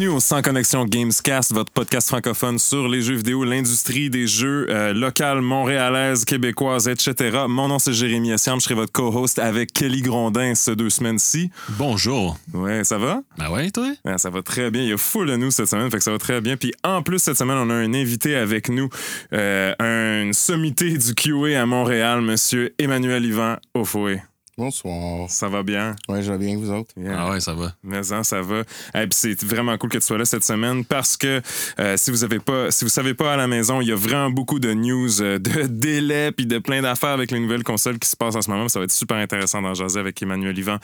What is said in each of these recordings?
Bienvenue au Sans Connexion Gamescast, votre podcast francophone sur les jeux vidéo, l'industrie des jeux euh, locales, montréalaises, québécoises, etc. Mon nom c'est Jérémy Essiam, je serai votre co-host avec Kelly Grondin ces deux semaines-ci. Bonjour. Ouais, ça va? Ben ouais, toi? Ouais, ça va très bien. Il y a full de nous cette semaine, fait que ça va très bien. Puis en plus, cette semaine, on a un invité avec nous, euh, un sommité du QA à Montréal, monsieur Emmanuel Yvan Ofoé. Bonsoir. Ça va bien? Ouais, je vais bien, vous autres? Yeah. Ah ouais, ça va. Mais hein, ça va. Et puis c'est vraiment cool que tu sois là cette semaine parce que euh, si vous avez pas, si vous savez pas à la maison, il y a vraiment beaucoup de news, euh, de délais puis de plein d'affaires avec les nouvelles consoles qui se passent en ce moment. Ça va être super intéressant d'en jaser avec Emmanuel Yvan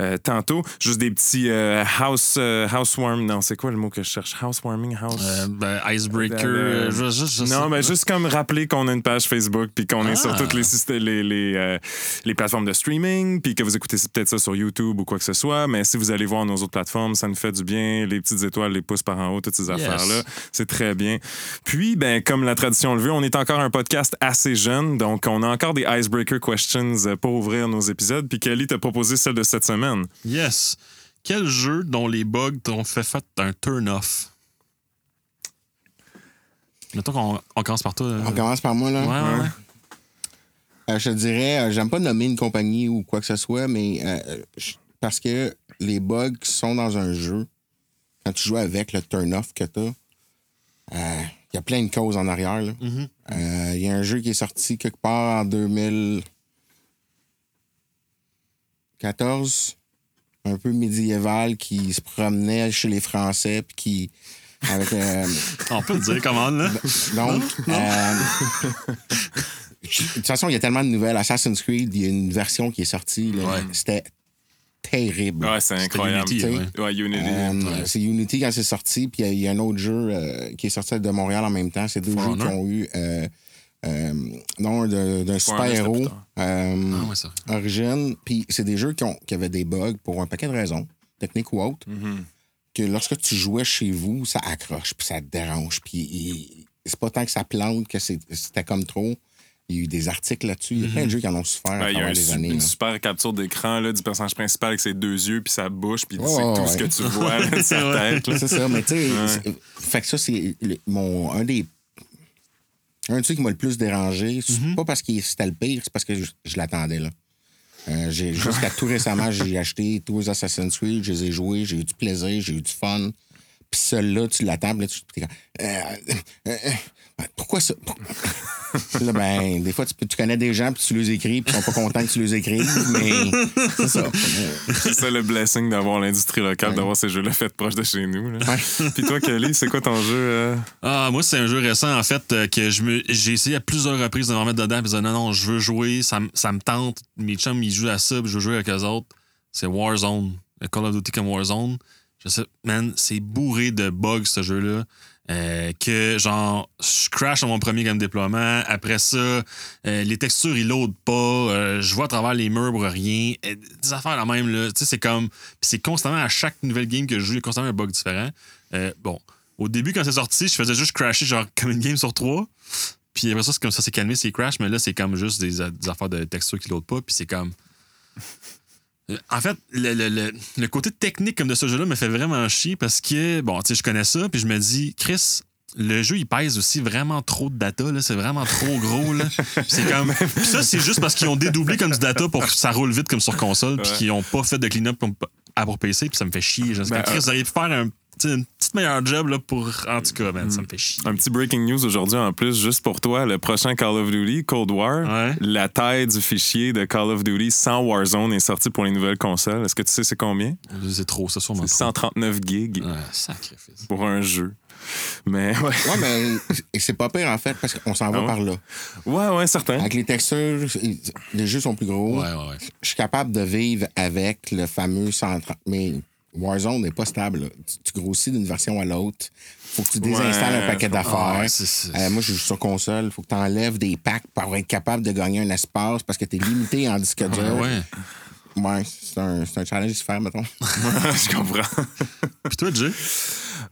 euh, tantôt. Juste des petits euh, house euh, housewarm. Non, c'est quoi le mot que je cherche? Housewarming house? Euh, ben, Icebreaker. Je- je- je sais non, mais juste comme rappeler qu'on a une page Facebook puis qu'on est Ah. sur toutes les, les, les, euh, les plateformes de streaming puis que vous écoutez peut-être ça sur YouTube ou quoi que ce soit. Mais si vous allez voir nos autres plateformes, ça nous fait du bien. Les petites étoiles, les pouces par en haut, toutes ces Yes. affaires-là. C'est très bien. Puis, ben, comme la tradition le veut, on est encore un podcast assez jeune. Donc, on a encore des icebreaker questions euh, pour ouvrir nos épisodes. Puis Kelly t'a proposé celle de cette semaine. Yes. Quel jeu dont les bugs t'ont fait fait un turn-off? Mettons qu'on on commence par toi. euh. On commence par moi, là. Ouais, ouais, ouais. Euh, je te dirais, euh, j'aime pas nommer une compagnie ou quoi que ce soit, mais euh, je- parce que les bugs qui sont dans un jeu, quand tu joues avec le turn-off que t'as, euh, il y a plein de causes en arrière. là. Euh, Il y a un jeu qui est sorti quelque part en 2014, un peu médiéval, qui se promenait chez les Français, puis qui. Avec, euh, On peut le dire comment, là? donc, euh, de toute façon, il y a tellement de nouvelles. Assassin's Creed, il y a une version qui est sortie. là. Ouais. C'était terrible. Ouais, c'est incroyable. Unity, ouais. Ouais, Unity. Euh, Ouais. C'est Unity quand c'est sorti, puis il y a- il y, a un autre jeu euh, qui est sorti de Montréal en même temps. C'est deux For jeux qui ont eu euh, euh, non, d'un super-héros euh, Ah ouais, ça. origine. Puis c'est des jeux qui, ont, qui avaient des bugs pour un paquet de raisons, techniques ou autres, Mhm. que lorsque tu jouais chez vous, ça accroche, puis ça te dérange. Puis c'est pas tant que ça plante que c'est- c'était comme trop. Il y a eu des articles là-dessus. Il y a plein de jeux qui en ont souffert Ouais, à il y a travers un les su- années. une super capture d'écran là, du personnage principal avec ses deux yeux puis sa bouche puis c'est ouais, tout ce que tu vois là, sa tête. là. C'est ça, mais tu sais, Ouais. fait que ça, c'est mon, un des. Un de ceux qui m'a le plus dérangé, c'est Mm-hmm. pas parce que c'était le pire, c'est parce que je, je l'attendais, là. Euh, jusqu'à tout récemment, j'ai acheté tous les Assassin's Creed, je les ai joués, j'ai eu du plaisir, j'ai eu du fun. Puis celui-là, tu l'attends, là, tu t'es comme, euh, euh, euh, pourquoi ça? Là, ben, des fois, tu, connais des gens, puis tu les écris, puis ils sont pas contents que tu les écrives, mais c'est ça. C'est ça le blessing d'avoir l'industrie locale, d'avoir ces jeux-là faits proche de chez nous. là. Puis toi, Kelly, c'est quoi ton jeu? euh? Ah, moi, c'est un jeu récent, en fait, euh, que je me, j'ai essayé à plusieurs reprises de me remettre dedans. Puis de dire, non, non, je veux jouer, ça, me- ça me tente. Mes chums, ils jouent à ça, puis je veux jouer avec eux autres. C'est Warzone. Le Call of Duty comme Warzone. Je sais, man, c'est bourré de bugs, ce jeu-là. Euh, que, genre, je crash à mon premier game déploiement. Après ça, euh, les textures, ils loadent pas. Euh, je vois à travers les murs rien. Des affaires la même, là. Tu sais, c'est comme. C'est constamment, à chaque nouvelle game que je joue, il y a constamment un bug différent. Bon, au début, quand c'est sorti, je faisais juste crasher, genre, comme une game sur trois. Puis après ça, c'est comme ça, c'est calmé, c'est crash, mais là, c'est comme juste des, des affaires de texture qui loadent pas. Puis c'est comme. En fait, le, le- le- le côté technique comme de ce jeu-là me fait vraiment chier parce que, bon, tu sais, je connais ça, puis je me dis, Chris, le jeu, il pèse aussi vraiment trop de data, là. C'est vraiment trop gros, là. C'est comme. Ça, c'est juste parce qu'ils ont dédoublé comme du data pour que ça roule vite comme sur console, puis qu'ils ont pas fait de clean-up à pour PC, puis ça me fait chier. Je Ben, Chris, euh, pu faire un, une petite meilleure job, là, pour. En tout cas, man, ça me fait chier. Un petit breaking news aujourd'hui en plus, juste pour toi, le prochain Call of Duty, Cold War, Ouais. la taille du fichier de Call of Duty sans Warzone est sortie pour les nouvelles consoles. Est-ce que tu sais c'est combien? C'est trop, c'est sûrement C'est trop. 139 gigs Ouais, sacrifice. pour un jeu. Mais ouais. Ouais, mais c'est pas pire, en fait, parce qu'on s'en va Ah ouais? par là. Ouais, ouais, certain. Avec les textures, les jeux sont plus gros. Ouais, ouais, ouais. Je suis capable de vivre avec le fameux 130. Mais Warzone n'est pas stable. là. Tu, tu grossis d'une version à l'autre. faut que tu désinstalles Ouais, un paquet d'affaires. Ah, ouais, Euh, moi, je joue sur console. faut que tu enlèves des packs pour être capable de gagner un espace parce que tu es limité en disque dur. Ouais, ouais. Ouais, c'est un, c'est un challenge à faire, mettons. Je comprends. Puis toi, Jay?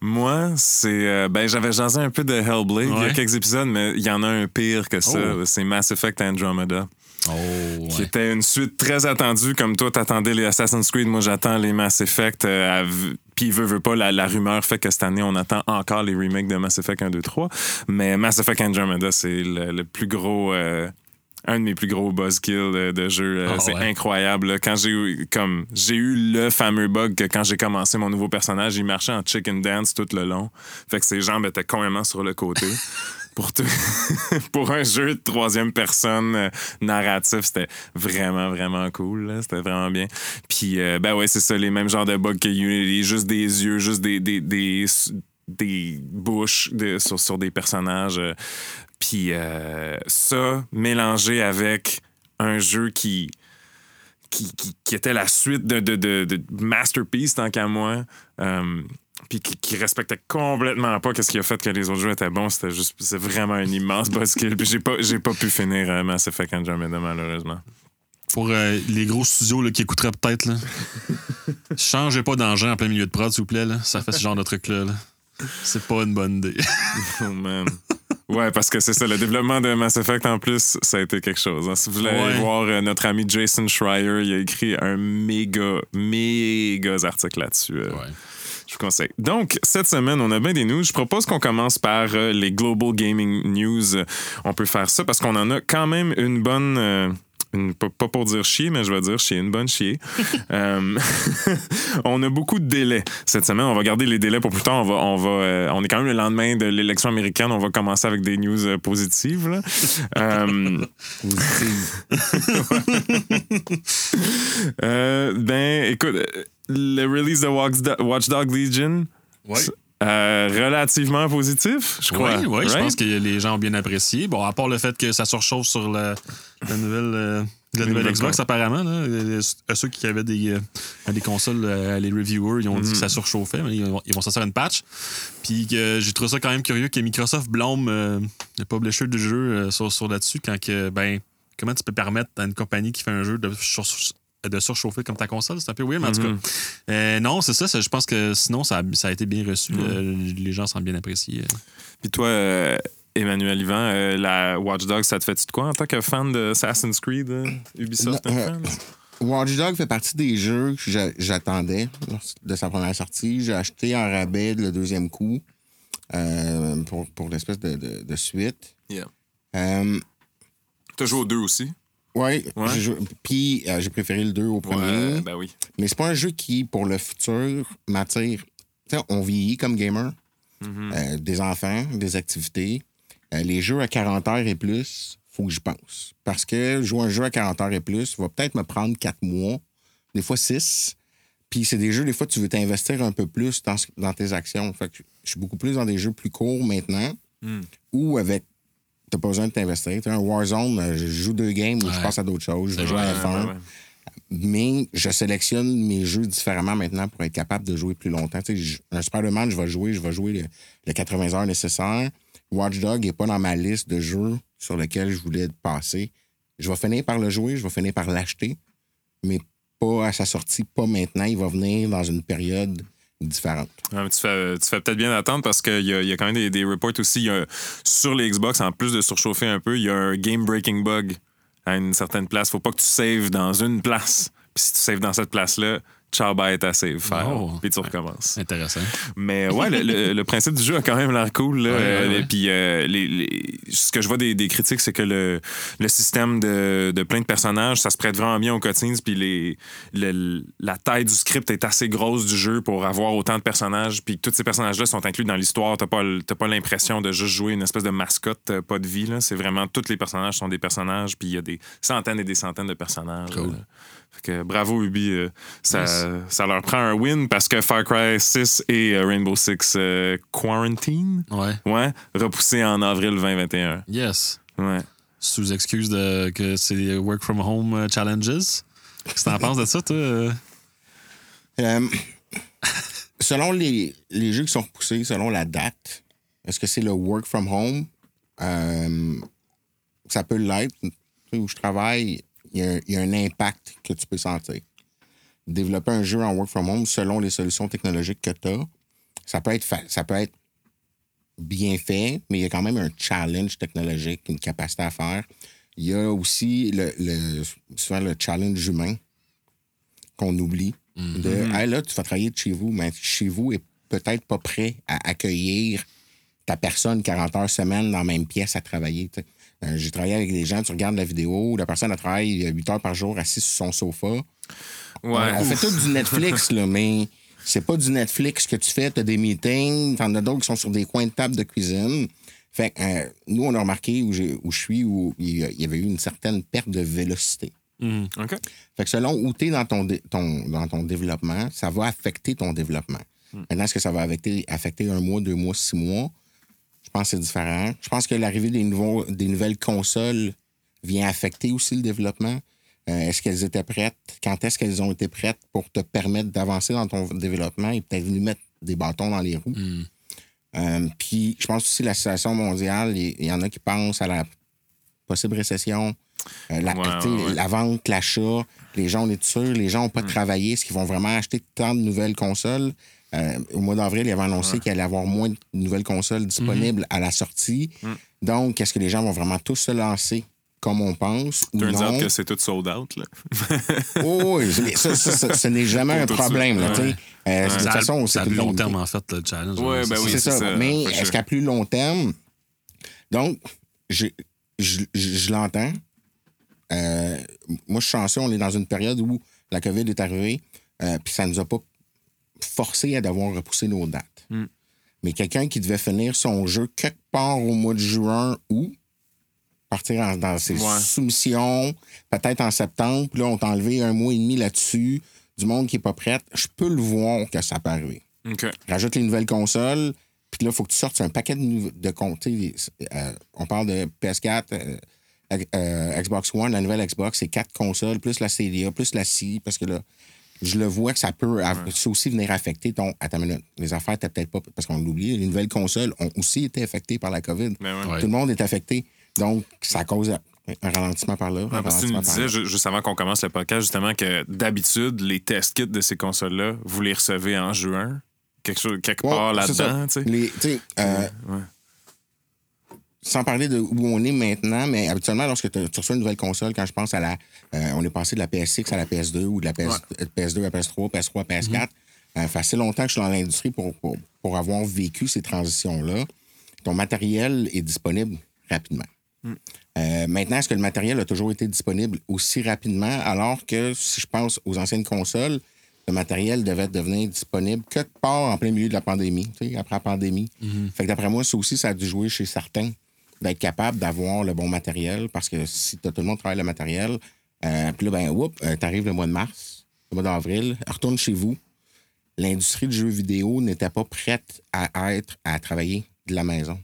Moi, c'est. euh, ben, j'avais jasé un peu de Hellblade il y a quelques épisodes, mais il y en a un pire que ça. Oh. C'est Mass Effect Andromeda. Oh, qui était une suite très attendue, comme toi, t'attendais les Assassin's Creed. Moi, j'attends les Mass Effect. euh, Puis, veut, veut pas, la, la rumeur fait que cette année, on attend encore les remakes de Mass Effect 1, 2, 3. Mais Mass Effect Andromeda, c'est le, le plus gros. euh, un de mes plus gros buzzkills de, de jeu. Euh, Ah c'est ouais. incroyable. là. Quand j'ai eu comme j'ai eu le fameux bug que quand j'ai commencé mon nouveau personnage, il marchait en chicken dance tout le long. Fait que ses jambes étaient complètement sur le côté. Pour, tout- pour un jeu de troisième personne euh, narratif, c'était vraiment, vraiment cool. C'était vraiment bien. Puis, euh, ben ouais, c'est ça, les mêmes genres de bugs que Unity, juste des yeux, juste des, des, des, des bouches sur, sur des personnages. euh. Puis ça, mélangé avec un jeu qui, qui, qui, était la suite de, de, de, Masterpiece, tant qu'à moi, puis qui, qui respectait complètement pas qu'est-ce qui a fait que les autres jeux étaient bons. C'était juste, c'est vraiment un immense buzzkill. Puis j'ai pas, j'ai pas pu finir euh, Mass Effect Andromeda, malheureusement. Pour euh, les gros studios là, qui écouteraient peut-être, là. changez pas d'engin en plein milieu de prod, s'il vous plaît. Là. Ça fait ce genre de truc-là. là. C'est pas une bonne idée. Oh man. Ouais, parce que c'est ça, le développement de Mass Effect en plus, ça a été quelque chose. hein. Si vous voulez aller Ouais. voir euh, notre ami Jason Schreier, il a écrit un méga, méga article là-dessus. euh, Ouais. Je vous conseille. Donc, cette semaine, on a bien des news. Je propose qu'on commence par euh, les Global Gaming News. On peut faire ça parce qu'on en a quand même une bonne. euh, une- pas, pour dire chier, mais je vais dire chier, une bonne chier. Euh, on a beaucoup de délais cette semaine. On va garder les délais pour plus tard. On, va, on, va, euh, on est quand même le lendemain de l'élection américaine. On va commencer avec des news euh, positives. là. Ben, écoute, le release de Watch Do- Watch Dogs Legion, euh, relativement positif, je crois. Oui, oui, je pense que les gens ont bien apprécié. Bon, à part le fait que ça surchauffe sur la, la nouvelle, euh, la nouvelle nouvelle Xbox, apparemment. Là, Euh, ceux qui avaient des, euh, des consoles, euh, les reviewers, ils ont dit que ça surchauffait, mais ils vont, vont sortir une patch. Puis que j'ai trouvé ça quand même curieux que Microsoft blâme euh, le publisher du jeu euh, sur, sur là-dessus quand que, ben, comment tu peux permettre à une compagnie qui fait un jeu de, sur- de surchauffer comme ta console? C'est un peu weird, mais en tout cas. Euh, non, c'est ça, ça, Je pense que sinon, ça a, ça a été bien reçu. Euh, les gens semblent bien apprécier. Puis toi, euh, Emmanuel Yvan, euh, la Watch Dogs, ça te fait-tu de quoi en tant que fan de Assassin's Creed, euh, Ubisoft? Euh, fan? Watch Dogs fait partie des jeux que j'a- j'attendais lors de sa première sortie. J'ai acheté en rabais le deuxième coup euh, pour, pour l'espèce de, de- de suite. Yeah. Euh, T'as joué aux deux aussi? Ouais. joué- puis euh, j'ai préféré le 2 au premier. Ouais, ben oui. Mais c'est pas un jeu qui, pour le futur, m'attire. Tu sais, on vieillit comme gamer. Mm-hmm. Euh, des enfants, des activités. Euh, les jeux à 40 heures et plus, faut que j'y pense. Parce que jouer un jeu à 40 heures et plus va peut-être me prendre 4 mois, des fois 6. Puis c'est des jeux, des fois, tu veux t'investir un peu plus dans, dans tes actions. Fait que je suis beaucoup plus dans des jeux plus courts maintenant, Hmm. ou avec. T'as pas besoin de t'investir. Un Warzone, euh, je joue deux games ou je Ouais. passe à d'autres choses. Je jouer à vrai, F1 Ouais, ouais. mais je sélectionne mes jeux différemment maintenant pour être capable de jouer plus longtemps. Un Spider-Man, je vais jouer, je vais jouer le, le 80 heures nécessaire. Watch Dog n'est pas dans ma liste de jeux sur lesquels je voulais passer. Je vais finir par le jouer, je vais finir par l'acheter, mais pas à sa sortie, pas maintenant. Il va venir dans une période différente. Ouais, mais tu fais, tu fais peut-être bien d'attendre parce qu'il y y a quand même des, reports aussi. Y a- sur les Xbox, en plus de surchauffer un peu, il y a un game-breaking bug à une certaine place. Faut pas que tu saves dans une place. Puis si tu saves dans cette place-là, ciao bye ta save file. Oh. Puis tu recommences. Intéressant. Mais ouais, le, le- le principe du jeu a quand même l'air cool. Là. Ouais, ouais, Euh, ouais. Et puis, euh, les, les- ce que je vois des, des critiques, c'est que le, le système de, de plein de personnages, ça se prête vraiment bien aux cutscenes. Puis les, le- la taille du script est assez grosse du jeu pour avoir autant de personnages. Puis tous ces personnages-là sont inclus dans l'histoire. T'as pas, pas l'impression de juste jouer une espèce de mascotte, euh, pas de vie. là. C'est vraiment tous les personnages sont des personnages. Puis il y a des centaines et des centaines de personnages. Cool. Que bravo Ubi, euh, ça, Nice. ça leur prend un win parce que Far Cry 6 et euh, Rainbow Six euh, Quarantine, Ouais. ouais, repoussé en avril 2021. Yes. Ouais. Sous excuse de que c'est work from home euh, challenges. Qu'est-ce que t'en penses de ça, toi? selon les, les jeux qui sont repoussés, selon la date, est-ce que c'est le work from home? Ça peut l'être. Tu sais, Où je travaille, il y, a, il y a un impact que tu peux sentir. Développer un jeu en work from home selon les solutions technologiques que tu as, ça peut être ça peut être bien fait, mais il y a quand même un challenge technologique, une capacité à faire. Il y a aussi le, le- souvent le challenge humain qu'on oublie. De, Hey, là, tu vas travailler de chez vous, mais chez vous est peut-être pas prêt à accueillir ta personne 40 heures semaine dans la même pièce à travailler. Euh, J'ai travaillé avec des gens, tu regardes la vidéo, la personne elle travaille 8 heures par jour assise sur son sofa. Ouais. On fait tout du Netflix, là, mais c'est pas du Netflix que tu fais. Tu as des meetings, t'en as d'autres qui sont sur des coins de table de cuisine. Fait que, euh, nous, on a remarqué où, où je suis, où il y avait eu une certaine perte de vélocité. OK. Fait que selon où tu es dans ton, dans ton développement, ça va affecter ton développement. Maintenant, est-ce que ça va affecter, affecter un mois, deux mois, six mois? Je pense que c'est différent. Je pense que l'arrivée des, nouveaux, des nouvelles consoles vient affecter aussi le développement. Euh, est-ce qu'elles étaient prêtes? Quand est-ce qu'elles ont été prêtes pour te permettre d'avancer dans ton développement et peut-être venir mettre des bâtons dans les roues? Euh, Puis, je pense aussi que la situation mondiale, il y en a qui pensent à la possible récession, euh, la, Ouais, ouais, la vente, l'achat. Les gens, on est sûr, les gens n'ont pas travaillé. Est-ce qu'ils vont vraiment acheter tant de nouvelles consoles? Euh, au mois d'avril, il avait annoncé qu'il allait y avoir moins de nouvelles consoles disponibles à la sortie. Donc, est-ce que les gens vont vraiment tous se lancer comme on pense ou Turns non? out que c'est tout sold out, là? Oh, oui, mais ça, ça, ça, ce n'est jamais un problème. Là, sais. Euh, De toute façon, c'est plus le long terme, en fait, le challenge. Ouais, ben oui, c'est ça. ça, Mais est-ce sure. qu'à plus long terme, donc, je, je, je- je l'entends. Euh, moi, je suis chanceux, on est dans une période où la COVID est arrivée, euh, puis ça ne nous a pas forcé à devoir repousser nos dates. Hmm. Mais quelqu'un qui devait finir son jeu quelque part au mois de juin ou partir en- dans ses Ouais. soumissions, peut-être en septembre, puis là, on t'a enlevé un mois et demi là-dessus, du monde qui n'est pas prêt, je peux le voir que ça peut arriver OK. rajoute les nouvelles consoles, puis là, il faut que tu sortes un paquet de, de comptes. Euh, on parle de PS4, euh, euh, Xbox One, la nouvelle Xbox, c'est quatre consoles, plus la CDA, plus la C, parce que là, je le vois que ça peut ça aussi venir affecter ton. Attends une minute. Les affaires, t'as peut-être pas. Parce qu'on l'oublie, les nouvelles consoles ont aussi été affectées par la COVID. Ben ouais. Ouais. Tout le monde est affecté. Donc, ça cause un ralentissement par là. un Ouais, parce que tu par disais, juste avant qu'on commence le podcast, justement, que d'habitude, les test kits de ces consoles-là, vous les recevez en juin? Quelque, chose, quelque Ouais, part là-dedans, tu sais? Les- tu sais, euh. Sans parler de où on est maintenant, mais habituellement, lorsque tu reçois une nouvelle console, quand je pense à la. euh, on est passé de la PS6 à la PS2 ou de la PS, euh, PS2 à PS3, PS3 à PS4. Euh, ça fait assez longtemps que je suis dans l'industrie pour, pour, pour avoir vécu ces transitions-là. Ton matériel est disponible rapidement. Euh, maintenant, est-ce que le matériel a toujours été disponible aussi rapidement, alors que si je pense aux anciennes consoles, le matériel devait devenir disponible quelque part en plein milieu de la pandémie, après la pandémie? Fait que d'après moi, ça aussi, ça a dû jouer chez certains d'être capable d'avoir le bon matériel, parce que si tout le monde travaille le matériel, euh, puis là, ben, whoop, euh, t'arrives le mois de mars, le mois d'avril, retourne chez vous. L'industrie du jeu vidéo n'était pas prête à être, à travailler de la maison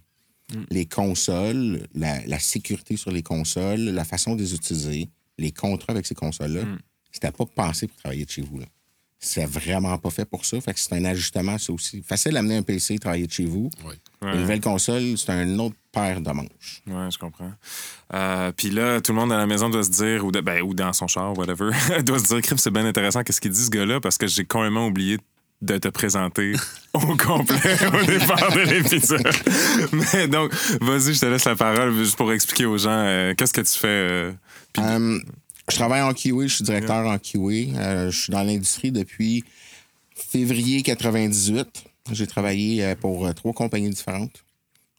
les consoles, la, la sécurité sur les consoles, la façon de les utiliser, les contrats avec ces consoles-là, c'était pas pensé pour travailler de chez vous. là. C'est vraiment pas fait pour ça. Fait que c'est un ajustement, ça aussi. Facile d'amener un PC, travailler de chez vous. Ouais. Une nouvelle console, c'est un autre paire de manches. Ouais, je comprends. Euh, Puis là, tout le monde à la maison doit se dire, ou, de- ben, ou dans son char, whatever, doit se dire, crime, c'est bien intéressant, qu'est-ce qu'il dit ce gars-là, parce que j'ai complètement oublié de te présenter au complet au départ de l'épisode. Mais donc, vas-y, je te laisse la parole juste pour expliquer aux gens euh, qu'est-ce que tu fais. euh, Euh, je travaille en QA, je suis directeur en QA. Euh, je suis dans l'industrie depuis février 98. J'ai travaillé euh, pour euh, trois compagnies différentes.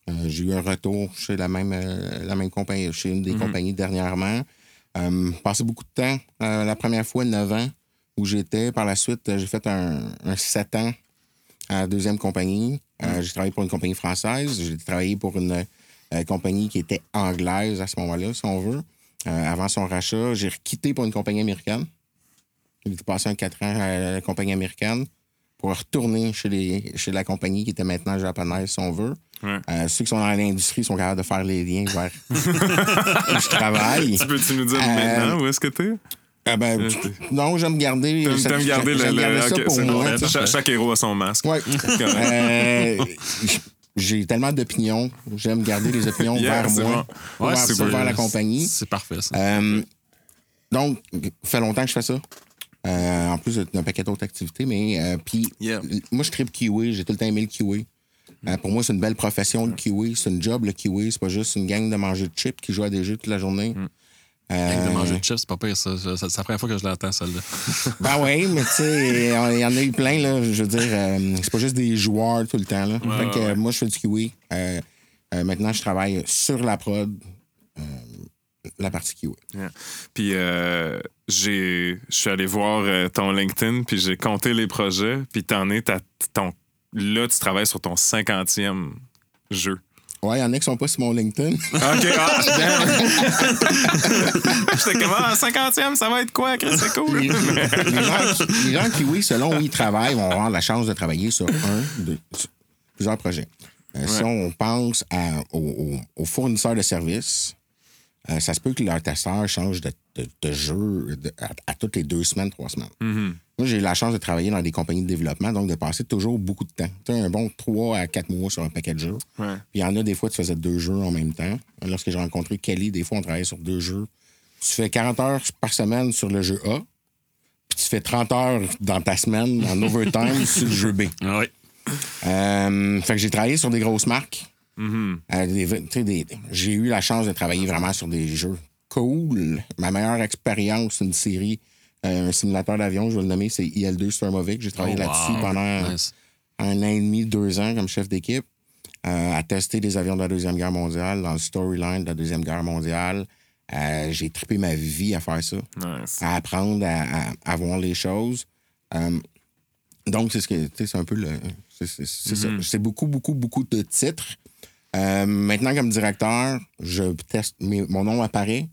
Euh, j'ai eu un retour chez la même, la même compagnie, chez une des compagnies dernièrement. Euh, passé beaucoup de temps. La première fois, 9 ans, où j'étais. Par la suite, j'ai fait un, un 7 ans à la deuxième compagnie. Euh, J'ai travaillé pour une compagnie française. J'ai travaillé pour une euh, compagnie qui était anglaise à ce moment-là, si on veut. Euh, avant son rachat, j'ai quitté pour une compagnie américaine. J'ai passé un 4 ans à la compagnie américaine pour retourner chez, les, chez la compagnie qui était maintenant japonaise, si on veut. Ouais. Euh, ceux qui sont dans l'industrie sont capables de faire les liens vers je travaille. Tu peux-tu nous dire Euh, maintenant où est-ce que t'es? Ah ben, non, j'aime garder, t'aimes garder le. j'aime le- garder ça pour moi. chaque héros a son masque. Ouais. Euh, j'ai tellement d'opinions. J'aime garder les opinions Yeah, vers moi, bon. vers, ça, la compagnie. C'est parfait, ça. Euh, donc, ça fait longtemps que je fais ça. Euh, en plus d'un paquet d'autres activités, mais euh, puis Yeah. moi je tripe QA, j'ai tout le temps aimé le. Euh, pour moi, c'est une belle profession le QA, c'est une job le QA, c'est pas juste une gang de manger de chips qui joue à des jeux toute la journée. Rien que de Euh, manger de chips, c'est pas pire, ça. C'est la première fois que je l'entends, celle-là. Ben oui, mais tu sais, il y en a eu plein, là. Je veux dire, euh, c'est pas juste des joueurs tout le temps, là. Fait que, euh, moi, je fais du kiwi. Euh, euh, maintenant, je travaille sur la prod, euh, la partie kiwi. Yeah. Puis euh, j'ai, je suis allé voir euh, ton LinkedIn, puis j'ai compté les projets, puis t'en es à ton. Là, tu travailles sur ton 50e jeu. Ouais, il y en a qui sont pas sur mon LinkedIn. OK, ah. J'étais comme, ah, 50e, ça va être quoi, Chris? C'est cool. les, gens, qui- les gens qui, oui, selon où ils travaillent, vont avoir la chance de travailler sur un, deux, sur plusieurs projets. Euh, Si on pense à- aux, fournisseurs de services, euh, ça se peut que leur testeur change de, de- de jeu à, à toutes les deux semaines, trois semaines. Moi, j'ai eu la chance de travailler dans des compagnies de développement, donc de passer toujours beaucoup de temps. Tu un bon trois à quatre mois sur un paquet de jeux. Ouais. Puis il y en a des fois, tu faisais deux jeux en même temps. Lorsque j'ai rencontré Kelly, des fois, on travaillait sur deux jeux. Tu fais 40 heures par semaine sur le jeu A, puis tu fais 30 heures dans ta semaine en overtime sur le jeu B. Ah oui. Euh, fait que j'ai travaillé sur des grosses marques. Euh, des- j'ai eu la chance de travailler vraiment sur des jeux cool. Ma meilleure expérience, une série, un simulateur d'avion, je vais le nommer, c'est IL2 Stormovic. J'ai travaillé Oh, là-dessus wow. pendant Nice. un an et demi, deux ans comme chef d'équipe, euh, à tester des avions de la Deuxième Guerre mondiale, dans le storyline de la Deuxième Guerre mondiale. Euh, j'ai trippé ma vie à faire ça, Nice. à apprendre à, à- à voir les choses. Euh, donc, c'est ce que c'est un peu le. C'est c'est- c'est ça. C'est beaucoup, beaucoup, beaucoup de titres. Euh, maintenant, comme directeur, je teste. mes- mon nom apparaît.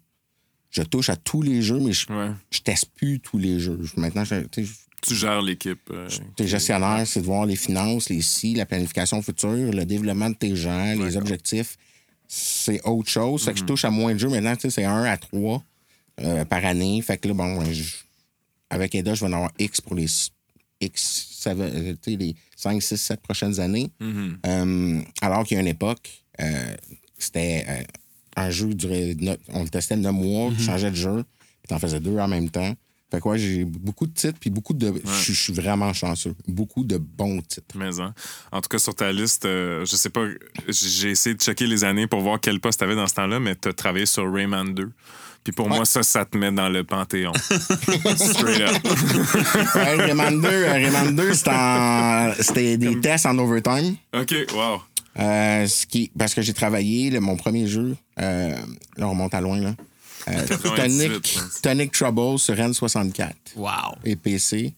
Je touche à tous les jeux, mais je, Ouais. je teste plus tous les jeux. Maintenant, je, tu sais, je- Tu gères l'équipe. euh, tes gestionnaires, c'est de voir les finances, les si, la planification future, le développement de tes gens, les objectifs. C'est autre chose. Fait que je touche à moins de jeux. Maintenant, c'est un à trois euh, par année. Fait que là, bon, je- avec Eda, je vais en avoir X pour les X, ça va, euh, sais, les 5, 6, 7 prochaines années. Euh, alors qu'il y a une époque, c'était euh, un jeu durait, on le testait 9 mois, tu changeais de jeu, puis t'en faisais deux en même temps. Fait que ouais, j'ai beaucoup de titres, puis beaucoup de. Je je suis vraiment chanceux. Beaucoup de bons titres. Mais hein. en tout cas, sur ta liste, euh, je sais pas, j'ai essayé de checker les années pour voir quel poste t'avais dans ce temps-là, mais t'as travaillé sur Rayman 2. Puis pour moi, ça, ça te met dans le panthéon. Straight up. Ouais, Rayman 2, euh, Rayman 2 c'était en- c'était des tests en overtime. OK, wow. Euh, ce qui, parce que j'ai travaillé, là, mon premier jeu, euh, là, on remonte à loin, là. Euh, 98, Tonic. Tonic Trouble sur N64 Wow. et PC.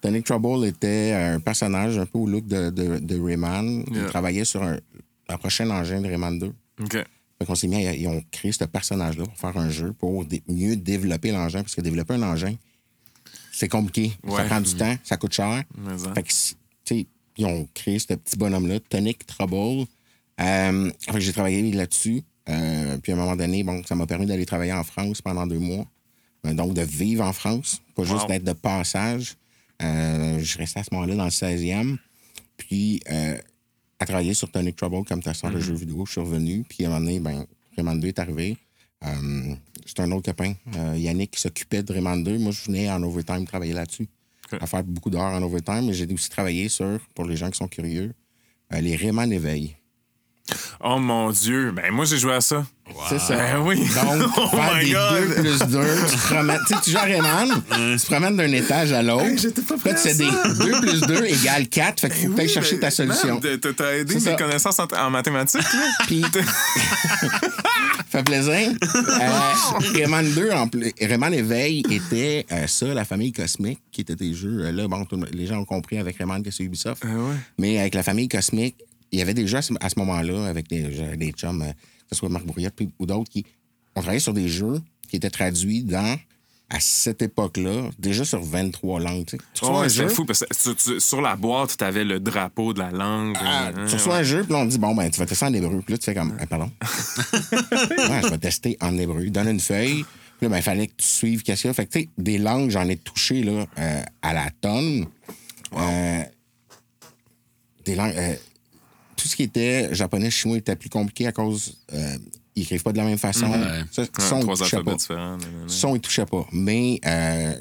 Tonic Trouble était un personnage un peu au look de, de, de Rayman. Il Yeah. travaillait sur un, la prochaine engin de Rayman 2. OK. Fait qu'on s'est mis à- ils ont créé ce personnage-là pour faire un jeu, pour dé- mieux développer l'engin, parce que développer un engin, c'est compliqué. Ça prend du temps, ça coûte cher. Mais. Fait que, ils ont créé ce petit bonhomme-là, Tonic Trouble. Euh, j'ai travaillé là-dessus. Euh, puis à un moment donné, bon, ça m'a permis d'aller travailler en France pendant deux mois. Euh, donc, de vivre en France, pas juste d'être de passage. Je restais à ce moment-là dans le 16e. Puis, à travailler sur Tonic Trouble comme testeur de jeux vidéo, je suis revenu. Puis, à un moment donné, ben, Rayman 2 est arrivé. C'est un autre copain, Yannick, qui s'occupait de Rayman 2. Moi, je venais en overtime travailler là-dessus. Ok. À faire beaucoup d'heures en overtime. Mais j'ai aussi travaillé sur, pour les gens qui sont curieux, euh, les Rayman Éveil. Oh mon Dieu. Ben, moi, j'ai joué à ça. C'est ça. Ben oui. Donc, Oh faire des God. 2 plus 2, tu te promènes. Tu sais, tu joues à Rayman, tu te promènes d'un étage à l'autre. j'étais pas Là, prêt tu fais des ça. 2 plus 2 égale 4. Fait qu'il faut que tu ailles Oui, chercher ta solution. man, t'as- aidé C'est mes ça. connaissances en, en mathématiques, là. Puis, fait plaisir. Euh, Rayman 2, en plus- Rayman Éveil était euh, ça, la famille cosmique, qui était des jeux. euh, là, bon, tout les gens ont compris avec Rayman que c'est Ubisoft. Ah ouais. Mais avec la famille cosmique, il y avait des jeux à ce, moment-là, avec des, des chums, que ce soit Marc puis- ou d'autres, qui ont travaillé sur des jeux qui étaient traduits dans, à cette époque-là, déjà sur 23 langues. Tu sais. Tu reçois Oh, un jeu, fou parce que tu- tu- sur la boîte, t'avais le drapeau de la langue. ah, euh, tu reçois un jeu, puis là, on te dit, bon, ben, tu vas tester en hébreu. Puis là, tu fais comme, Ah, pardon. ouais, je vais tester en hébreu. Donne une feuille. Puis là, ben, il fallait que tu suives qu'est-ce qu'il y a. Fait que, tu sais, des langues, j'en ai touché, là, euh, à la tonne. Euh, des langues. euh, tout ce qui était japonais, chinois était plus compliqué à cause. Ils écrivent pas de la même façon. Ouais. Ça, ouais, son, ils trois pas. différents. nanana. Son, ils touchaient pas. Mais euh,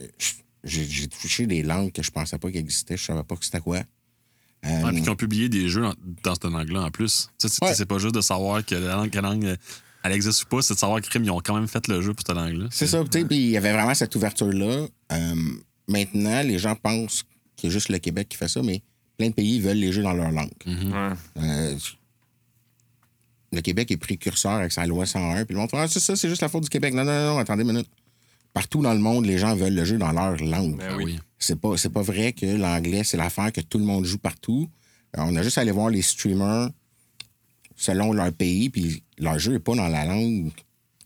j'ai touché des langues que je pensais pas qu'elles existaient. Je savais pas que c'était quoi. Euh, Ouais, puis qu'ils ont publié des jeux en- dans cette langue-là en plus. C'est Ouais. c'est pas juste de savoir que la langue, quelle langue euh, elle existe ou pas, c'est de savoir que ils ont quand même fait le jeu pour cette langue-là. C'est ça, puis il y avait vraiment cette ouverture-là. Euh, maintenant, les gens pensent qu'il y a juste le Québec qui fait ça, mais plein de pays veulent les jeux dans leur langue. Ouais. Euh, le Québec est précurseur avec sa loi 101. Puis le monde fait, ah, c'est ça, c'est juste la faute du Québec. Non, non, non, non, attendez une minute. Partout dans le monde, les gens veulent le jeu dans leur langue. Ben Ah oui. C'est pas, c'est pas vrai que l'anglais, c'est l'affaire que tout le monde joue partout. Euh, on a juste à aller voir les streamers selon leur pays, puis leur jeu n'est pas dans la langue.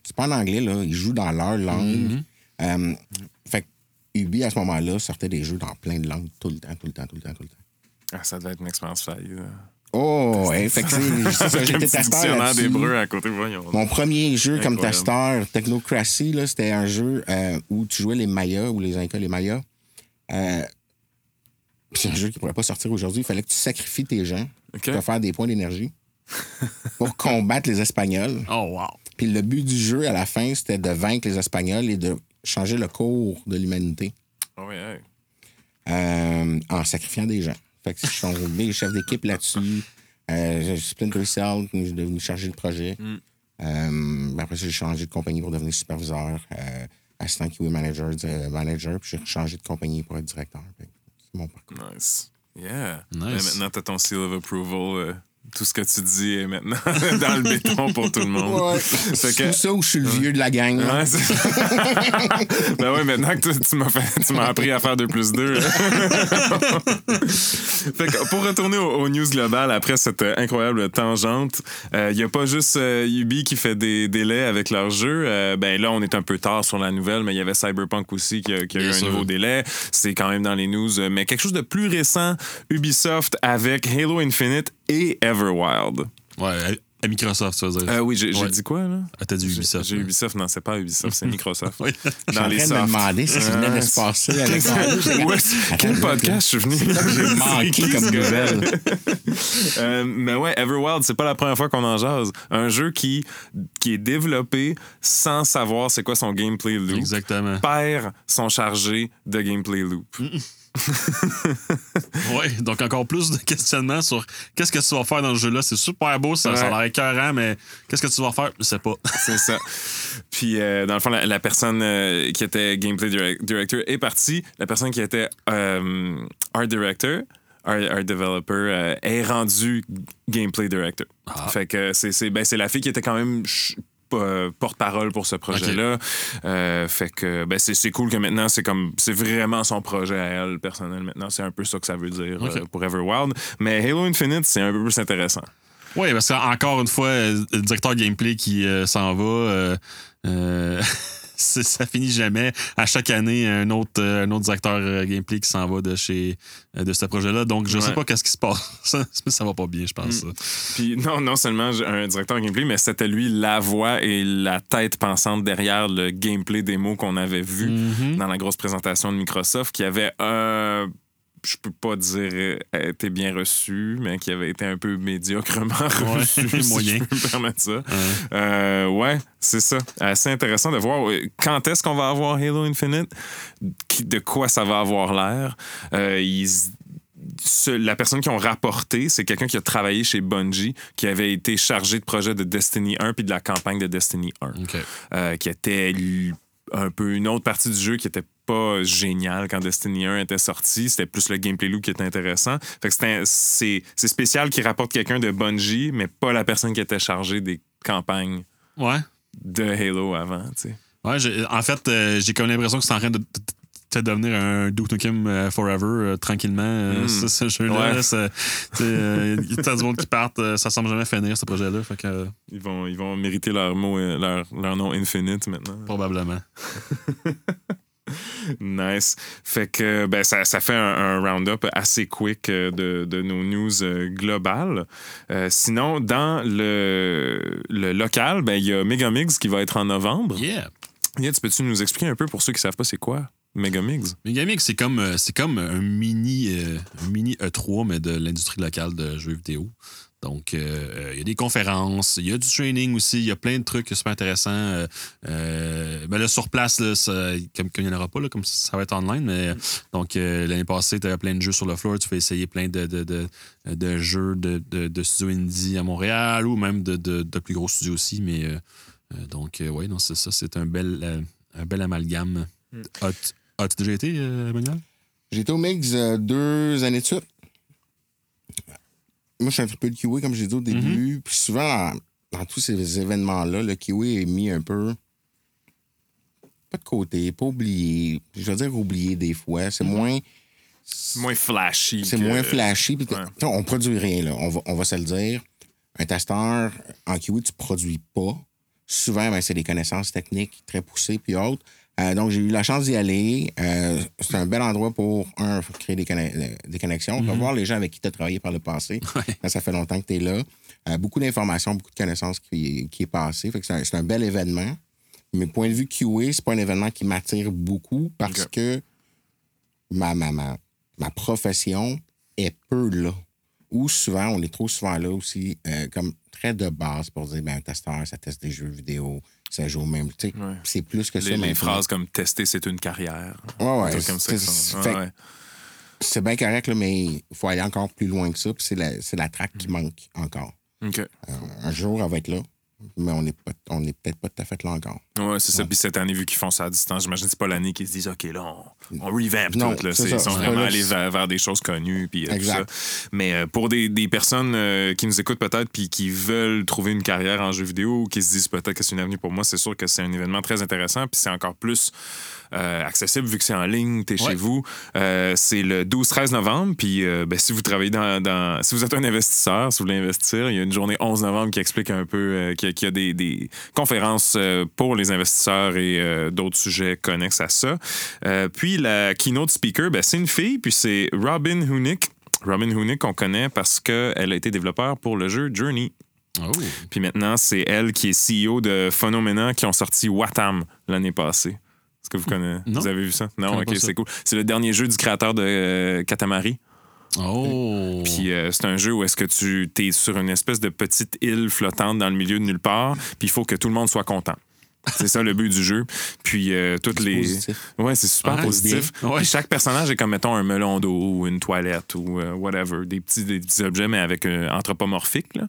C'est pas en anglais, là. Ils jouent dans leur langue. Euh, fait que Ubi, à ce moment-là, sortait des jeux dans plein de langues tout le temps, tout le temps, tout le temps, tout le temps. Ah, ça devait être une expérience faillive. Oh, ouais, fait que c'est- j'étais testeur d'hébreu à côté, voyons. Mon premier jeu comme testeur, Technocracy, là, c'était un jeu euh, où tu jouais les Mayas ou les Incas, les Mayas. Euh, c'est un jeu qui pourrait pas sortir aujourd'hui. Il fallait que tu sacrifies tes gens pour faire des points d'énergie pour combattre les Espagnols. Oh, wow. Puis le but du jeu, à la fin, c'était de vaincre les Espagnols et de changer le cours de l'humanité Ah euh, en sacrifiant des gens. Fait que je suis tombé chef d'équipe là-dessus. Euh, j'ai Splinter Cell, je suis devenu chargé de projet. Euh, après ça, j'ai changé de compagnie pour devenir superviseur, euh, assistant QA manager, euh, manager, puis j'ai changé de compagnie pour être directeur. C'est mon parcours. Nice. Yeah. Nice. Mais maintenant, t'as ton seal of approval. Euh, tout ce que tu dis est maintenant dans le béton pour tout le monde. Fait C'est que- ça où je suis le vieux de la gang. là. Ouais, ben ouais, maintenant que tu, tu m'as fait, tu m'as appris à faire 2 plus 2. fait que pour retourner au, au news global après cette euh, incroyable tangente, il n'y a pas juste euh, Ubi qui fait des délais avec leur jeu. Euh, ben là, on est un peu tard sur la nouvelle, mais il y avait Cyberpunk aussi qui a, qui a eu un nouveau délai. C'est quand même dans les news. euh, Mais quelque chose de plus récent, Ubisoft avec Halo Infinite et Everwild. Ouais, à- Microsoft, tu veux dire. Euh, oui, j'ai Ouais. dit quoi, là? Ah, t'as dit J'ai- Ubisoft. J'ai ouais. Ubisoft, non, c'est pas Ubisoft, c'est Microsoft. Oui. Dans les de me demander ce qui venait de se passer Ouais, c'est- Quel podcast je suis venu? J'ai manqué comme nouvelle. Euh, mais ouais, Everwild, c'est pas la première fois qu'on en jase. Un jeu qui, qui est développé sans savoir c'est quoi son gameplay loop. Exactement. Perd son chargé de gameplay loop. Ouais, donc encore plus de questionnements sur qu'est-ce que tu vas faire dans le jeu-là. C'est super beau, ça, ça a l'air écœurant, mais qu'est-ce que tu vas faire? Je sais pas. C'est ça. Puis, euh, dans le fond, la, la personne euh, qui était gameplay direct- director est partie. La personne qui était euh, art director, art, art developer, est rendue gameplay director. Ah. Fait que c'est ben, la fille qui était quand même porte-parole pour ce projet-là. Euh, fait que ben, c'est c'est cool que maintenant, c'est comme c'est vraiment son projet à elle, personnel. Maintenant, c'est un peu ça que ça veut dire euh, pour Everwild. Mais Halo Infinite, c'est un peu plus intéressant. Oui, parce qu'encore une fois, euh, le directeur gameplay qui euh, s'en va, euh, euh, ça finit jamais. À chaque année, un autre, euh, un autre directeur euh, gameplay qui s'en va de chez euh, de ce projet-là. Donc, je sais Ouais. pas qu'est-ce qui se passe. Ça, ça va pas bien, je pense. ça. Puis non, non seulement un directeur gameplay, mais c'était lui la voix et la tête pensante derrière le gameplay démo qu'on avait vu Mhm. dans la grosse présentation de Microsoft, qui avait un je peux pas dire euh, été bien reçu, mais qui avait été un peu médiocrement reçu, si moyen. je peux me permettre ça. Ouais. Euh, ouais, c'est ça. Assez intéressant de voir euh, quand est-ce qu'on va avoir Halo Infinite, de quoi ça va avoir l'air? Euh, ils- la personne qui ont rapporté, c'est quelqu'un qui a travaillé chez Bungie, qui avait été chargé de projet de Destiny 1 puis de la campagne de Destiny 1, OK. euh, qui était un peu une autre partie du jeu qui était pas géniale quand Destiny 1 était sorti. C'était plus le gameplay loop qui était intéressant. Fait que c'est spécial qu'il rapporte quelqu'un de Bungie, mais pas la personne qui était chargée des campagnes Ouais. de Halo avant, tu sais. Ouais, en fait, euh, j'ai comme l'impression que c'est en train de, de- de devenir un Duke Nukem euh, Forever euh, tranquillement. euh, Mm. ce, ce jeu-là, Ouais. là, c'est- tu sais, euh, il y a tant de monde qui partent, euh, ça semble jamais finir ce projet-là. Euh, Ils vont, ils vont mériter leur, mot, euh, leur, leur nom Infinite maintenant. probablement. Nice. Fait que ben, ça, ça fait un, un round-up assez quick euh, de, de nos news euh, globales. Euh, sinon, dans le, le local, ben, il y a Megamix qui va être en novembre. Yeah. Yates, peux-tu nous expliquer un peu pour ceux qui savent pas c'est quoi Megamix? Megamix, c'est comme, c'est comme un mini, euh, un mini E3, mais de l'industrie locale de jeux vidéo. Donc, euh, euh, il y a des conférences, il y a du training aussi, il y a plein de trucs super intéressants. Euh, euh, ben là, sur place, là, ça- comme, comme il n'y en aura pas, là, comme ça va être online, mais donc l'année passée, tu avais plein de jeux sur le floor, tu peux essayer plein de, de, de, de jeux de, de, de studios indie à Montréal ou même de, de, de plus gros studios aussi. Mais euh, euh, donc, oui, non, c'est ça, c'est un bel, un bel amalgame. As- As-tu déjà été, Emmanuel? J'ai été au Mix euh, deux années de suite. Moi, je suis un peu de Kiwi, comme j'ai dit au début. Puis souvent, dans, dans tous ces événements-là, le Kiwi est mis un peu. Pas de côté, pas oublié. Je veux dire oublié des fois. C'est moins. Moins flashy. C'est que- moins flashy. Puis, Ouais. on produit rien, là. On va, on va se le dire. Un testeur, en Kiwi, tu produis pas. Souvent, ben, c'est des connaissances techniques très poussées, puis autres. Euh, donc, j'ai eu la chance d'y aller. Euh, c'est un bel endroit pour, un, créer des, conne- euh, des connexions, pour voir les gens avec qui tu as travaillé par le passé. Ça fait longtemps que tu es là. Euh, beaucoup d'informations, beaucoup de connaissances qui, qui est passé. Fait que c'est un, bel événement. Mais point de vue QA, c'est pas un événement qui m'attire beaucoup parce que ma, ma, ma, ma profession est peu là. Ou souvent, on est trop souvent là aussi, comme très de base pour dire, ben, un testeur, ça teste des jeux vidéo, ça joue au même. tu sais, Ouais. C'est plus que ça. Les, les maintenant. phrases comme tester, c'est une carrière. Ouais, ouais. C'est- sont- ouais, bien correct, là, mais il faut aller encore plus loin que ça. Puis c'est la, la traque qui manque encore. Euh, un jour, elle va être là, mais on n'est peut-être pas tout à fait là encore. Ouais, c'est ça. Puis cette année, vu qu'ils font ça à distance, j'imagine que c'est pas l'année qu'ils se disent, OK, là, on, on revamp Non, tout. Là. c'est. Ils sont vraiment allés vers, vers des choses connues. Puis, euh, tout ça. Mais euh, pour des, des personnes euh, qui nous écoutent peut-être puis qui veulent trouver une carrière en jeu vidéo ou qui se disent peut-être que c'est une avenue pour moi, c'est sûr que c'est un événement très intéressant. Puis c'est encore plus euh, accessible vu que c'est en ligne, t'es Ouais. chez vous. C'est le 12-13 novembre. Puis ben, si vous travaillez dans, dans- Si vous êtes un investisseur, si vous voulez investir, il y a une journée 11 novembre qui explique un peu qu'il y a, des, des conférences pour les investisseurs et euh, d'autres sujets connexes à ça. Euh, puis la keynote speaker, ben, c'est une fille, puis c'est Robin Hunick. Robin Hunick, on connaît parce qu'elle a été développeur pour le jeu Journey. Oh. Puis maintenant, c'est elle qui est CEO de Phenomena qui ont sorti Watam l'année passée. Est-ce que vous connaissez? Non. Vous avez vu ça? Non, ok, c'est cool. C'est le dernier jeu du créateur de euh, Katamari. Oh. Puis euh, c'est un jeu où est-ce que tu es sur une espèce de petite île flottante dans le milieu de nulle part, puis il faut que tout le monde soit content. C'est ça le but du jeu. Puis euh, toutes les. positif. Ouais, c'est super positif. Ouais. Chaque personnage est comme, mettons, un melon d'eau ou une toilette ou euh, whatever. Des petits, des petits objets, mais avec un anthropomorphique. Là.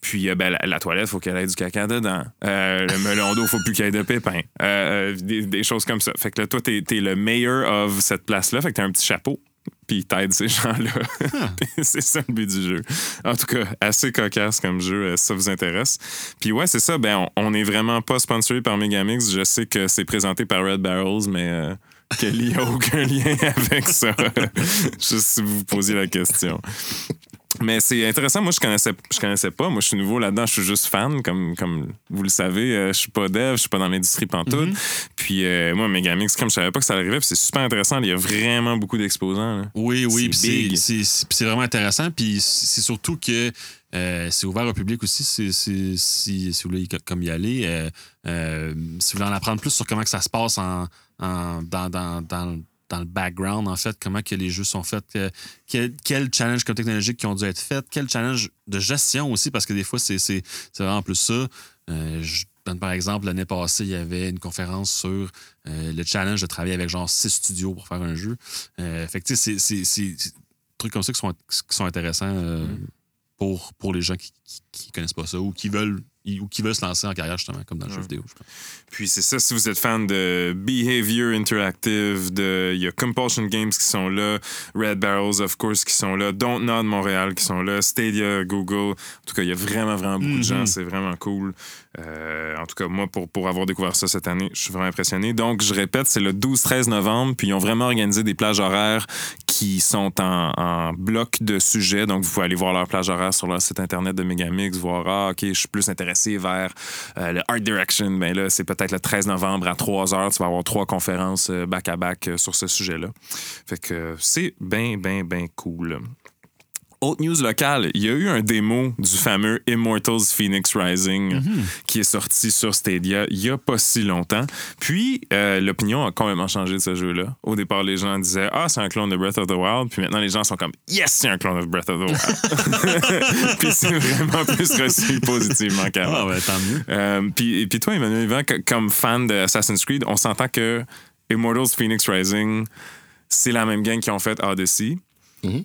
Puis euh, ben, la, la toilette, faut qu'elle ait du caca dedans. Euh, le melon d'eau, faut plus qu'il y ait de pépins. Euh, euh, des, des choses comme ça. Fait que là, toi, t'es es le meilleur of cette place-là. Fait que t'as un petit chapeau. Puis t'aides ces gens-là. c'est ça le but du jeu. En tout cas, assez cocasse comme jeu, euh, si ça vous intéresse. Puis ouais, c'est ça. Ben, on, n'est vraiment pas sponsoré par Megamix. Je sais que c'est présenté par Red Barrels, mais euh, qu'il n'y a aucun lien avec ça. Juste si vous vous posiez la question. Mais c'est intéressant. Moi, je connaissais, je connaissais pas. Moi, je suis nouveau là-dedans. Je suis juste fan, comme, comme vous le savez. Euh, je suis pas dev, je suis pas dans l'industrie pantoute. Puis euh, moi, Megamix, comme je savais pas que ça arrivait, c'est super intéressant. Il y a vraiment beaucoup d'exposants. Oui, oui, C'est vraiment intéressant. Puis c'est surtout que euh, c'est ouvert au public aussi c'est- si, si vous voulez co- comme y aller. euh, si vous voulez en apprendre plus sur comment que ça se passe en, en- dans, dans, dans, dans le background, en fait, comment que les jeux sont faits, que- quel, quel challenge comme technologique qui ont dû être faits, quel challenge de gestion aussi, parce que des fois, c'est c'est- c'est vraiment plus ça. Euh, je donne par exemple, l'année passée, il y avait une conférence sur euh, le challenge de travailler avec genre six studios pour faire un jeu. Euh, fait que tu sais, c'est- des trucs comme ça qui sont, qui sont intéressants euh, pour, pour les gens qui, qui connaissent pas ça ou qui veulent ou qui veulent se lancer en carrière justement comme dans le jeu vidéo. je pense. Puis c'est ça, si vous êtes fan de Behavior Interactive, de, il y a Compulsion Games qui sont là, Red Barrels, of course, qui sont là, Don't Nod Montréal qui sont là, Stadia, Google. En tout cas, il y a vraiment, vraiment beaucoup de gens. Mhm. C'est vraiment cool. Euh, en tout cas, moi, pour, pour avoir découvert ça cette année, je suis vraiment impressionné. Donc, je répète, c'est le 12-13 novembre, puis ils ont vraiment organisé des plages horaires qui sont en, en bloc de sujets. Donc, vous pouvez aller voir leur plage horaire sur leur site internet de Megamix, voir, ah, OK, je suis plus intéressé vers euh, le Art Direction. Ben là, c'est peut-être le 13 novembre à 3 heures. Tu vas avoir trois conférences euh, back-à-back euh, sur ce sujet-là. Fait que euh, c'est bien, bien, bien cool. Autre news locale, il y a eu un démo du fameux Immortals Phoenix Rising qui est sorti sur Stadia il y a pas si longtemps. Puis euh, l'opinion a complètement changé de ce jeu-là. Au départ, les gens disaient Ah, c'est un clone de Breath of the Wild. Puis maintenant, les gens sont comme Yes, c'est un clone de Breath of the Wild. puis c'est vraiment plus reçu positivement qu'avant. Ah, ben, tant mieux. Euh, puis, et puis toi, Emmanuel Yvan, co- comme fan de Assassin's Creed, on s'entend que Immortals Phoenix Rising, c'est la même gang qui ont fait Odyssey.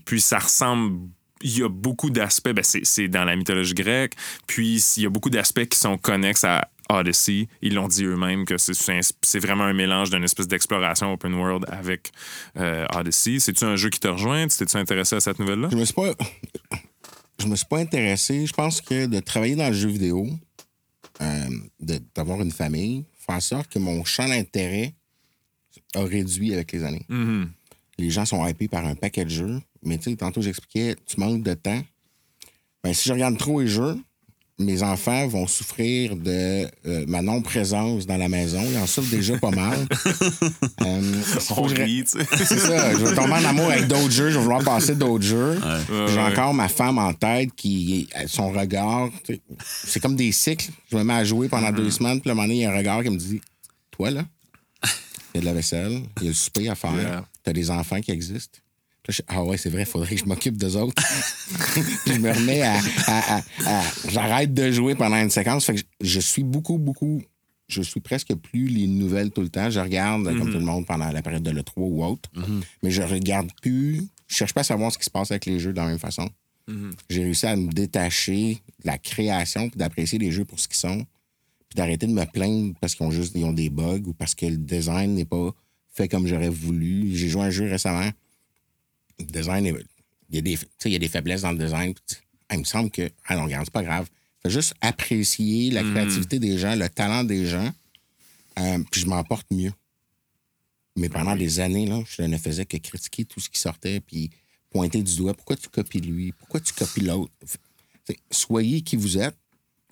Puis ça ressemble. Il y a beaucoup d'aspects, ben c'est, dans la mythologie grecque, puis il y a beaucoup d'aspects qui sont connexes à Odyssey. Ils l'ont dit eux-mêmes que c'est, vraiment un mélange d'une espèce d'exploration open world avec euh, Odyssey. C'est-tu un jeu qui te rejoint? Tu t'es-tu intéressé à cette nouvelle-là? Je me suis pas. Je me suis pas intéressé. Je pense que de travailler dans le jeu vidéo, euh, d'avoir une famille, fait en sorte que mon champ d'intérêt a réduit avec les années. Mhm. Les gens sont hypés par un paquet de jeux, mais tu sais, tantôt j'expliquais, tu manques de temps. Ben, si je regarde trop les jeux, mes enfants vont souffrir de euh, ma non-présence dans la maison. Ils en souffrent déjà pas mal. Euh, je- rit, tu sais. c'est ça. Je vais tomber en amour avec d'autres jeux. Je vais vouloir passer d'autres jeux. J'ai Ouais, encore ma femme en tête qui, son regard, tu sais, c'est comme des cycles. Je me mets à jouer pendant deux semaines, puis à un moment donné, il y a un regard qui me dit Toi, là, il y a de la vaisselle, il y a le souper à faire, Yeah. T'as des enfants qui existent. Là, je- ah ouais, c'est vrai, il faudrait que je m'occupe d'eux autres. puis je me remets à. à- à- à- J'arrête de jouer pendant une séquence. Fait que je, je suis beaucoup, beaucoup. Je suis presque plus les nouvelles tout le temps. Je regarde, comme tout le monde, pendant la période de l'E3 ou autre. Mais je regarde plus. Je cherche pas à savoir ce qui se passe avec les jeux de la même façon. J'ai réussi à me détacher de la création puis d'apprécier les jeux pour ce qu'ils sont. Puis d'arrêter de me plaindre parce qu'ils ont juste ils ont des bugs ou parce que le design n'est pas fait comme j'aurais voulu. J'ai joué un jeu récemment. Le design, il y, a des, il y a des faiblesses dans le design. Ah, il me semble que. Ah non, regarde, c'est pas grave. Faut juste apprécier la créativité des gens, le talent des gens. euh, puis je m'en porte mieux. Mais pendant des années, là, je ne faisais que critiquer tout ce qui sortait, puis pointer du doigt. Pourquoi tu copies lui? Pourquoi tu copies l'autre? Soyez qui vous êtes.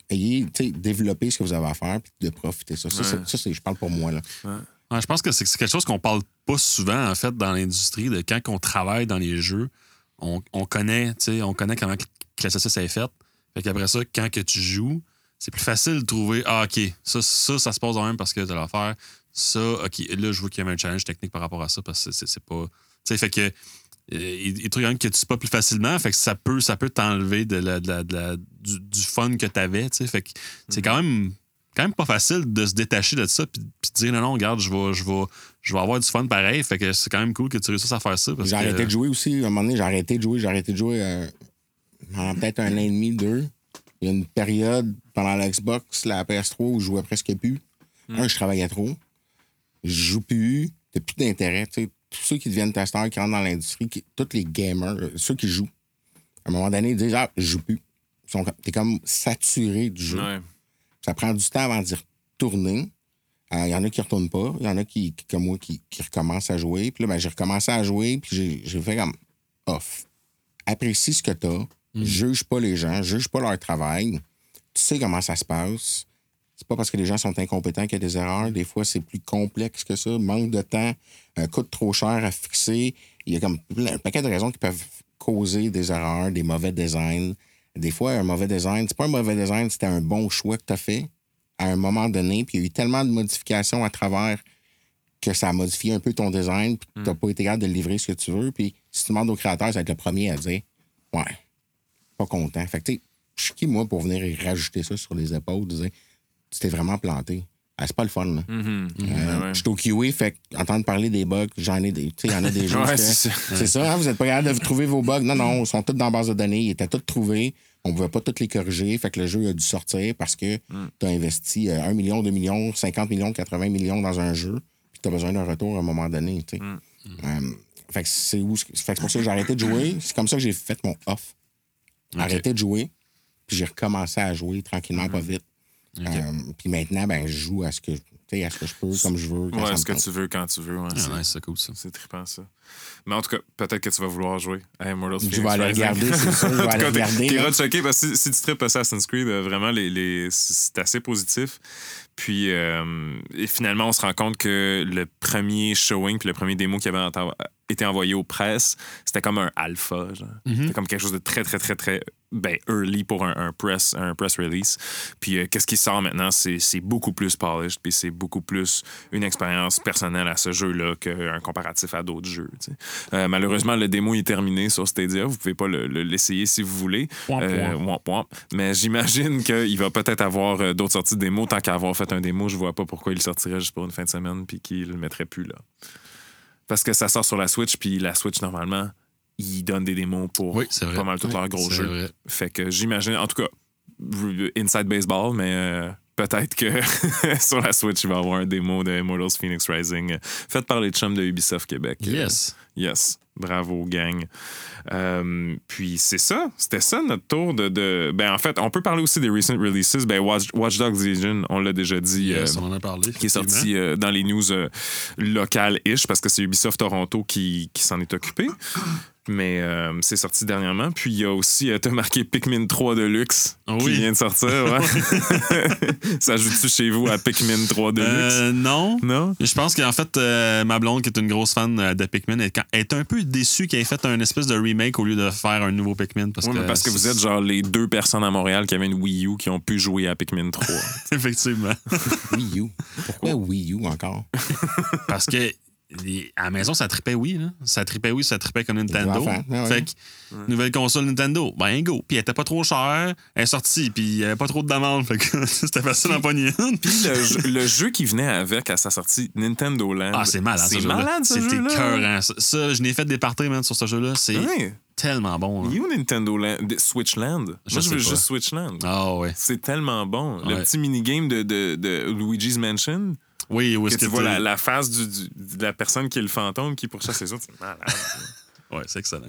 Ayez, développez ce que vous avez à faire, puis de profiter. Ça, ça, c'est- ça, je parle pour moi. Là. Ouais, je pense que c'est quelque chose qu'on parle pas souvent, en fait, dans l'industrie, de quand on travaille dans les jeux, on, on connaît, tu sais, on connaît comment que la saucisse est faite. Fait qu'après ça, quand que tu joues, c'est plus facile de trouver, ah, OK, ça, ça, ça se passe quand même parce que tu as l'affaire. Ça, OK, là, je vois qu'il y a un challenge technique par rapport à ça parce que c'est- pas. Tu sais, fait que. euh, Il trouve quand même que tu sais pas plus facilement, fait que ça peut, ça peut t'enlever de la, de la- de la- du, du fun que t'avais, tu sais. Fait que c'est quand même quand même pas facile de se détacher de ça puis, puis de dire non non regarde je vais je vais je vais avoir du fun pareil fait que c'est quand même cool que tu réussisses à faire ça J'ai que- arrêté de jouer aussi. À un moment donné, j'ai arrêté de jouer. J'ai arrêté de jouer euh, pendant peut-être un an et demi, deux. Il y a une période pendant la Xbox, la PS3, où je jouais presque plus. Un, je travaillais trop. Je joue plus. T'as plus d'intérêt. tu sais. Tous ceux qui deviennent testeurs, qui rentrent dans l'industrie, qui- tous les gamers, euh, ceux qui jouent, à un moment donné, ils disent Ah, je joue plus. T'es comme saturé du jeu. Ouais. Ça prend du temps avant d'y retourner. Euh, Il y en a qui ne retournent pas. Il y en a qui, qui, comme moi, qui, qui recommencent à jouer. Puis là, ben, j'ai recommencé à jouer, puis j'ai- fait comme off. Apprécie ce que tu as. Juge pas les gens. Juge pas leur travail. Tu sais comment ça se passe. C'est pas parce que les gens sont incompétents qu'il y a des erreurs. Des fois, c'est plus complexe que ça. Manque de temps, euh, coûte trop cher à fixer. Il y a comme un paquet de raisons qui peuvent causer des erreurs, des mauvais designs. Des fois, un mauvais design, c'est pas un mauvais design, c'était un bon choix que tu as fait à un moment donné. Puis il y a eu tellement de modifications à travers que ça a modifié un peu ton design, puis tu n'as pas été capable de livrer ce que tu veux. Puis si tu demandes au créateur, ça va être le premier à dire Ouais, pas content. Fait que, tu sais, je suis qui, moi, pour venir rajouter ça sur les épaules, dire Tu t'es vraiment planté. Ah, c'est pas le fun, là. Mhm. Euh, Ouais, ouais. Je suis au QA, fait que entendre parler des bugs, j'en ai des. Tu sais, il y en a des gens. Ouais, c'est ça. hein, vous êtes pas capable de vous trouver vos bugs. Non, non, ils sont tous dans la base de données. Ils étaient tous trouvés. On ne pouvait pas tous les corriger. Fait que le jeu a dû sortir parce que Mm. tu as investi euh, 1 million, 2 millions, 50 millions, 80 millions dans un jeu. Puis tu as besoin d'un retour à un moment donné. tu sais. Mm. Euh, fait que c'est pour ça que j'ai arrêté de jouer. C'est comme ça que j'ai fait mon off. Arrêté de jouer. Puis j'ai recommencé à jouer tranquillement, pas vite. Euh, puis maintenant, ben, je joue à ce que, tu sais, à ce que je peux, comme je veux. quand ça Ouais, ce que tu veux quand tu veux. ouais, c'est- Ah, nice, c'est cool ça. C'est trippant, ça. Mais en tout cas, peut-être que tu vas vouloir jouer à Immortals Je vais aller regarder, c'est sûr, je vais En tout aller regarder, T'es parce que si, si tu trippes Assassin's Creed, euh, vraiment, les, les- c'est assez positif. Puis, euh, et finalement, on se rend compte que le premier showing puis le premier démo qui avait été envoyé aux presses, c'était comme un alpha. genre. Mhm. C'était comme quelque chose de très, très, très, très ben, early pour un, un press, un press release. Puis, euh, qu'est-ce qui sort maintenant? C'est beaucoup plus polished, puis c'est beaucoup plus une expérience personnelle à ce jeu-là qu'un comparatif à d'autres jeux. tu sais. Euh, malheureusement, le démo est terminé sur Stadia. Vous pouvez pas le- le- l'essayer si vous voulez. Euh, womp. womp womp. Mais j'imagine qu'il va peut-être avoir euh, d'autres sorties de démo. Tant qu'à avoir fait un démo, je vois pas pourquoi il sortirait juste pour une fin de semaine puis qu'il le mettrait plus là. Parce que ça sort sur la Switch, puis la Switch, normalement, il donne des démos pour Oui, pas mal tous leurs gros jeux. vrai. Fait que j'imagine, en tout cas, Inside Baseball, mais euh, peut-être que sur la Switch, il va y avoir un démo de Immortals Phoenix Rising euh, fait par les chums de Ubisoft Québec. Euh, Yes. Yes. Bravo, gang. Puis c'est ça. C'était ça notre tour de, de- Ben, en fait, on peut parler aussi des recent releases. Ben, Watch, Watch Dogs Legion, on l'a déjà dit. Yes, on en a parlé. qui est sorti dans les news locales-ish, parce que c'est Ubisoft Toronto qui, qui s'en est occupé. Mais euh, c'est sorti dernièrement. Puis il y a aussi, euh, t'as marqué Pikmin 3 Deluxe Ah qui oui. vient de sortir. Ouais. Ça ajoute-tu chez vous à Pikmin 3 Deluxe? Euh, non. Non? Je pense qu'en fait, euh, ma blonde, qui est une grosse fan de Pikmin, est, est un peu déçue qu'il ait fait un espèce de remake au lieu de faire un nouveau Pikmin. Parce, Oui, que, mais parce que vous êtes genre les deux personnes à Montréal qui avaient une Wii U qui ont pu jouer à Pikmin 3. Effectivement. Wii U. Pourquoi Wii U encore? parce que les- à la maison, ça tripait oui. Là. Ça tripait oui, ça tripait comme Nintendo. enfants, ah ouais. Fait que, nouvelle console Nintendo, ben go. Puis elle était pas trop chère, elle est sortie, puis il y avait pas trop de demandes. Fait que c'était facile d'en pogner une. Puis le, jeu- le jeu qui venait avec à sa sortie, Nintendo Land. Ah, c'est malade, C'est ce malade, ce C'était écœurant. Ça, ça, je n'ai fait des parties, man, sur ce jeu-là. C'est Ouais. tellement bon. Il est où Nintendo Land? de- Switchland? Je Moi, je veux pas. juste Switchland. Ah ouais. C'est tellement bon. Le petit minigame de, de, de Luigi's Mansion, Oui, où que est-ce tu que vois tu- la, la face du- du- de la personne qui est le fantôme qui pourchasse les autres. C'est malade. Ouais, c'est excellent.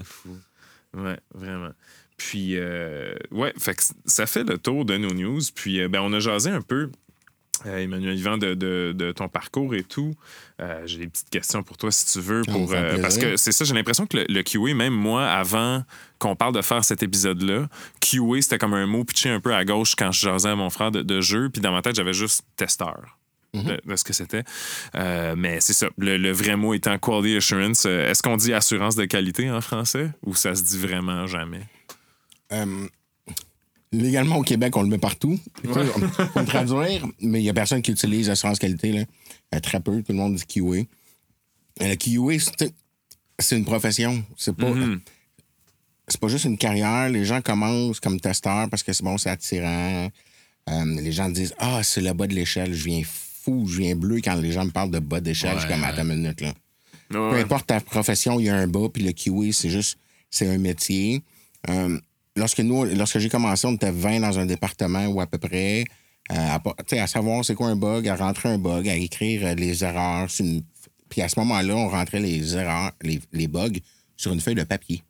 ouais, vraiment. Puis, euh, ouais, fait que ça fait le tour de nos news. Puis, euh, ben, on a jasé un peu, euh, Emmanuel Yvan, de, de- de ton parcours et tout. J'ai des petites questions pour toi, si tu veux. Pour, parce que c'est ça, j'ai l'impression que le, le QA, même moi, avant qu'on parle de faire cet épisode-là, QA, c'était comme un mot pitché un peu à gauche quand je jasais à mon frère de, de jeu. Puis, dans ma tête, j'avais juste testeur. De, de ce que c'était. Euh, mais c'est ça. Le, le vrai mot étant quality assurance. Euh, Est-ce qu'on dit assurance de qualité en français ou ça se dit vraiment jamais? Euh, légalement, au Québec, on le met partout. Ouais. On peut le traduire, mais il n'y a personne qui utilise assurance qualité. Là. Très peu. Tout le monde dit QA. Le QA, c'est- une profession. C'est pas, Mhm. c'est pas juste une carrière. Les gens commencent comme testeurs parce que c'est bon, c'est attirant. Euh, les gens disent Ah, c'est le bas de l'échelle. Je viens fou, je viens bleu quand les gens me parlent de bas d'échelle. Je suis comme. Attends une minute. Là. Peu importe ta profession, il y a un bas, puis le QA, c'est juste, c'est un métier. Euh, lorsque nous, lorsque j'ai commencé, on était 20 dans un département ou à peu près, euh, à, savoir c'est quoi un bug, à rentrer un bug, à écrire euh, les erreurs. une- Puis à ce moment-là, on rentrait les erreurs, les, les bugs sur une feuille de papier.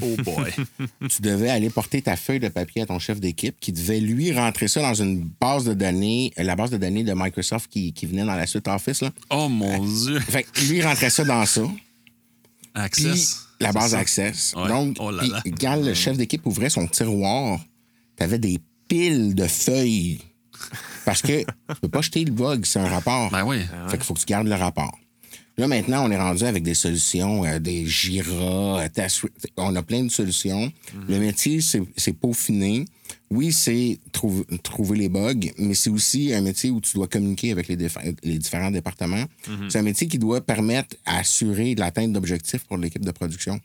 Oh boy. tu devais aller porter ta feuille de papier à ton chef d'équipe qui devait, lui, rentrer ça dans une base de données, euh, la base de données de Microsoft qui, qui venait dans la suite Office. Là. oh mon Dieu. Fait que lui, rentrait ça dans ça. Access. la base. Access. Ouais. Donc, Oh là quand le chef d'équipe ouvrait son tiroir, t'avais des piles de feuilles. Parce que tu peux pas jeter le bug, c'est un rapport. Ben oui. Fait qu'il faut que tu gardes le rapport. Là, maintenant, on est rendu avec des solutions, euh, des Jira, euh, on a plein de solutions. Le métier, c'est peaufiner. Oui, c'est trouv- trouver les bugs, mais c'est aussi un métier où tu dois communiquer avec les, différents départements. C'est un métier qui doit permettre d'assurer l'atteinte d'objectifs pour l'équipe de production.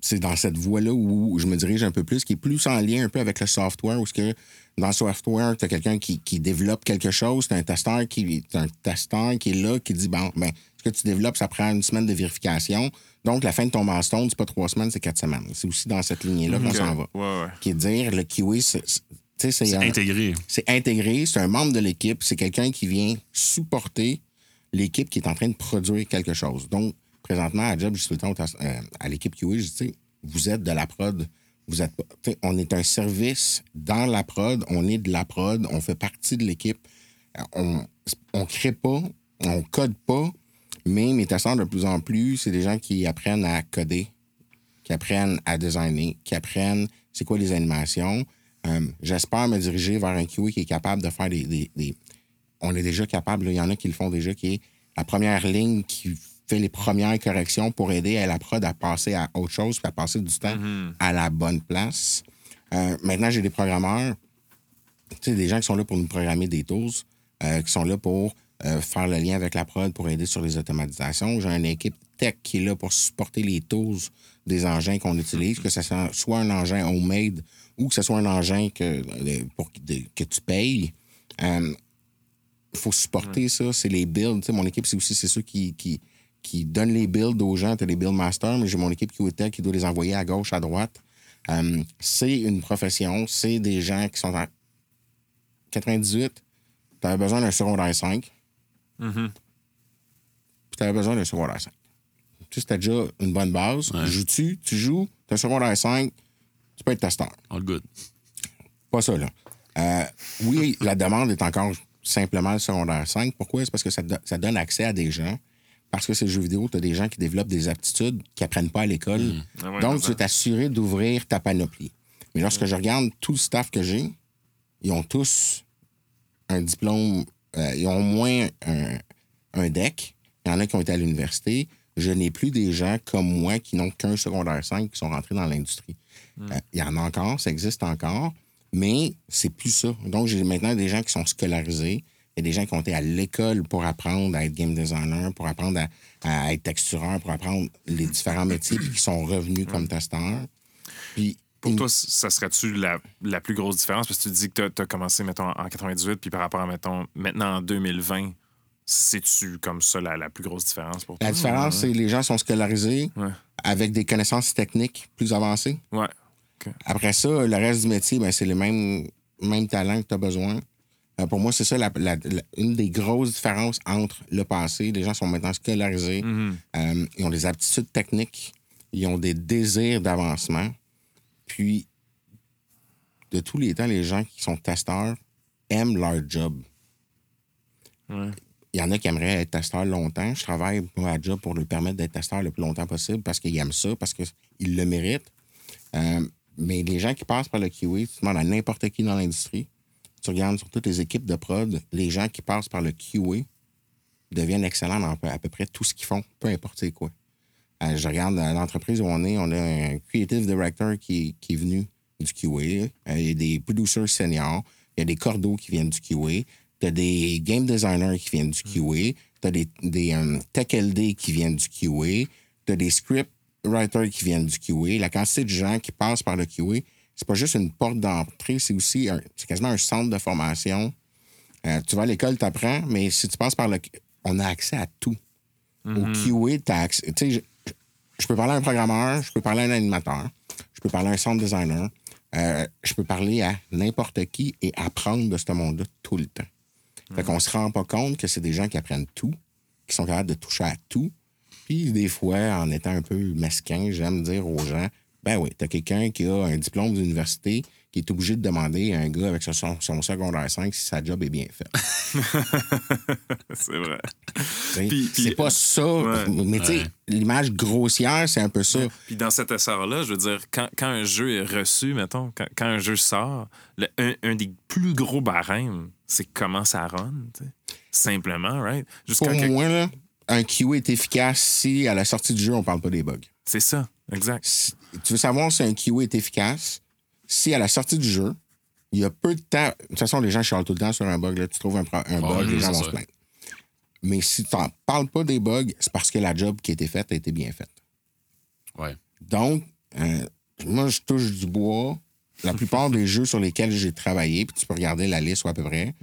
C'est dans cette voie-là où je me dirige un peu plus, qui est plus en lien un peu avec le software, où ce que dans le software, tu as quelqu'un qui, qui développe quelque chose, tu un testeur qui t'as un testeur qui est là, qui dit bon, ben, ce que tu développes, ça prend une semaine de vérification. Donc, la fin de ton milestone, c'est pas trois semaines, c'est quatre semaines. C'est aussi dans cette lignée-là qu'on s'en va. Ouais, ouais. Qui est dire, le QA, c'est- c'est- tu sais, c'est C'est un- intégré. c'est intégré, c'est un membre de l'équipe, c'est quelqu'un qui vient supporter l'équipe qui est en train de produire quelque chose. Donc, présentement, à Job, je dis tout le temps euh, à l'équipe QA, je dis, tu sais, vous êtes de la prod, On est un service dans la prod, on est de la prod, on fait partie de l'équipe. On on crée pas, on code pas, mais mes de plus en plus, c'est des gens qui apprennent à coder, qui apprennent à designer, qui apprennent c'est quoi les animations. Euh, J'espère me diriger vers un QA qui est capable de faire des. des- des- on est déjà capable, il y en a qui le font déjà, qui est la première ligne qui fait les premières corrections pour aider à la prod à passer à autre chose, puis à passer du temps à la bonne place. Euh, maintenant, j'ai des programmeurs, tu sais, des gens qui sont là pour nous programmer des tools, euh, qui sont là pour euh, faire le lien avec la prod, pour aider sur les automatisations. J'ai une équipe tech qui est là pour supporter les tools des engins qu'on utilise, que ce soit un engin homemade ou que ce soit un engin que, pour, de- que tu payes. Euh, il faut supporter ça. C'est les builds. Mon équipe, c'est aussi c'est ceux qui, qui, qui donnent les builds aux gens. Tu as les build masters, mais j'ai mon équipe qui est tech qui doit les envoyer à gauche, à droite. Euh, c'est une profession. C'est des gens qui sont en 98. Tu avais besoin d'un secondaire 5. Puis tu avais besoin d'un secondaire 5. Tu sais, c'était déjà une bonne base. Joues-tu, tu joues, tu as un secondaire 5, tu peux être testeur. All good. Pas ça, là. Euh, oui, la demande est encore simplement le secondaire 5. Pourquoi? C'est parce que ça, do- ça donne accès à des gens. Parce que c'est le jeu vidéo, tu as des gens qui développent des aptitudes qu'ils n'apprennent pas à l'école. Ah ouais, Donc, tu es assuré d'ouvrir ta panoplie. Mais lorsque je regarde tout le staff que j'ai, ils ont tous un diplôme, euh, ils ont au moins un, un deck. Il y en a qui ont été à l'université. Je n'ai plus des gens comme moi qui n'ont qu'un secondaire 5 qui sont rentrés dans l'industrie. Euh, il y en a encore, ça existe encore, mais c'est plus ça. Donc, j'ai maintenant des gens qui sont scolarisés. Il y a des gens qui ont été à l'école pour apprendre à être game designer, pour apprendre à, à être textureur, pour apprendre les différents métiers, puis qui sont revenus comme testeurs. Puis, Pour toi, ça serait-tu la, la plus grosse différence? Parce que tu dis que tu as, commencé, mettons, en 98, puis par rapport à, mettons, maintenant en 2020, c'est-tu comme ça la, la plus grosse différence pour toi? La différence, c'est que les gens sont scolarisés Ouais. avec des connaissances techniques plus avancées. Ouais. Après ça, le reste du métier, ben, c'est les mêmes, mêmes talents que tu as besoin. Euh, pour moi, c'est ça la- la- la- une des grosses différences entre le passé. Les gens sont maintenant scolarisés. Euh, ils ont des aptitudes techniques. Ils ont des désirs d'avancement. Puis, de tous les temps, les gens qui sont testeurs aiment leur job. Ouais. Il y en a qui aimeraient être testeurs longtemps. Je travaille moi, à job pour leur permettre d'être testeur le plus longtemps possible parce qu'ils aiment ça, parce qu'ils le méritent. Euh, mais les gens qui passent par le QA, tu demandes à n'importe qui dans l'industrie, tu regardes sur toutes les équipes de prod, les gens qui passent par le QA deviennent excellents dans à peu près tout ce qu'ils font, peu importe c'est quoi. Euh, je regarde dans l'entreprise où on est, on a un creative director qui, qui est venu du QA. Euh, Il y a des producers seniors. Il y a des cordeaux qui viennent du QA. Tu as des game designers qui viennent du QA. Tu as des, des euh, tech LD qui viennent du QA. Tu as des script writers qui viennent du QA. La quantité de gens qui passent par le QA, c'est pas juste une porte d'entrée, c'est aussi un- c'est quasiment un centre de formation. Euh, tu vas à l'école, tu apprends, mais si tu passes par le. On a accès à tout. Au QA, tu as accès. Tu sais, je, je peux parler à un programmeur, je peux parler à un animateur, je peux parler à un sound designer, euh, je peux parler à n'importe qui et apprendre de ce monde-là tout le temps. Fait qu'on se rend pas compte que c'est des gens qui apprennent tout, qui sont capables de toucher à tout. Puis des fois, en étant un peu mesquin, j'aime dire aux gens ben oui, t'as quelqu'un qui a un diplôme d'université qui est obligé de demander à un gars avec son, son secondaire 5 si sa job est bien faite. c'est vrai. T'sais, Puis- puis- c'est pas ça. Ouais. mais tu sais, l'image grossière, c'est un peu ça. Puis dans cet essor-là, je veux dire, quand, quand un jeu est reçu, mettons, quand, quand un jeu sort, le- un, un des plus gros barèmes, c'est comment ça run, tu sais. Simplement, right? Jusqu'à Pour moi, là, un QA est efficace si à la sortie du jeu, on parle pas des bugs. C'est ça, exact. Tu veux savoir si un QA est efficace? Si à la sortie du jeu, il y a peu de temps. De toute façon, les gens chialent tout le temps sur un bug. Là, tu trouves un, bug, les gens vont se plaindre. Mais si tu n'en parles pas des bugs, c'est parce que la job qui a été faite a été bien faite. Ouais. Donc, euh, moi, je touche du bois. La plupart des jeux sur lesquels j'ai travaillé, puis tu peux regarder la liste ou à peu près,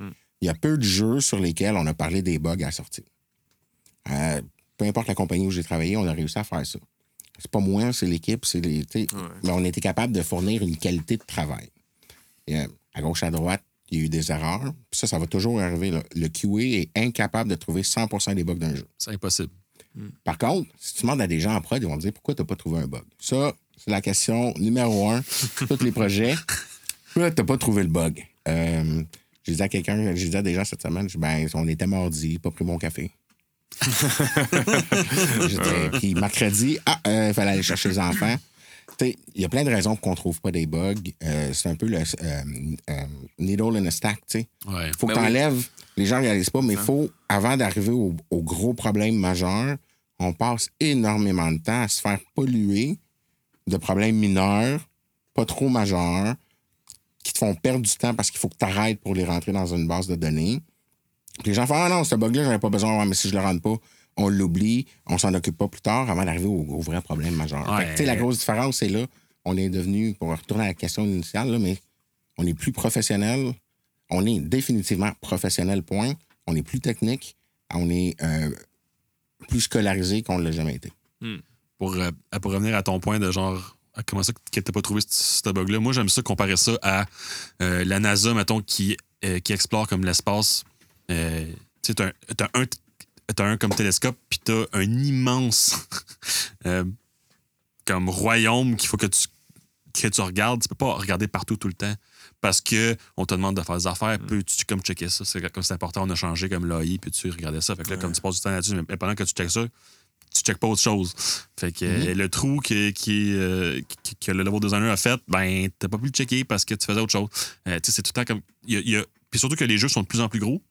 il y a peu de jeux sur lesquels on a parlé des bugs à la sortie. Euh, peu importe la compagnie où j'ai travaillé, on a réussi à faire ça. C'est pas moi, c'est l'équipe, c'est les. tu Mais on était capable de fournir une qualité de travail. Et, euh, à gauche, à droite, il y a eu des erreurs. Puis ça, ça va toujours arriver. là. Le QA est incapable de trouver 100% des bugs d'un jeu. C'est impossible. Par contre, si tu demandes à des gens en prod, ils vont te dire pourquoi tu n'as pas trouvé un bug? Ça, C'est la question numéro un. Tous les projets. Puis là, t'as pas trouvé le bug? Euh, j'ai dit à quelqu'un, j'ai dit à des gens cette semaine, ben, on était mardi, pas pris mon café. Puis mercredi, ah, il fallait aller chercher les enfants. Tu sais, Il y a plein de raisons pour qu'on trouve pas des bugs. Euh, c'est un peu le euh, euh, needle in a stack, tu sais. Ouais. faut que Ben tu enlèves. Les gens ne réalisent pas, mais il faut, avant d'arriver au, au gros problème majeur, on passe énormément de temps à se faire polluer de problèmes mineurs, pas trop majeurs, qui te font perdre du temps parce qu'il faut que tu arrêtes pour les rentrer dans une base de données. Puis les gens font Ah non, ce bug-là, j'en ai pas besoin, Ouais, mais si je le rentre pas, on l'oublie, on s'en occupe pas plus tard avant d'arriver au, au vrai problème majeur. Ouais. Fait que, tu sais, la grosse différence, c'est là, on est devenu, pour retourner à la question initiale, là, mais on est plus professionnel. On est définitivement professionnel, point. On est plus technique. On est euh, plus scolarisé qu'on ne l'a jamais été. Pour, euh, pour revenir à ton point de genre, comment ça que t'as pas trouvé ce, bug-là, moi j'aime ça comparer ça à euh, la NASA, mettons, qui, qui explore comme l'espace. Euh, tu sais, t'as un, t'as un, comme télescope, puis t'as un immense euh, comme royaume qu'il faut que tu, que tu regardes. Tu peux pas regarder partout tout le temps. Parce que on te demande de faire des affaires, peux-tu comme checker ça? C'est comme c'est important, on a changé comme l'AI, puis tu regardais ça? Fait que là, comme tu passes du temps là-dessus, mais pendant que tu checkes ça, tu checkes pas autre chose. Fait que euh, le trou qui, qui, euh, qui- que le level designer a fait, ben, t'as pas pu le checker parce que tu faisais autre chose. Euh, tu sais, c'est tout le temps comme. y a- y a- puis surtout que les jeux sont de plus en plus gros.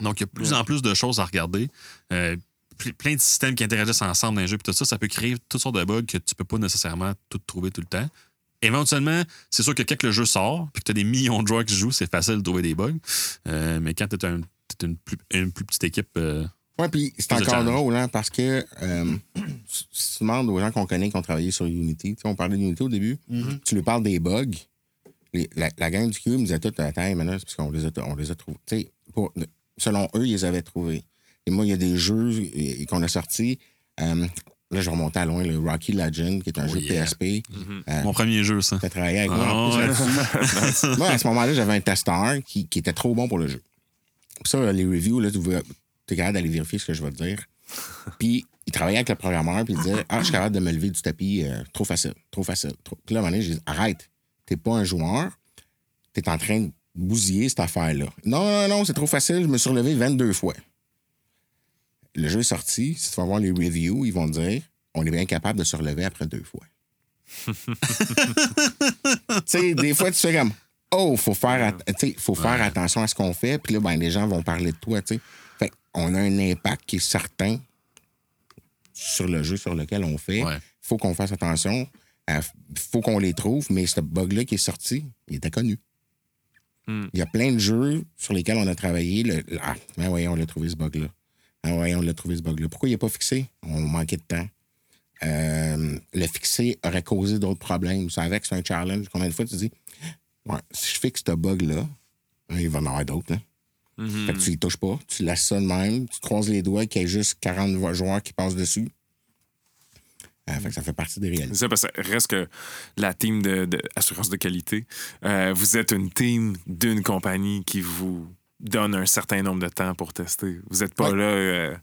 Donc, il y a de plus en plus de choses à regarder. Euh, ple- plein de systèmes qui interagissent ensemble dans les jeux, puis tout ça, ça peut créer toutes sortes de bugs que tu peux pas nécessairement tout trouver tout le temps. Éventuellement, c'est sûr que quand le jeu sort, puis que tu as des millions de joueurs qui jouent, c'est facile de trouver des bugs. Euh, mais quand tu es, une, plus, une plus petite équipe, euh, Oui, puis c'est encore drôle, hein, parce que euh, si tu demandes aux gens qu'on connaît qui ont travaillé sur Unity, tu sais, on parlait d'Unity au début, tu lui parles des bugs. les- la, la gang du Cube me disait tout à la taille, maintenant, c'est parce qu'on les a, on les a trouvés. Tu sais, pour- selon eux, ils les avaient trouvés. Et moi, il y a des jeux euh, qu'on a sortis. euh, là, je remontais à loin, le Rocky Legend, qui est un Oh jeu yeah. PSP. Euh, mon premier jeu, ça. T'as travaillé avec moi Ah, ouais. moi, à ce moment-là, j'avais un testeur qui, qui était trop bon pour le jeu. Puis ça, les reviews, là, tu es capable d'aller vérifier ce que je vais te dire. Puis il travaillait avec le programmeur, puis il disait Ah, je suis capable de me lever du tapis, euh, trop facile, trop facile. Trop... Puis là, à un moment donné, j'ai dit Arrête, t'es pas un joueur, t'es en train de bousiller cette affaire-là. Non, non, non, c'est trop facile, je me suis relevé 22 fois. Le jeu est sorti, si tu vas voir les reviews, ils vont dire On est bien capable de se relever après deux fois. tu sais, des fois, tu fais comme Oh, faut faire, faut faire attention à ce qu'on fait. Puis là, ben, les gens vont parler de toi. Fait on a un impact qui est certain sur le jeu sur lequel on fait. Il Ouais. faut qu'on fasse attention. Il faut qu'on les trouve. Mais ce bug-là qui est sorti, il était connu. Hmm. Il y a plein de jeux sur lesquels on a travaillé. Le, ah, ben voyons, on l'a trouvé ce bug-là. Ah ouais, on l'a trouvé ce bug-là. Pourquoi il n'est pas fixé? On manquait de temps. Euh, le fixer aurait causé d'autres problèmes. Ça avec, c'est un challenge. Combien de fois tu dis, ouais, si je fixe ce bug-là, hein, il va en avoir d'autres. hein. Mhm. Fait que tu y touches pas, tu laisses ça de même, tu croises les doigts qu'il y ait juste 40 vo- joueurs qui passent dessus. Euh, fait que ça fait partie des réalités. Ça, parce que reste que la team de, de assurance de qualité, euh, vous êtes une team d'une compagnie qui vous donne un certain nombre de temps pour tester. Vous n'êtes pas Ouais. là. euh,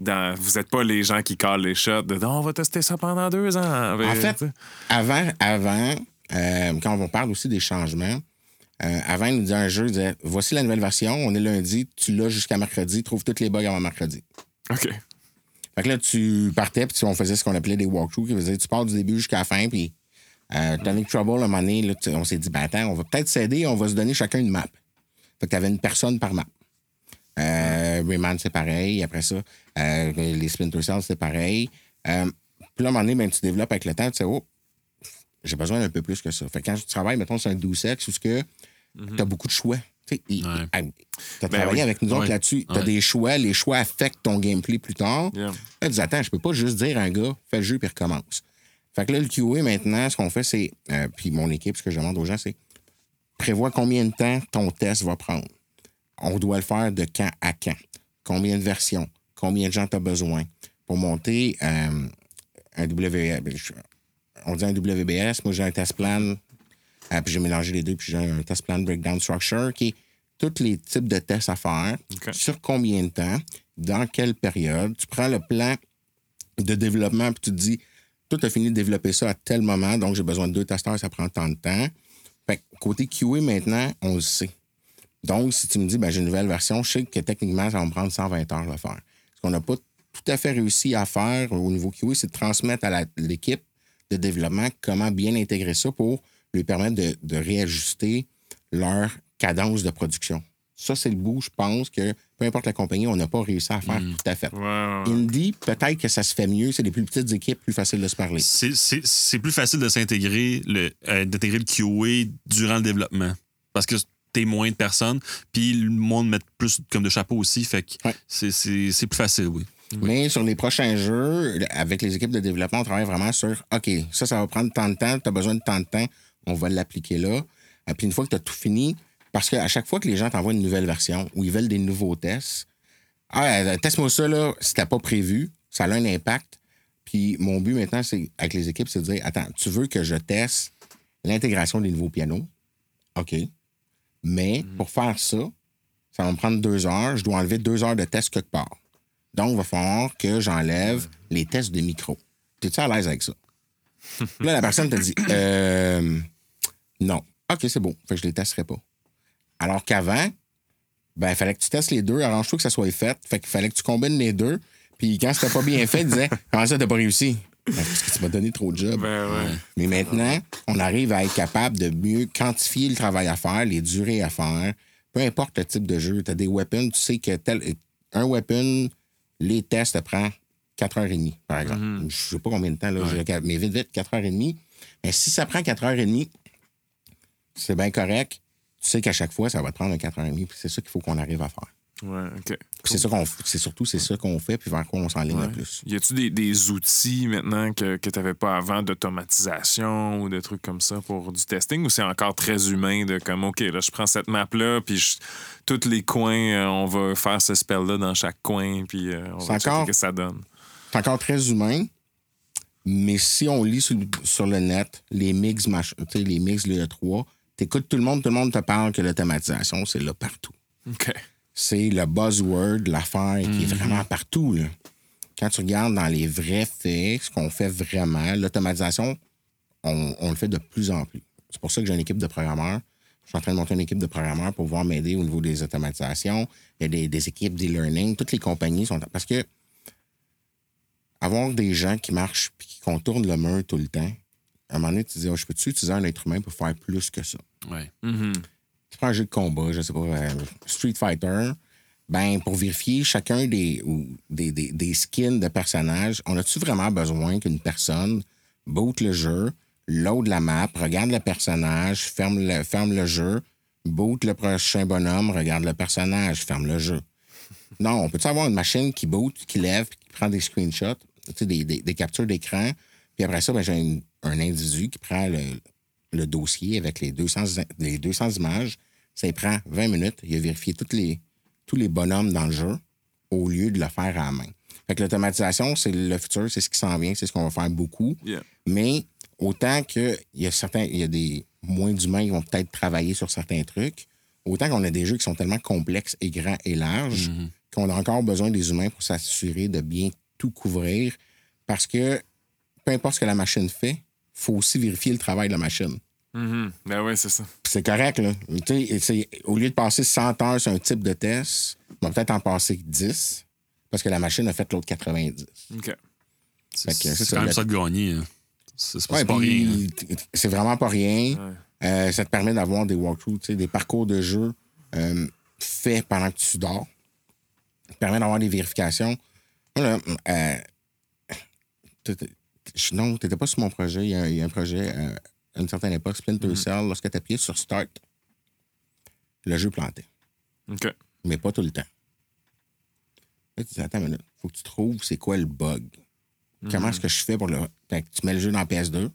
dans, vous n'êtes pas les gens qui calent les shots de on va tester ça pendant deux ans. Ben, En fait, tu sais. avant, avant quand on parle aussi des changements, avant, il nous disait un jeu, il disait voici la nouvelle version, on est lundi, tu l'as jusqu'à mercredi, trouve tous les bugs avant mercredi. OK. Fait que là, tu partais, puis on faisait ce qu'on appelait des walkthroughs, qui dire tu pars du début jusqu'à la fin, puis euh, Tonic Trouble, à un moment donné, là, tu- on s'est dit, ben attends, on va peut-être s'aider, on va se donner chacun une map. Fait que t'avais une personne par map. Euh, Rayman, c'est pareil. Après ça, euh, les Splinter Cells, c'est pareil. Euh, puis là, à un moment donné, ben, tu développes avec le temps, tu sais, oh, j'ai besoin d'un peu plus que ça. Fait que quand je travaille, mettons, sur un doux sexe, où ce que t'as beaucoup de choix. Tu T'as Ben travaillé oui. avec nous autres là-dessus. T'as Ouais. des choix. Les choix affectent ton gameplay plus tard. Yeah. Là, tu dis, attends, je peux pas juste dire à un gars, fais le jeu puis recommence. Fait que là, le QA, maintenant, ce qu'on fait, c'est. euh, puis mon équipe, ce que je demande aux gens, c'est prévois combien de temps ton test va prendre? On doit le faire de quand à quand? Combien de versions? Combien de gens tu as besoin? Pour monter euh, un WBS. On dit un WBS. Moi, j'ai un test plan. Euh, puis j'ai mélangé les deux. Puis j'ai un test plan breakdown structure qui est tous les types de tests à faire. Sur combien de temps. Dans quelle période. Tu prends le plan de développement puis tu te dis Toi, tu as fini de développer ça à tel moment, donc j'ai besoin de deux testeurs, ça prend tant de temps. Fait que côté QA, maintenant, on le sait. Donc, si tu me dis, ben, j'ai une nouvelle version, je sais que techniquement, ça va me prendre 120 heures de le faire. Ce qu'on n'a pas tout à fait réussi à faire au niveau QA, c'est de transmettre à l'équipe de développement comment bien intégrer ça pour lui permettre de, de réajuster leur cadence de production. Ça, c'est le bout, je pense, que peu importe la compagnie, on n'a pas réussi à faire tout à fait. Ouais. Indie, peut-être que ça se fait mieux. C'est des plus petites équipes, plus facile de se parler. C'est- plus facile de s'intégrer, euh, d'intégrer le QA durant le développement. Parce que t'es moins de personnes, puis le monde met plus comme de chapeau aussi, fait que Ouais. c'est- c'est c'est plus facile, oui. Mais sur les prochains jeux, avec les équipes de développement, on travaille vraiment sur OK, ça, ça va prendre tant de temps, tu as besoin de tant de temps, on va l'appliquer là. Et puis une fois que tu as tout fini, parce qu'à chaque fois que les gens t'envoient une nouvelle version ou ils veulent des nouveaux tests, ah, euh, teste-moi ça, là, c'était pas prévu, ça a un impact. Puis mon but maintenant, c'est avec les équipes, c'est de dire Attends, tu veux que je teste l'intégration des nouveaux pianos? OK. Mais pour faire ça, ça va me prendre deux heures. Je dois enlever deux heures de test quelque part. Donc, il va falloir que j'enlève les tests de micro. T'es-tu à l'aise avec ça? Puis là, la personne te dit euh, Non. OK, c'est bon. Fait que je les testerai pas. Alors qu'avant, ben, il fallait que tu testes les deux. Arrange-toi que ça soit fait. Fait qu'il fallait que tu combines les deux. Puis quand c'était pas bien fait, il disait Comment ça, t'as pas réussi? Ben, parce que tu m'as donné trop de job. Ben ouais. Mais maintenant, on arrive à être capable de mieux quantifier le travail à faire, les durées à faire. Peu importe le type de jeu. Tu as des weapons, tu sais que tel, un weapon, les tests, ça prend 4h30, par exemple. Je sais pas combien de temps, là, mais vite, vite, 4h30. Mais si ça prend 4h30, c'est bien correct. Tu sais qu'à chaque fois, ça va te prendre un 4h30, puis c'est ça qu'il faut qu'on arrive à faire. Ouais, OK. C'est c'est surtout c'est ça qu'on fait, puis vers quoi on s'enligne le plus. Y a-tu des, des outils maintenant que, que tu n'avais pas avant d'automatisation ou de trucs comme ça pour du testing ou c'est encore très humain de comme, OK, là, je prends cette map-là, puis je- tous les coins, euh, on va faire ce spell-là dans chaque coin, puis euh, on va encore- ce que ça donne. c'est encore très humain. Mais si on lit sur le, sur le net, les mix, les mix, le 3, t'écoutes tout le monde, tout le monde te parle que l'automatisation, c'est là partout. C'est le buzzword, l'affaire qui est Mhm. vraiment partout. Là. Quand tu regardes dans les vrais faits, ce qu'on fait vraiment, l'automatisation, on, on le fait de plus en plus. C'est pour ça que j'ai une équipe de programmeurs. Je suis en train de monter une équipe de programmeurs pour pouvoir m'aider au niveau des automatisations. Il y a des, des équipes d'e-learning. Toutes les compagnies sont. Parce que avoir des gens qui marchent et qui contournent le mur tout le temps, à un moment donné, tu te dis, Ah, je peux-tu utiliser un être humain pour faire plus que ça? Ouais. tu prends un jeu de combat, je sais pas, euh, Street Fighter, ben pour vérifier chacun des, ou des, des, des skins de personnages, on a-tu vraiment besoin qu'une personne boot le jeu, load la map, regarde le personnage, ferme le, ferme le jeu, boot le prochain bonhomme, regarde le personnage, ferme le jeu? Non, on peut avoir une machine qui boot, qui lève, puis qui prend des screenshots, des, des, des captures d'écran, puis après ça, ben, j'ai un, un individu qui prend le, le dossier avec les 200, les 200 images. Ça lui prend 20 minutes. Il a vérifié toutes les, tous les bonhommes dans le jeu au lieu de le faire à la main. Fait que l'automatisation, c'est le futur, c'est ce qui s'en vient, c'est ce qu'on va faire beaucoup. Yeah. Mais autant qu'il y a certains, il y a des moins d'humains qui vont peut-être travailler sur certains trucs, autant qu'on a des jeux qui sont tellement complexes et grands et larges qu'on a encore besoin des humains pour s'assurer de bien tout couvrir. Parce que peu importe ce que la machine fait, faut aussi vérifier le travail de la machine. Mhm. Ben ouais, c'est ça. C'est correct, là. Tu sais, c'est- au lieu de passer 100 heures sur un type de test, on va peut-être en passer 10 parce que la machine a fait l'autre 90. OK. C'est quand même la- ça de gagner. hein. C'est pas, Ouais, rien. hein. C'est vraiment pas rien. Ouais. Euh, ça te permet d'avoir des walkthroughs, tu sais, des parcours de jeu euh, faits pendant que tu dors. Ça te permet d'avoir des vérifications. Euh, je- non, tu n'étais pas sur mon projet. Il y a, il y a un projet euh, à une certaine époque, Splinter Cell. Lorsque tu appuyais sur Start, le jeu plantait. OK. mais pas tout le temps. Là, tu dis, attends une minute, faut que tu trouves c'est quoi le bug. Comment est-ce que je fais pour le. Tu mets le jeu dans PS2,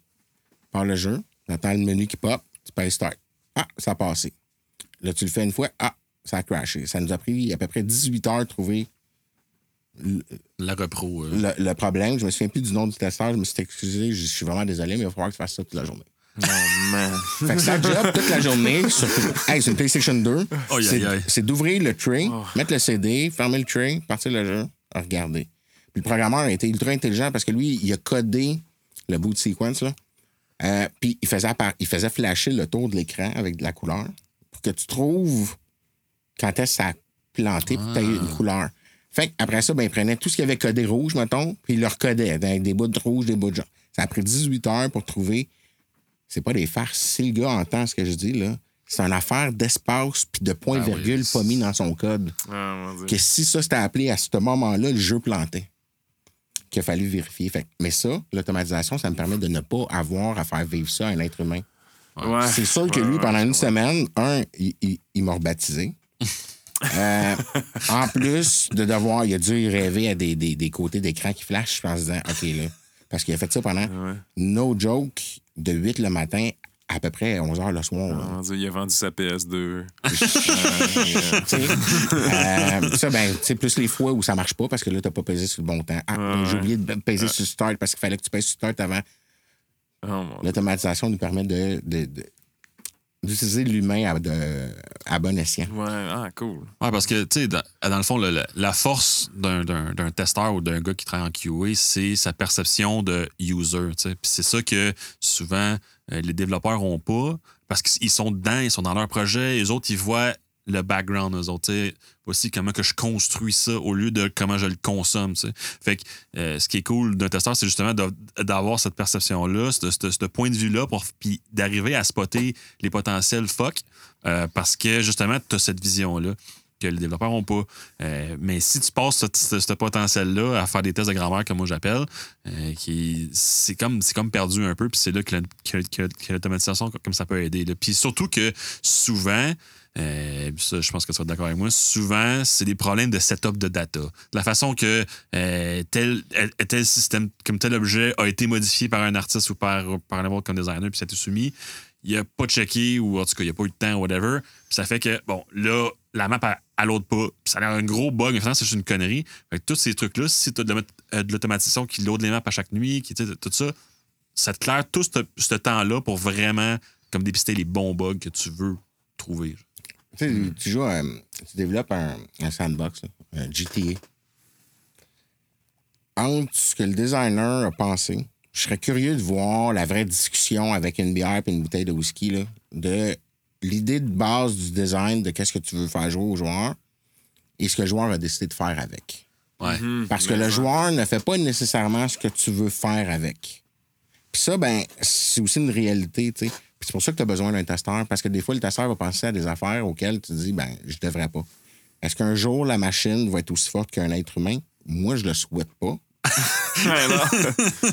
par le jeu, tu attends le menu qui pop, tu payes start. Ah, ça a passé. Là, tu le fais une fois, ah, ça a crashé. Ça nous a pris à peu près 18 heures de trouver La repro. euh, le, le problème. Je me souviens plus du nom du testeur, je me suis excusé, je suis vraiment désolé, mais il va falloir que tu fasses ça toute la journée. Oh, man. Fait que ça job toute la journée. Hey, c'est une PlayStation 2. Aïe, C'est- d'ouvrir le tray, mettre le CD, fermer le tray, partir le jeu, regarder. Puis le programmeur a été ultra intelligent parce que lui, il a codé le boot sequence, là. Euh, puis il faisait, il faisait flasher le tour de l'écran avec de la couleur pour que tu trouves quand est-ce que ça a planté pour une couleur. Fait qu'après ça, ben, il prenait tout ce qu'il avait codé rouge, mettons, puis il le recodait avec des bouts de rouge, des bouts de jaune. Ça a pris 18 heures pour trouver. C'est pas des farces. Si le gars entend ce que je dis, là, c'est une affaire d'espace puis de point-virgule oui. pas mis dans son code. Ah, mon Dieu. Que si ça c'était appelé à ce moment-là, le jeu plantait. Qu'il a fallu vérifier. Fait, mais ça, l'automatisation, ça me permet de ne pas avoir à faire vivre ça à un être humain. Ouais. C'est sûr que lui, pendant une semaine, un, il, il- il m'a rebaptisé. Euh, en plus de devoir, il a dû rêver à des, des- des côtés d'écran qui flashent en se disant, OK, là. Parce qu'il a fait ça pendant, Ouais. no joke, de 8 le matin à peu près 11 h le soir. Ah, il a vendu sa PS2. Tu sais, euh, ça, ben, c'est plus les fois où ça marche pas parce que là, t'as pas pesé sur le bon temps. Ah, j'ai oublié de peser sur Start parce qu'il fallait que tu pèses sur Start avant. Oh. L'automatisation nous permet de, de- de- d'utiliser l'humain à, de- à bon escient. Ouais, ah, cool. Ouais, parce que, tu sais, dans, dans le fond, le- le- la force d'un, d'un- d'un testeur ou d'un gars qui travaille en QA, c'est sa perception de user, tu sais. Puis c'est ça que souvent euh, les développeurs ont pas parce qu'ils sont dedans, ils sont dans leur projet. Les autres, ils voient le background, eux autres. tu sais. Voici comment que je construis ça au lieu de comment je le consomme. Fait que euh, ce qui est cool d'un testeur, c'est justement d'avoir cette perception-là, ce, point de vue-là, puis d'arriver à spotter les potentiels fuck, euh, parce que justement, tu as cette vision-là que les développeurs n'ont pas. Euh, mais si tu passes ce, potentiel-là à faire des tests de grammaire, comme moi j'appelle, c'est comme, comme perdu un peu, puis c'est là que, la- que- que- que l'automatisation, comme ça peut aider. Puis surtout que souvent, euh, ça, je pense que tu vas d'accord avec moi. Souvent, c'est des problèmes de setup de data. La façon que euh, tel, euh, tel système, comme tel objet a été modifié par un artiste ou par, par n'importe quel designer, puis ça a été soumis. Il n'a pas checké ou en tout cas, il n'a pas eu de temps, whatever. Puis ça fait que, bon, là, la map, elle, load pas. Puis ça a l'air un gros bug. Mais finalement, c'est juste une connerie. Fait que tous ces trucs-là, si tu as de, la- de l'automatisation qui load les maps à chaque nuit, qui, tout ça, ça te claire tout ce, ce temps-là pour vraiment comme dépister les bons bugs que tu veux trouver. Tu sais, tu joues, tu développes un, un sandbox, là, un GTA. Entre ce que le designer a pensé, je serais curieux de voir la vraie discussion avec une bière et une bouteille de whisky, là, de l'idée de base du design de qu'est-ce que tu veux faire jouer au joueur et ce que le joueur a décidé de faire avec. Ouais. Parce que le joueur ne fait pas nécessairement ce que tu veux faire avec. Puis ça, ben, c'est aussi une réalité, tu sais. Puis c'est pour ça que tu as besoin d'un testeur, parce que des fois, le testeur va penser à des affaires auxquelles tu te dis, ben, je devrais pas. Est-ce qu'un jour, la machine va être aussi forte qu'un être humain? Moi, je le souhaite pas.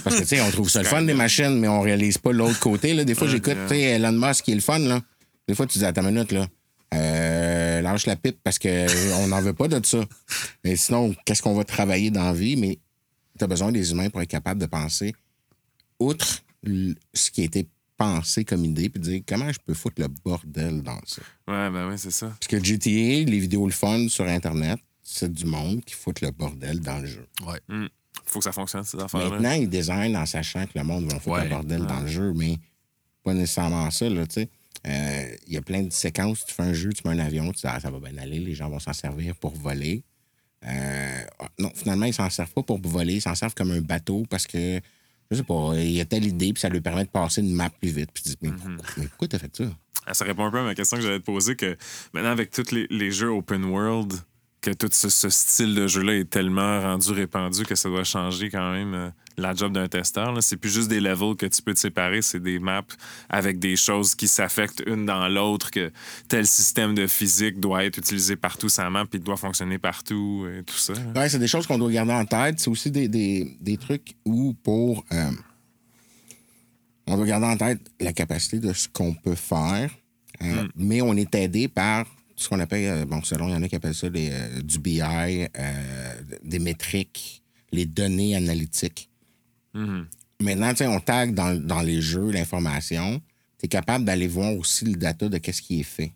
Parce que, tu sais, on trouve ça le fun des machines, mais on réalise pas l'autre côté. Là. Des fois, j'écoute, tu sais, Elon Musk qui est le fun, là. Des fois, tu dis, attends une minute, là. Euh, lâche la pipe parce qu'on n'en veut pas de ça. Mais sinon, qu'est-ce qu'on va travailler dans la vie? Mais tu as besoin des humains pour être capable de penser outre ce qui a été pensé comme idée, puis dire comment je peux foutre le bordel dans ça. Ouais, ben oui, c'est ça. Parce que GTA, les vidéos le fun sur Internet, c'est du monde qui fout le bordel dans le jeu. Ouais. Faut que ça fonctionne, ces affaires-là. Maintenant, ils designent en sachant que le monde va foutre Ouais. le bordel dans le jeu, mais pas nécessairement ça, là, tu sais. Euh, Il y a plein de séquences. Tu fais un jeu, tu mets un avion, tu dis, ah, ça va bien aller, les gens vont s'en servir pour voler. Euh, ah, non, finalement, ils s'en servent pas pour voler, ils s'en servent comme un bateau parce que, je sais pas, il y a telle idée, puis ça lui permet de passer une map plus vite. Puis tu dis, mais, pourquoi, mais pourquoi t'as fait ça? Ça répond un peu à ma question que j'allais te poser que maintenant, avec tous les, les jeux open world, que tout ce, ce style de jeu-là est tellement rendu répandu que ça doit changer quand même euh, la job d'un testeur. C'est plus juste des levels que tu peux te séparer, c'est des maps avec des choses qui s'affectent une dans l'autre, que tel système de physique doit être utilisé partout sa map, puis doit fonctionner partout et tout ça. Ouais, c'est des choses qu'on doit garder en tête. C'est aussi des, des- des trucs où pour. euh, on doit garder en tête la capacité de ce qu'on peut faire, euh, mais on est aidé par ce qu'on appelle, euh, bon, selon, il y en a qui appellent ça euh, du BI, euh, des métriques, les données analytiques. Maintenant, tu sais, on tag dans, dans les jeux l'information. Tu es capable d'aller voir aussi le data de qu'est-ce qui est fait.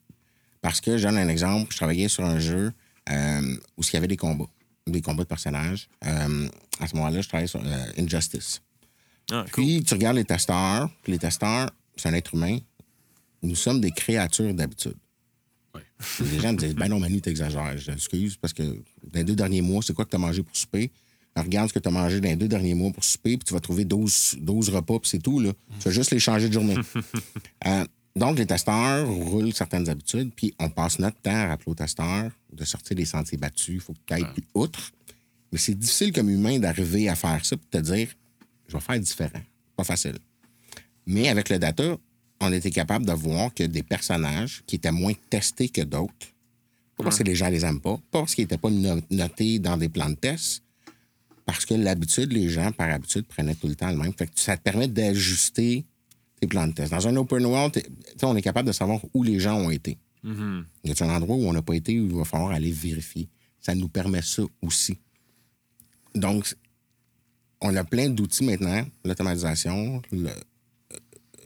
Parce que, je donne un exemple, je travaillais sur un jeu euh, où il y avait des combats, des combats de personnages. Euh, à ce moment-là, je travaillais sur euh, Injustice. Ah, cool. Puis, tu regardes les testeurs, puis les testeurs, c'est un être humain. Nous sommes des créatures d'habitude. Les gens me disent, ben non, Manu, t'exagères. Je excuse parce que dans les deux derniers mois, c'est quoi que t'as mangé pour souper? regarde ce que tu as mangé dans les deux derniers mois pour souper, puis tu vas trouver 12, 12 repas, puis c'est tout. Là. Tu vas juste les changer de journée. Euh, donc, les testeurs roulent certaines habitudes, puis on passe notre temps à rappeler aux testeurs de sortir des sentiers battus. Il faut que tu ailles plus outre. Mais c'est difficile comme humain d'arriver à faire ça, puis de te dire, je vais faire différent. Pas facile. Mais avec le data, on était capable de voir que des personnages qui étaient moins testés que d'autres, pas parce que les gens les aiment pas, pas parce qu'ils n'étaient pas no- notés dans des plans de test, parce que l'habitude, les gens, par habitude, prenaient tout le temps le même. Fait que ça te permet d'ajuster tes plans de test. Dans un open world, on est capable de savoir où les gens ont été. Y a un endroit où on n'a pas été où il va falloir aller vérifier? Ça nous permet ça aussi. Donc, on a plein d'outils maintenant, l'automatisation, le-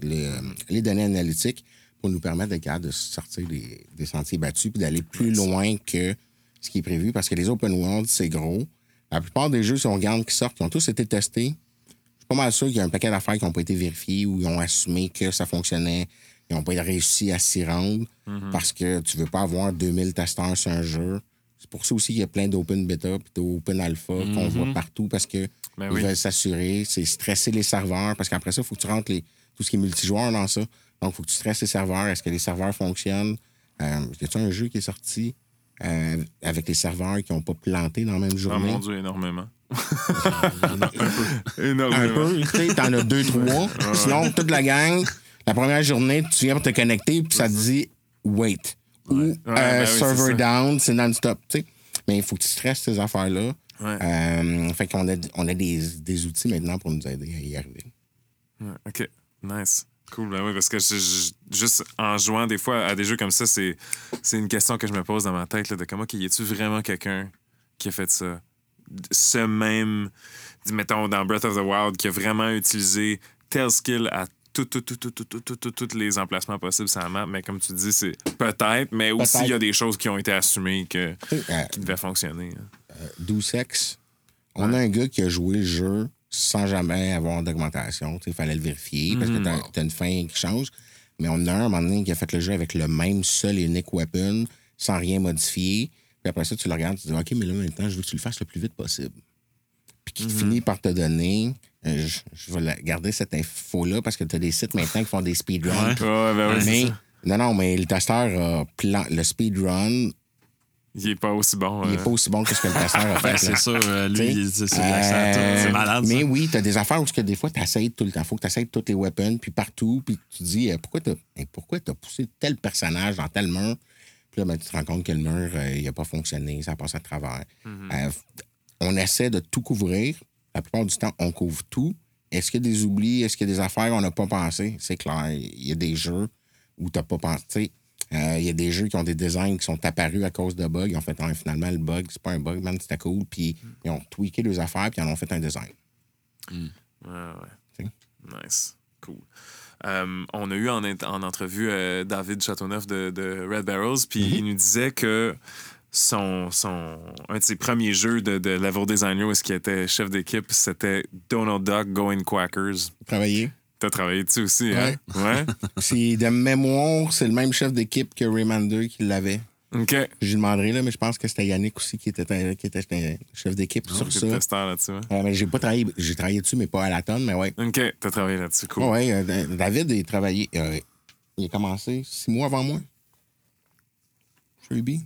les, euh, les données analytiques, pour nous permettre d'être capable de sortir des, des sentiers battus puis d'aller plus loin que ce qui est prévu. Parce que les open world, c'est gros. La plupart des jeux, si on regarde qui sortent, qui ont tous été testés, je suis pas mal sûr qu'il y a un paquet d'affaires qui n'ont pas été vérifiées ou ils ont assumé que ça fonctionnait. Ils n'ont pas réussi à s'y rendre parce que tu veux pas avoir 2000 testeurs sur un jeu. C'est pour ça aussi qu'il y a plein d'open beta et d'open alpha qu'on voit partout parce que Ben ils oui. veulent s'assurer, c'est stresser les serveurs parce qu'après ça, il faut que tu rentres les, tout ce qui est multijoueur dans ça. Donc, il faut que tu stresses les serveurs. Est-ce que les serveurs fonctionnent? Euh, y a-t-il un jeu qui est sorti euh, avec les serveurs qui n'ont pas planté dans la même Ah journée? mon Dieu, énormément. Un énormément. peu, tu sais, t'en as deux, trois. Sinon, toute la gang, la première journée, tu viens pour te connecter, puis ça te dit wait. Ou euh, ben oui, server down, c'est non-stop. Mais il faut que tu stresses ces affaires-là. Ouais. Euh, fait qu'on a, on a des, des outils maintenant pour nous aider à y arriver. OK. Nice. Cool, ben oui, parce que juste en jouant des fois à des jeux comme ça, c'est une question que je me pose dans ma tête de comment y a-tu vraiment quelqu'un qui a fait ça? Ce même, mettons dans Breath of the Wild, qui a vraiment utilisé tel skill à tout, tout, tout, tout, tout, tout, tout, tous les emplacements possibles sur la map. Mais comme tu dis, c'est peut-être, mais aussi il y a des choses qui ont été assumées que, euh, qui devaient fonctionner. Hein. Euh, On a un gars qui a joué le jeu sans jamais avoir d'augmentation. Il fallait le vérifier parce que t'as as une fin qui change. Mais on a un, à un moment donné qui a fait le jeu avec le même seul et unique weapon, sans rien modifier. Puis après ça, tu le regardes, tu te dis OK, mais là maintenant, je veux que tu le fasses le plus vite possible. Puis qui finit par te donner. euh, je, je vais la- garder cette info-là parce que tu as des sites maintenant qui font des speedruns. Ouais, ben oui, c'est mais, ça. non, non, mais le testeur a plan, le speedrun, Il est pas aussi bon. il euh. n'est pas aussi bon que ce que le testeur a fait. Ben, là. c'est sûr, euh, lui, il- c'est euh, malade. Mais oui, tu as des affaires où que des fois, tu essaies tout le temps. faut que tu essaies toutes les weapons, puis partout, puis tu te dis pourquoi tu as, poussé tel personnage dans tel mur? Puis là, ben, tu te rends compte que le mur, il n'a pas fonctionné, ça passe à travers. Euh, on essaie de tout couvrir. La plupart du temps, on couvre tout. Est-ce qu'il y a des oublis? Est-ce qu'il y a des affaires qu'on n'a pas pensé? C'est clair. Il y a des jeux où tu n'as pas pensé. Euh, Il y a des jeux qui ont des designs qui sont apparus à cause de bugs. Ils ont fait finalement le bug, c'est pas un bug, man, c'était cool. Puis ils ont tweaké leurs affaires, puis ils en ont fait un design. Ouais, ouais. Nice. Cool. Euh, on a eu en, en entrevue euh, David Châteauneuf de, de Red Barrels, puis Mm-hmm. il nous disait que son, son, un de ses premiers jeux de, de level designer où est-ce qu'il était chef d'équipe, c'était Donald Duck Going Quackers. Travailler. T'as travaillé dessus aussi, hein? Ouais. C'est de mémoire, c'est le même chef d'équipe que Raymander qui l'avait. OK. Je lui demanderai, là, mais je pense que c'était Yannick aussi qui était, un- qui était un chef d'équipe sur ça. testeur là-dessus. ouais. Euh, mais j'ai pas travaillé, j'ai travaillé dessus, mais pas à la tonne, mais ouais. OK, t'as travaillé là-dessus. Cool. Ouais, ouais, euh, David, il travaillé, euh, il a commencé six mois avant moi. Chez Ubi,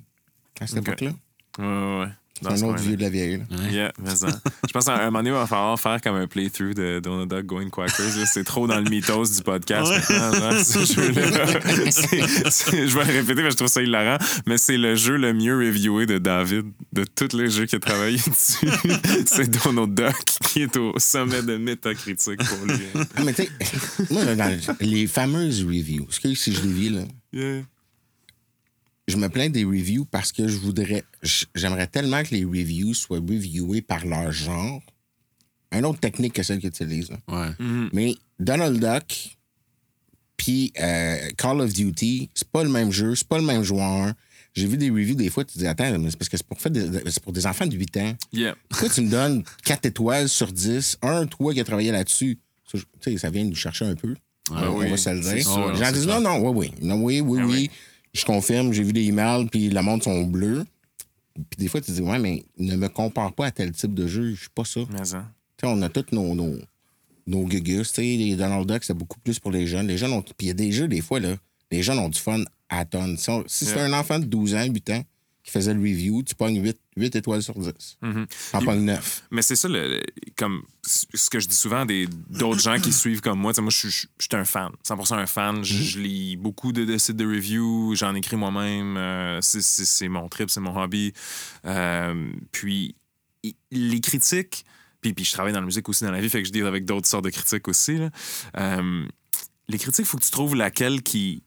à cette Ok. époque-là. Ouais, ouais, ouais. C'est un autre vieux de la vieille. là. Yeah, mais ça. Je pense qu'à un moment donné, il va falloir faire comme un playthrough de Donald Duck Going Quackers. C'est trop dans le mythos du podcast maintenant, genre, ce jeu-là. C'est- c'est- Je vais le répéter, mais je trouve ça hilarant. Mais c'est le jeu le mieux reviewé de David, de tous les jeux qu'il a travaillé dessus. c'est Donald Duck qui est au sommet de métacritique pour lui. Ah, mais tu sais, moi, là, dans les fameuses reviews, excuse si je les vis, là, Yeah. Je me plains des reviews parce que je voudrais. J'aimerais tellement que les reviews soient reviewées par leur genre. Une autre technique que celle qu'ils utilisent. là. Ouais. Mais Donald Duck puis euh, Call of Duty, c'est pas le même jeu, c'est pas le même joueur. J'ai vu des reviews des fois, tu te dis, attends, mais c'est parce que c'est pour, faire des- c'est pour des enfants de 8 ans. Yeah. Pourquoi tu me donnes 4 étoiles sur 10, un, toi qui as travaillé là-dessus? Tu sais, ça vient nous chercher un peu. on, on oui, va se le dire. sûr, clair. non, non, oui, oui. Non, oui, oui, Ah oui. oui. Je confirme, j'ai vu des emails, puis le monde sont bleus. Puis des fois, tu te dis, ouais, mais ne me compare pas à tel type de jeu, je suis pas ça. Mais ça. Tu sais, on a tous nos, nos, nos gugus. Tu sais, les Donald Duck, c'est beaucoup plus pour les jeunes. Les jeunes ont. Puis il y a des jeux, des fois, là, les jeunes ont du fun à tonnes. Si, on- si c'est un enfant de 12 ans, 8 ans qui faisait le review, tu pognes 8, 8 étoiles sur 10. Mhm. T'en Puis- pognes 9. Mais c'est ça, le, comme ce que je dis souvent des d'autres gens qui suivent comme moi. Moi, je suis- un fan, 100% un fan. Je, je lis beaucoup de, de sites de review, j'en écris moi-même. euh, c'est- mon trip, c'est mon hobby. Euh, puis, les critiques, puis, puis je travaille dans la musique aussi dans la vie, fait que je deal avec d'autres sortes de critiques aussi. là. Euh, les critiques, il faut que tu trouves laquelle qui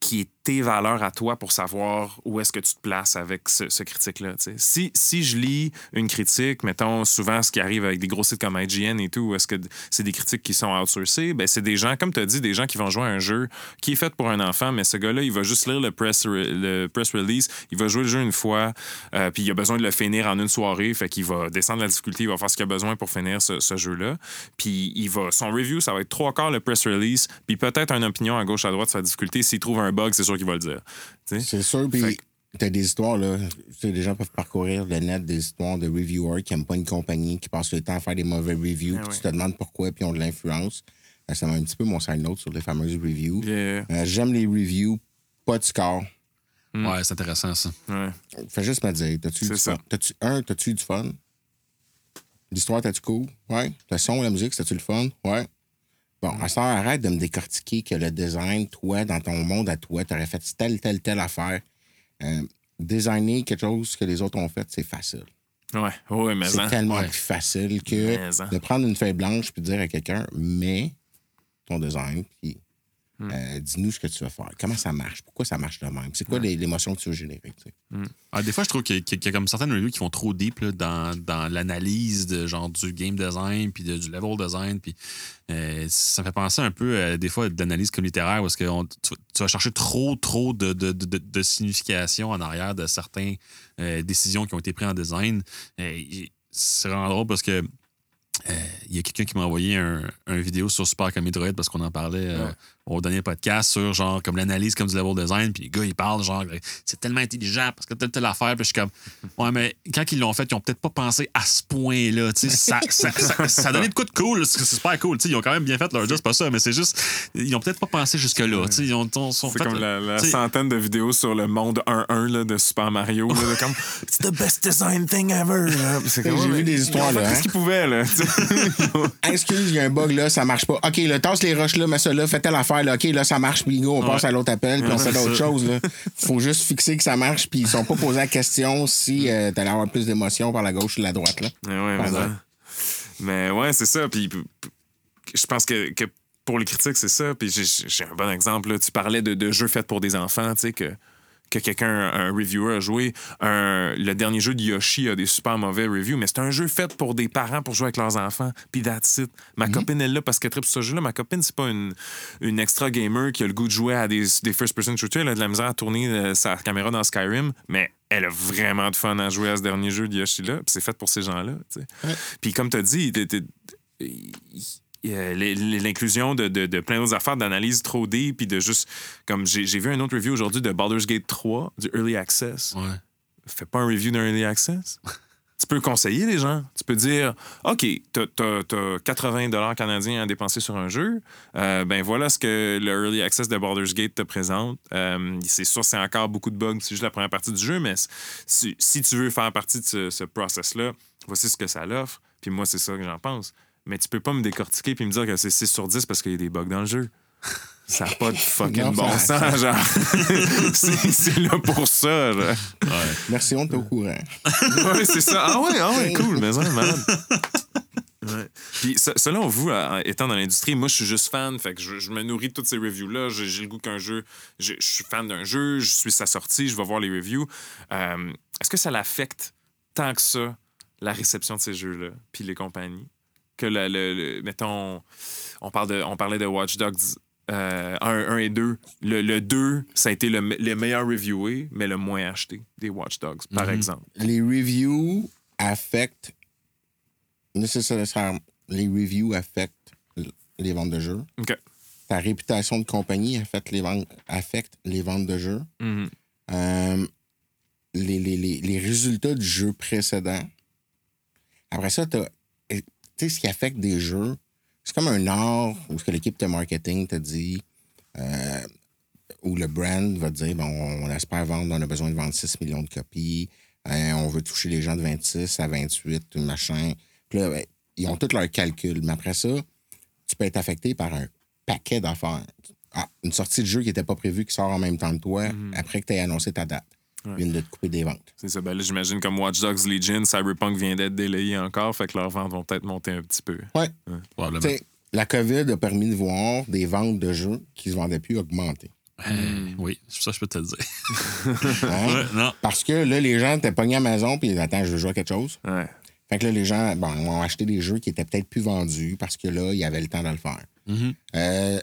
qui est tes valeurs à toi pour savoir où est-ce que tu te places avec ce, critique-là. Si, si je lis une critique, mettons, souvent ce qui arrive avec des gros sites comme IGN et tout, est-ce que c'est des critiques qui sont outsourcées, ben c'est des gens, comme tu as dit, des gens qui vont jouer à un jeu qui est fait pour un enfant, mais ce gars-là, il va juste lire le press, re- le press release, il va jouer le jeu une fois, euh, puis il a besoin de le finir en une soirée, fait qu'il va descendre la difficulté, il va faire ce qu'il a besoin pour finir ce, ce jeu-là. Puis il va, son review, ça va être trois quarts le press release, puis peut-être une opinion à gauche, à droite sur la difficulté. S'il trouve un bug, c'est sûr qu'il va le dire. C'est sûr, puis que- t'as des histoires, là. Tu sais, les gens peuvent parcourir le net des histoires de reviewers qui n'aiment pas une compagnie, qui passent le temps à faire des mauvais reviews, Ah puis ouais. tu te demandes pourquoi, puis ils ont de l'influence. Euh, Ça m'a un petit peu mon side note sur les fameuses reviews. Yeah. Euh, J'aime les reviews, pas de score. Ouais, c'est intéressant, ça. Ouais. Fais juste me dire, t'as-tu? T'as-tu, un, t'as-tu eu du fun? L'histoire, t'as-tu cool? Ouais. Le son, la musique, t'as-tu le fun? Ouais. Bon, à ça, arrête de me décortiquer que le design, toi, dans ton monde à toi, t'aurais fait telle, telle, telle affaire. Euh, designer quelque chose que les autres ont fait, c'est facile. Ouais, ouais, mais C'est hein. tellement Ouais. plus facile que hein. de prendre une feuille blanche puis de dire à quelqu'un, mais ton design, puis Hmm. euh, dis-nous ce que tu veux faire. Comment ça marche? Pourquoi ça marche de même? C'est quoi l'émotion que tu veux générer? tu sais? Ah, des fois, je trouve qu'il y, a- qu'il y a comme certaines reviews qui vont trop deep là, dans, dans l'analyse de genre du game design puis de- du level design. Puis euh, ça me fait penser un peu euh, des fois d'analyse comme littéraire parce que on- tu, tu vas chercher trop, trop de, de, de, signification en arrière de certaines euh, décisions qui ont été prises en design. C'est vraiment drôle parce que euh, il y a quelqu'un qui m'a envoyé un, un vidéo sur Super Comic Droid parce qu'on en parlait euh, Ouais. au dernier podcast sur genre comme l'analyse comme du level design puis le gars il parle genre c'est tellement intelligent parce que telle telle affaire puis je suis comme ouais mais quand ils l'ont fait ils ont peut-être pas pensé à ce point là tu sais ça, ça, ça, ça a donné de quoi de cool c'est c'est super cool tu sais ils ont quand même bien fait leur job c'est pas ça mais c'est juste ils ont peut-être pas pensé jusque là tu sais ils ont, C'est fait- comme la, centaine de vidéos sur le monde 1-1 là, de Super Mario. là, comme, It's the best design thing ever. J'ai vu des histoires, ils ont fait là, tout hein. ce qu'ils pouvaient. Là. Excuse, il y a un bug là, ça marche pas. OK, là, tasse les roches là, mets ça là, fais telle affaire là. OK, là, ça marche, puis go, on passe à l'autre appel, puis on fait d'autres choses. Là. Faut juste fixer que ça marche, puis ils sont pas posés la question si euh, t'allais avoir plus d'émotion par la gauche ou la droite. Là. Mais ouais, mais, Pardon. ça. mais ouais, c'est ça. Puis je pense que, que pour les critiques, c'est ça. Puis j'ai- j'ai un bon exemple. là. Tu parlais de, de jeux faits pour des enfants, tu sais, que, que quelqu'un, un reviewer, a joué. Un- le dernier jeu de Yoshi a des super mauvais reviews, mais c'est un jeu fait pour des parents pour jouer avec leurs enfants. Puis that's it. Ma copine, elle là parce qu'elle tripe ce jeu-là. Ma copine, c'est pas une, une extra gamer qui a le goût de jouer à des, des first-person shooters. Elle a de la misère à tourner euh, sa caméra dans Skyrim, mais elle a vraiment de fun à jouer à ce dernier jeu de Yoshi-là. Puis c'est fait pour ces gens-là. Puis comme tu as dit, l- l- l'inclusion de, de, de plein d'autres affaires d'analyse trop deep, puis de juste. Comme j'ai vu un autre review aujourd'hui de Baldur's Gate 3, du Early Access. ouais. Fais pas un review d'un Early Access. tu peux conseiller les gens. Tu peux dire OK, t'as as, 80 canadiens à dépenser sur un jeu. Euh, ben voilà ce que le Early Access de Baldur's Gate te présente. Euh, c'est sûr, c'est encore beaucoup de bugs. C'est juste la première partie du jeu, mais si, si tu veux faire partie de ce, ce process-là, voici ce que ça l'offre. Puis moi, c'est ça que j'en pense. Mais tu peux pas me décortiquer puis me dire que c'est 6 sur 10 parce qu'il y a des bugs dans le jeu. Ça n'a pas de fucking Non, bon ça- sens, genre. c'est c'est là pour ça, genre. Merci, on est au courant. Ouais, c'est ça. Ah ouais, ah ouais, cool, mais ça, malade. Ouais. Puis se- selon vous, euh, étant dans l'industrie, moi je suis juste fan, fait que je, je me nourris de toutes ces reviews-là. J'ai j'ai le goût qu'un jeu, je je suis fan d'un jeu, je suis sa sortie, je vais voir les reviews. Euh, Est-ce que ça l'affecte tant que ça, la réception de ces jeux-là, puis les compagnies? Que le, le- le- mettons, on, parle de, on parlait de Watch Dogs 1, et 2. Le, le 2, ça a été le, le meilleur reviewé, mais le moins acheté des Watch Dogs, par Mhm. exemple. Les reviews affectent nécessairement. Les reviews affectent les ventes de jeux. Ta réputation de compagnie affecte les ventes, affecte les ventes de jeux. Mhm. Euh, les, les, les, les résultats du jeu précédent. Après ça, t'as- et- tu sais, ce qui affecte des jeux, c'est comme un art où ce que l'équipe de marketing te dit, euh, où le brand va te dire, bon, on espère vendre, on a besoin de vendre 6 millions de copies, hein, on veut toucher les gens de 26 à 28, tout machin. Puis là, ben, ils ont tous leurs calculs. Mais après ça, tu peux être affecté par un paquet d'affaires. Ah, une sortie de jeu qui n'était pas prévue, qui sort en même temps que toi, après que tu aies annoncé ta date. Ils viennent de te couper des ventes. C'est ça. Ben là, j'imagine comme Watch Dogs Legion, Cyberpunk vient d'être délayé encore, fait que leurs ventes vont peut-être monter un petit peu. Ouais. Probablement. Tu sais, la COVID a permis de voir des ventes de jeux qui se vendaient plus augmenter. Euh, oui, ça, je peux te le dire. Hein? Ouais, non. Parce que là, les gens étaient pognés à la maison puis attends, je veux jouer à quelque chose. Ouais. Fait que là, les gens bon, ont acheté des jeux qui étaient peut-être plus vendus parce que là, il y avait le temps de le faire. Mhm. Euh,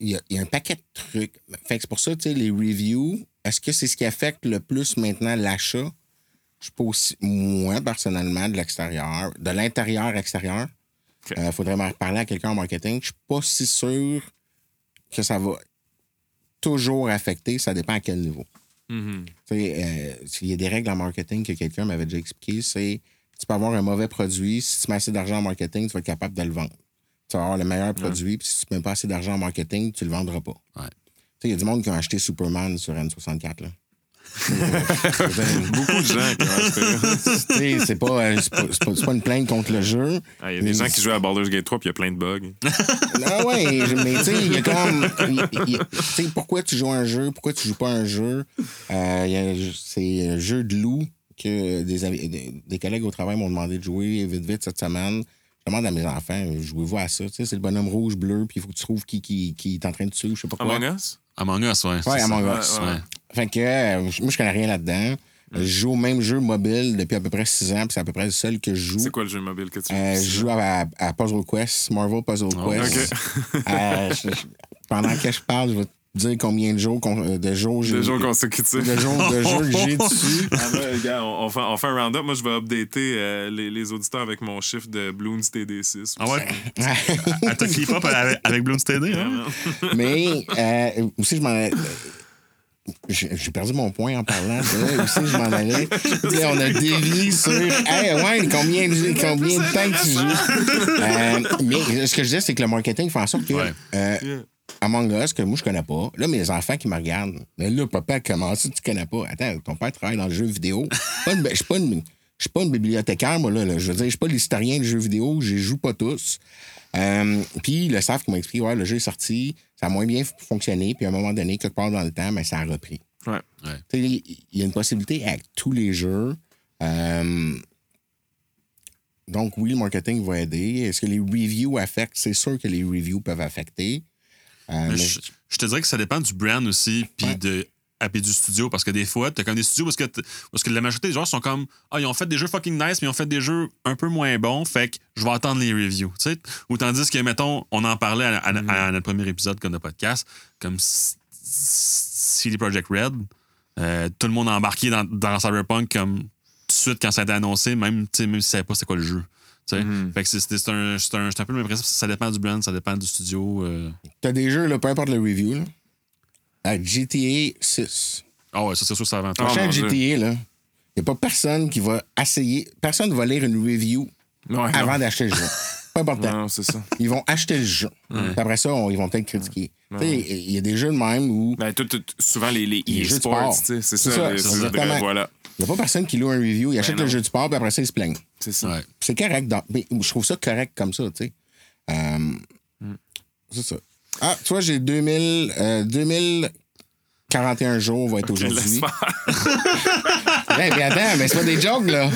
Il y, y a un paquet de trucs. Fait que c'est pour ça, tu sais, les reviews, est-ce que c'est ce qui affecte le plus maintenant l'achat? Je suis pas aussi, moi, personnellement, de l'extérieur, de l'intérieur extérieur. Il faudrait me parler à quelqu'un en marketing. Je suis pas si sûr que ça va toujours affecter. Ça dépend à quel niveau. Tu sais, euh, il y a des règles en marketing que quelqu'un m'avait déjà expliqué. C'est tu peux avoir un mauvais produit. Si tu mets assez d'argent en marketing, tu vas être capable de le vendre. Tu vas avoir le meilleur produit, puis si tu mets pas assez d'argent en marketing, tu le vendras pas. Ouais. Il y a du monde qui a acheté Superman sur N64. Là. Beaucoup de gens qui ont c'est pas, euh, pas, une plainte contre le jeu. Ah, Il y a des gens qui jouent à Baldur's Gate 3 puis il y a plein de bugs. Ah ouais, mais tu sais, il y a comme. Tu sais, pourquoi tu joues à un jeu, pourquoi tu joues pas à un jeu? Euh, c'est un jeu de loup que des, des, collègues au travail m'ont demandé de jouer vite vite cette semaine. Je demande à mes enfants, jouez-vous à ça? C'est le bonhomme rouge, bleu, puis il faut que tu trouves qui, qui, qui est en train de tuer, je sais pas quoi. Among Us? Among Us, ouais. Ouais, ça. Among Ouais, Us. ouais. Ouais. Fait que euh, moi, je connais rien là-dedans. Je joue au même jeu mobile depuis à peu près six ans, puis c'est à peu près le seul que je joue. C'est quoi le jeu mobile que tu Euh, je joue à, à Puzzle Quest, Marvel Puzzle Oh, Quest. Euh, je- je- pendant que je parle, je vais te dire combien de jours, euh, de jours j'ai Des jours consécutifs. de jours de que j'ai dessus. Ah, gars, on, on fait, on fait un round-up. Moi, je vais updater euh, les, les auditeurs avec mon chiffre de Bloons TD6. Ah ouais? Keep up avec, avec Bloom TD, hein? Mais euh, aussi, je m'en allais- J'ai perdu mon point en parlant. de- aussi, je m'en allais. On a dévié sur. Hey, ouais, combien de, combien de temps que tu joues? Euh, mais ce que je disais, c'est que le marketing fait en sorte que. Ouais. euh, Among Us, que moi, je connais pas. Là, mes enfants qui me regardent. Mais là, papa, comment ça, tu connais pas? Attends, ton père travaille dans le jeu vidéo. Je suis pas une. Je suis pas une bibliothécaire, moi, là. là. Je veux dire, je suis pas l'historien de jeux vidéo, je les joue pas tous. Euh, puis le staff qui m'a expliqué, ouais, le jeu est sorti, ça a moins bien fonctionné, puis à un moment donné, quelque part dans le temps, mais ça a repris. Ouais. Tu sais, Il y a une possibilité avec tous les jeux. Euh, donc, oui, le marketing va aider. Est-ce que les reviews affectent? C'est sûr que les reviews peuvent affecter. Euh, Mais je, je te dirais que ça dépend du brand aussi, puis Ouais. de puis du studio, parce que des fois, t'as comme des studios parce que, parce que la majorité des joueurs sont comme Ah, ils ont fait des jeux fucking nice, mais ils ont fait des jeux un peu moins bons, fait que je vais attendre les reviews. Tu sais? Ou tandis que, mettons, on en parlait à, à- Mm-hmm. à notre premier épisode comme de podcast, comme CD Projekt Red, euh, tout le monde a embarqué dans, dans Cyberpunk comme tout de suite quand ça a été annoncé, même, même si ne savait pas c'était quoi le jeu. Mm-hmm. Fait que c'est- un, c'est un, c'est un peu le même principe. Ça dépend du brand, ça dépend du studio. euh. T'as des jeux, là, peu importe le review, là. À GTA 6. Ah ouais, ça c'est sûr que ça va Oh, Prochain Dieu. GTA, là, il n'y a pas personne qui va essayer. Personne ne va lire une review Ouais, avant non. d'acheter le jeu. Pas important. Non, c'est ça. Ils vont acheter le jeu. Après ça, on- ils vont peut-être critiquer. Tu sais, Il y a des jeux de même où Ben, tout- tout- souvent, les, les Les jeux de e-sports, sport. tu sais, c'est C'est ça. ça, les- vrai, exactement. Voilà. Il n'y a pas personne qui loue un review, il achète Ben le jeu du sport, puis après ça, il se plaigne. C'est ça. Ouais. C'est correct. dans- mais je trouve ça correct comme ça, tu sais. Euh, Hmm. C'est ça. Ah, tu vois, j'ai 2000, euh, 2041 jours va être aujourd'hui. Hey, mais attends, mais c'est pas des jokes, là.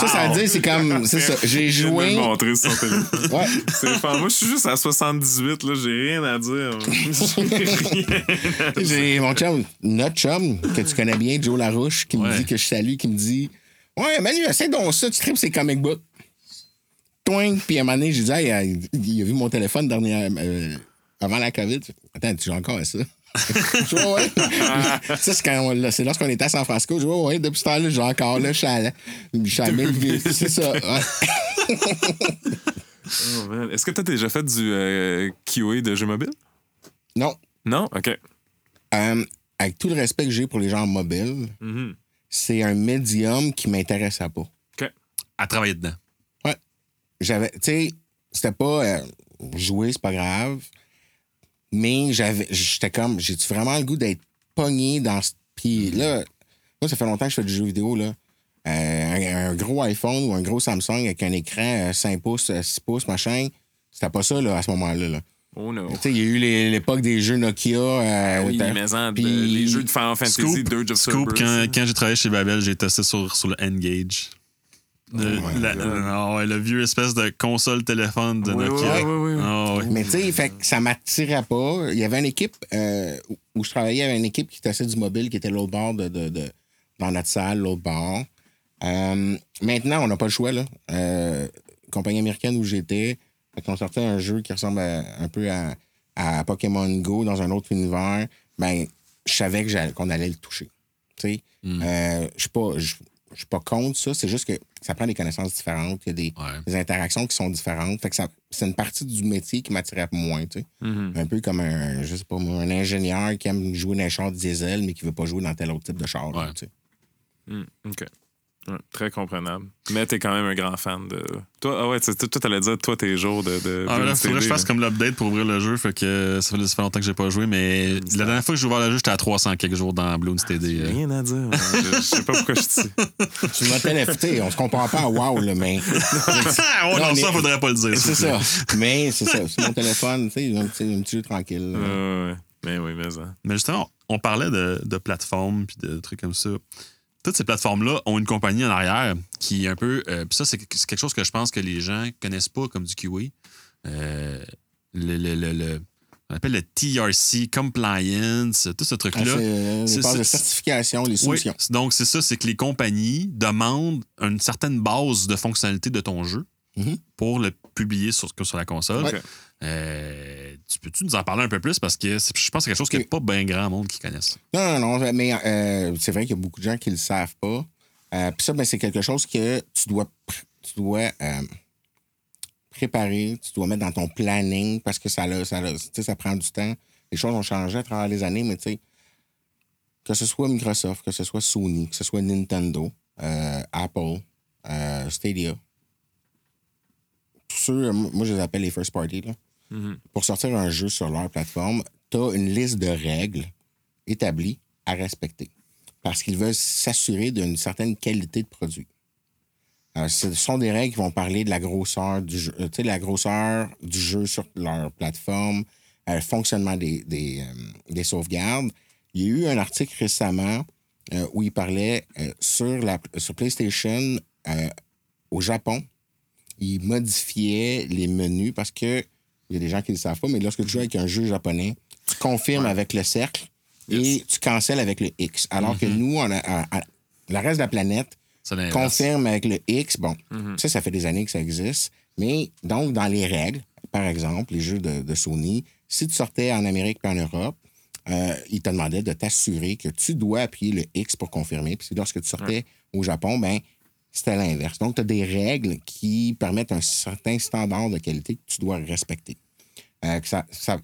Ça, ça veut dire, c'est comme. C'est ça. J'ai joué. montrer sur son téléphone. Ouais. C'est enfin, moi, je suis juste à 78, là. J'ai rien à dire. J'ai mon chum, notre chum, que tu connais bien, Joe Larouche, qui me Ouais. dit que je salue, qui me dit Ouais, Manu, essaie donc ça, tu tripes ces comic books. Twing, puis à un moment donné, j'ai dit Hey, il a vu mon téléphone dernière, euh, avant la COVID. Attends, tu joues encore à ça? Je dis, ouais, ouais. ça, c'est quand on- c'est lorsqu'on était à San Francisco. Je dis, ouais, ouais, depuis ce temps-là, j'ai encore là, je suis à, je suis à 1000 vues. C'est ça. ouais. Oh, man. Est-ce que tu as déjà fait du euh, QA de jeux mobiles? Non. Non? OK. Euh, avec tout le respect que j'ai pour les gens mobiles, Mhm. c'est un médium qui m'intéressait pas. À travailler dedans. J'avais, tu sais, c'était pas euh, jouer, c'est pas grave, mais j'avais, j'étais comme, j'ai-tu vraiment le goût d'être pogné dans ce. Puis là, moi, ça fait longtemps que je fais du jeu vidéo, là. Euh, un, un gros iPhone ou un gros Samsung avec un écran euh, 5 pouces, euh, 6 pouces, machin, c'était pas ça, là, à ce moment-là. là. Oh no. Tu sais, il y a eu les- l'époque des jeux Nokia. euh, Oui, puis- les jeux de Final Fantasy, Scoop, Scoop, quand, quand j'ai travaillé chez Babel, j'ai testé sur, sur le N-Gage. Le, Oh la- ah ouais, le vieux espèce de console téléphone de Oui, Nokia. oui, oui, oui. Ah. Mais tu sais, fait que ça m'attirait pas. Il y avait une équipe euh, où- je travaillais, il y avait une équipe qui testait du mobile qui était l'autre bord de, de- de- dans notre salle, l'autre bord. Euh, maintenant, on n'a pas le choix, là. Euh, compagnie américaine où j'étais, quand on sortait un jeu qui ressemble à- un peu à, à Pokémon Go dans un autre univers, ben, je savais qu'on allait le toucher. Tu sais, Euh, je suis pas. Je je suis pas contre ça, c'est juste que ça prend des connaissances différentes, il y a des, Ouais. des interactions qui sont différentes. Fait que ça, c'est une partie du métier qui m'attirait moins, tu sais. Mhm. Un peu comme un, je sais pas un ingénieur qui aime jouer dans un char diesel, mais qui veut pas jouer dans tel autre type de char. Ouais. tu sais. Mm, OK. Ouais, très comprenable. Mais t'es quand même un grand fan de. Toi, ah ouais, tu- toi, t'allais dire, toi, tes jours de. de Ah, là, faudrait que je fasse là. comme l'update pour ouvrir le jeu. Fait que ça fait, longtemps que j'ai pas joué, mais la dernière fois que j'ai ouvert le jeu, j'étais à 300 quelques jours dans Bloons TD. euh. Rien à dire. man. je, je sais pas pourquoi je suis ici. Tu m'as NFT, on se compare pas à WoW, là, mais. Ah, Non, non, mais- ça, faudrait pas le dire. c'est ça. Mais c'est ça. C'est mon téléphone, tu sais, un petit, un petit jeu tranquille. là. Ouais, ouais. Mais oui, mais ça. Mais justement, on parlait de, de plateformes puis de trucs comme ça. Toutes ces plateformes-là ont une compagnie en arrière qui est un peu. euh, puis ça, c'est quelque chose que je pense que les gens connaissent pas comme du QA. Euh, le, le, le, le- on appelle le TRC Compliance, tout ce Ah, truc-là. c'est euh, c'est les de certification, les Oui, solutions. donc c'est ça, c'est que les compagnies demandent une certaine base de fonctionnalité de ton jeu Mhm. pour le publier sur, sur la console. Euh, tu peux-tu nous en parler un peu plus? Parce que je pense que c'est quelque chose qu'il n'y a pas bien grand monde qui connaisse. Non, non, non, mais euh, c'est vrai qu'il y a beaucoup de gens qui le savent pas. Euh, Puis ça, ben, c'est quelque chose que tu dois, tu dois préparer, tu dois mettre dans ton planning parce que ça, ça, ça prend du temps. Les choses ont changé à travers les années, mais tu sais, que ce soit Microsoft, que ce soit Sony, que ce soit Nintendo, Apple, Stadia, euh, moi je les appelle les first party, là. Mhm. pour sortir un jeu sur leur plateforme, tu as une liste de règles établies à respecter. Parce qu'ils veulent s'assurer d'une certaine qualité de produit. Euh, ce sont des règles qui vont parler de la grosseur du jeu, euh, la grosseur du jeu sur leur plateforme, euh, le fonctionnement des, des, euh, des sauvegardes. Il y a eu un article récemment euh, où il parlait euh, sur, la, sur PlayStation euh, au Japon. Il modifiait les menus parce que il y a des gens qui ne le savent pas, mais lorsque tu joues avec un jeu japonais, tu confirmes avec le cercle et tu cancelles avec le X. Alors que nous, on a, le reste de la planète, confirme avec le X. Bon, ça, ça fait des années que ça existe. Mais donc, dans les règles, par exemple, les jeux de, de Sony, si tu sortais en Amérique et en Europe, euh, ils te demandaient de t'assurer que tu dois appuyer le X pour confirmer. Puis lorsque tu sortais au Japon, ben c'était l'inverse. Donc, tu as des règles qui permettent un certain standard de qualité que tu dois respecter. Euh, ça, ça-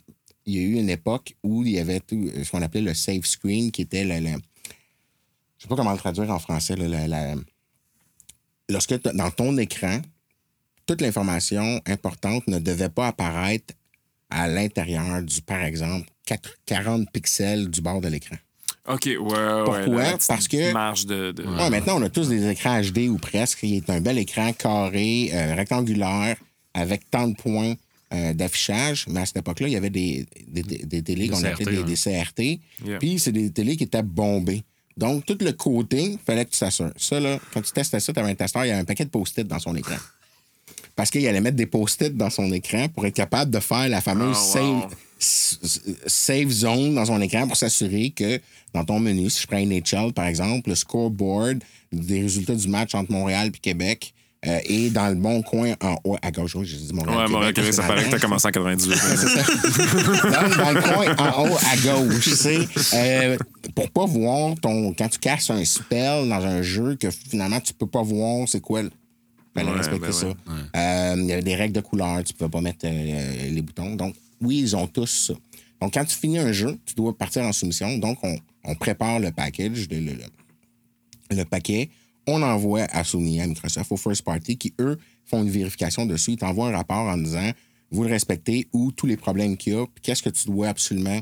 il y a eu une époque où il y avait tout, euh, ce qu'on appelait le safe screen, qui était le, le- je sais pas comment le traduire en français, lorsque dans ton écran, toute l'information importante ne devait pas apparaître à l'intérieur du, par exemple, 4 40 pixels du bord de l'écran. OK, ouais, ouais. Pourquoi? Parce que- Marge de. de- Ouais, maintenant, on a tous des écrans HD ou presque. Il est un bel écran carré, euh, rectangulaire, avec tant de points euh, d'affichage. Mais à cette époque-là, il y avait des, des, des- des télés qu'on CRT, appelait des, des CRT. Yeah. Puis, c'est des télés qui étaient bombées. Donc, tout le côté, il fallait que tu t'assures. Ça, là, quand tu testais ça, tu avais un testeur, il y avait un paquet de post-it dans son écran. Parce qu'il allait mettre des post-it dans son écran pour être capable de faire la fameuse Oh, wow. save, s- s- save zone dans son écran pour s'assurer que dans ton menu, si je prends NHL, par exemple, le scoreboard des résultats du match entre Montréal et Québec euh, est dans le bon coin en haut à gauche. Oui, j'ai dit Montréal. Ouais, Montréal, Québec, ça paraît que t'as commencé en 98. dans, dans le coin en haut à gauche, tu sais. Euh, pour pas voir ton. Quand tu casses un spell dans un jeu que finalement tu peux pas voir, c'est quoi. le- Fallait Ouais, respecter ben ça. ouais. Euh, Il y avait des règles de couleur, tu pouvais pas mettre euh, les boutons. Donc, oui, ils ont tous ça. Donc, quand tu finis un jeu, tu dois partir en soumission. Donc, on, prépare le package, le, paquet, on envoie à Sony, à Microsoft, au First Party, qui, eux, font une vérification dessus. Ils t'envoient un rapport en disant vous le respectez ou tous les problèmes qu'il y a, qu'est-ce que tu dois absolument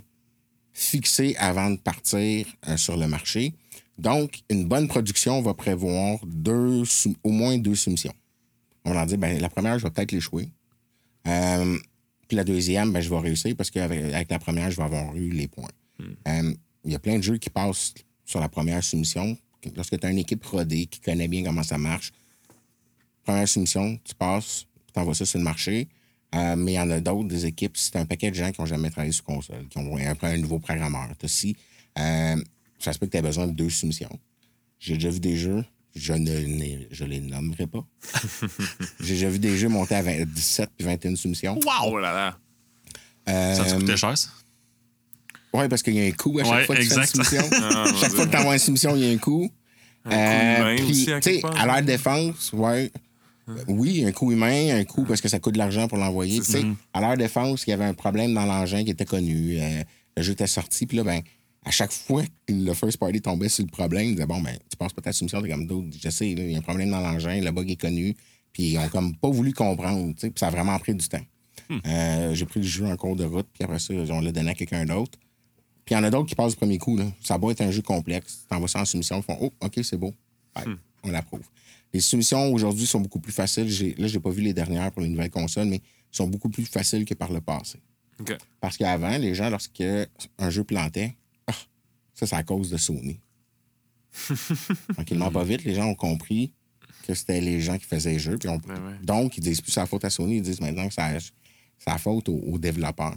fixer avant de partir euh, sur le marché. Donc, une bonne production va prévoir deux, au moins deux soumissions. On en dire, ben, la première, je vais peut-être l'échouer. Euh, puis la deuxième, ben, je vais réussir parce qu'avec avec la première, je vais avoir eu les points. Euh, Il y a plein de jeux qui passent sur la première soumission. Lorsque tu as une équipe rodée qui connaît bien comment ça marche, première soumission, tu passes, tu envoies ça sur le marché. Euh, mais il y en a d'autres, des équipes, c'est un paquet de gens qui n'ont jamais travaillé sur console, qui ont un, un nouveau programmeur. T'as aussi, euh, ça se peut que tu aies besoin de deux soumissions. J'ai déjà vu des jeux, je ne les- je les nommerai pas. J'ai déjà vu des jeux monter à 20 17 puis 21 soumissions. Oh là là. Euh, Ça te coûtait cher, ça? Oui, parce qu'il y a un coût à chaque Ouais, fois que tu fais une soumission. Ah, chaque fois que tu envoies une soumission, il y a un coût. Un coup humain puis, aussi, à à leur défense, ouais. Oui, un coût humain, un coût parce que ça coûte de l'argent pour l'envoyer. C'est Tu sais, À leur défense, il y avait un problème dans l'engin qui était connu. euh, le jeu était sorti, puis là, ben, à chaque fois que le first party tombait sur le problème, ils disaient Bon, ben, tu passes pas ta soumission, t'es comme d'autres. Je sais, il y a un problème dans l'engin, le bug est connu, puis ils ont comme pas voulu comprendre, tu sais, puis ça a vraiment pris du temps. Euh, J'ai pris le jeu en cours de route, puis après ça, on l'a donné à quelqu'un d'autre. Puis il y en a d'autres qui passent le premier coup. Là. Ça va être un jeu complexe. Tu envoies ça en soumission, ils font Oh, OK, c'est beau. Ouais, On l'approuve. Les soumissions aujourd'hui sont beaucoup plus faciles. J'ai- Là, je n'ai pas vu les dernières pour les nouvelles consoles, mais sont beaucoup plus faciles que par le passé. Parce qu'avant, les gens, lorsqu'un jeu plantait, ça, c'est à cause de Sony. Tranquillement, pas vite, les gens ont compris que c'était les gens qui faisaient les jeux. puis on- Ben ouais. Donc, ils disent plus c'est la faute à Sony, ils disent maintenant que c'est la faute aux, aux développeurs.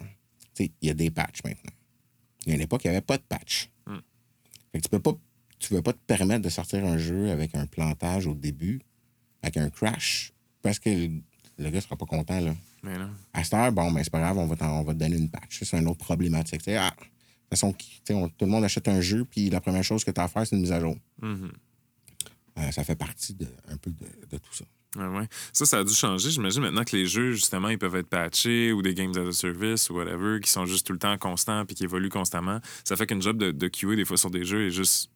Tu sais, il y a des patchs maintenant. Il y a une époque, il n'y avait pas de patch. Fait que tu peux pas tu veux pas te permettre de sortir un jeu avec un plantage au début, avec un crash, parce que le, le gars sera pas content, là. Mais non. À cette heure, bon, ben, c'est pas grave, on va, on va te donner une patch. C'est une autre problématique. Ah, façon, qui- tu sais, on- tout le monde achète un jeu, puis la première chose que tu as à faire, c'est une mise à jour. Mhm. Euh, ça fait partie de, un peu de, de tout ça. Ouais. Ça, ça a dû changer. J'imagine maintenant que les jeux, justement, ils peuvent être patchés ou des games as a service ou whatever, qui sont juste tout le temps constants puis qui évoluent constamment. Ça fait qu'une job de, de QA, des fois, sur des jeux est juste.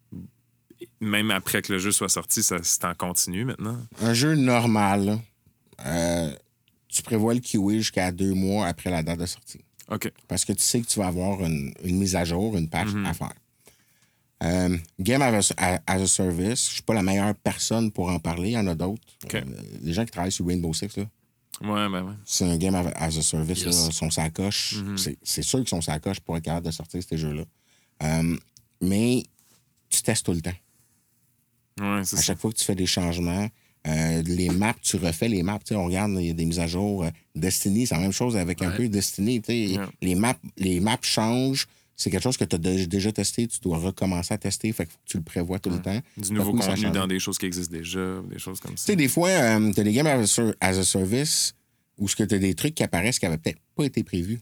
Même après que le jeu soit sorti, ça, c'est en continu maintenant. Un jeu normal, euh, tu prévois le QA jusqu'à deux mois après la date de sortie. OK. Parce que tu sais que tu vas avoir une, une mise à jour, une patch à faire. Euh, Game as a, as a Service, je suis pas la meilleure personne pour en parler. Il y en a d'autres. Euh, les gens qui travaillent sur Rainbow Six, là, Ouais, ben ouais. c'est un game as a service, Yes. là, sont sa coche. Mm-hmm. C'est- sûr qu'ils sont sa coche pour être capable de sortir ces jeux-là. Euh, mais tu testes tout le temps. Ouais, À ça. chaque fois que tu fais des changements, euh, les maps, tu refais les maps. Tu on regarde, il y a des mises à jour. euh, Destiny, c'est la même chose avec un peu Destiny. tu. Ouais. Les, maps, les maps changent. C'est quelque chose que tu as déjà testé. Tu dois recommencer à tester. Fait que faut que tu le prévois tout le temps. Du nouveau contenu dans des choses qui existent déjà, des choses comme Tu ça. sais, des fois, tu as des games as a, as a service où tu as des trucs qui apparaissent qui n'avaient peut-être pas été prévus.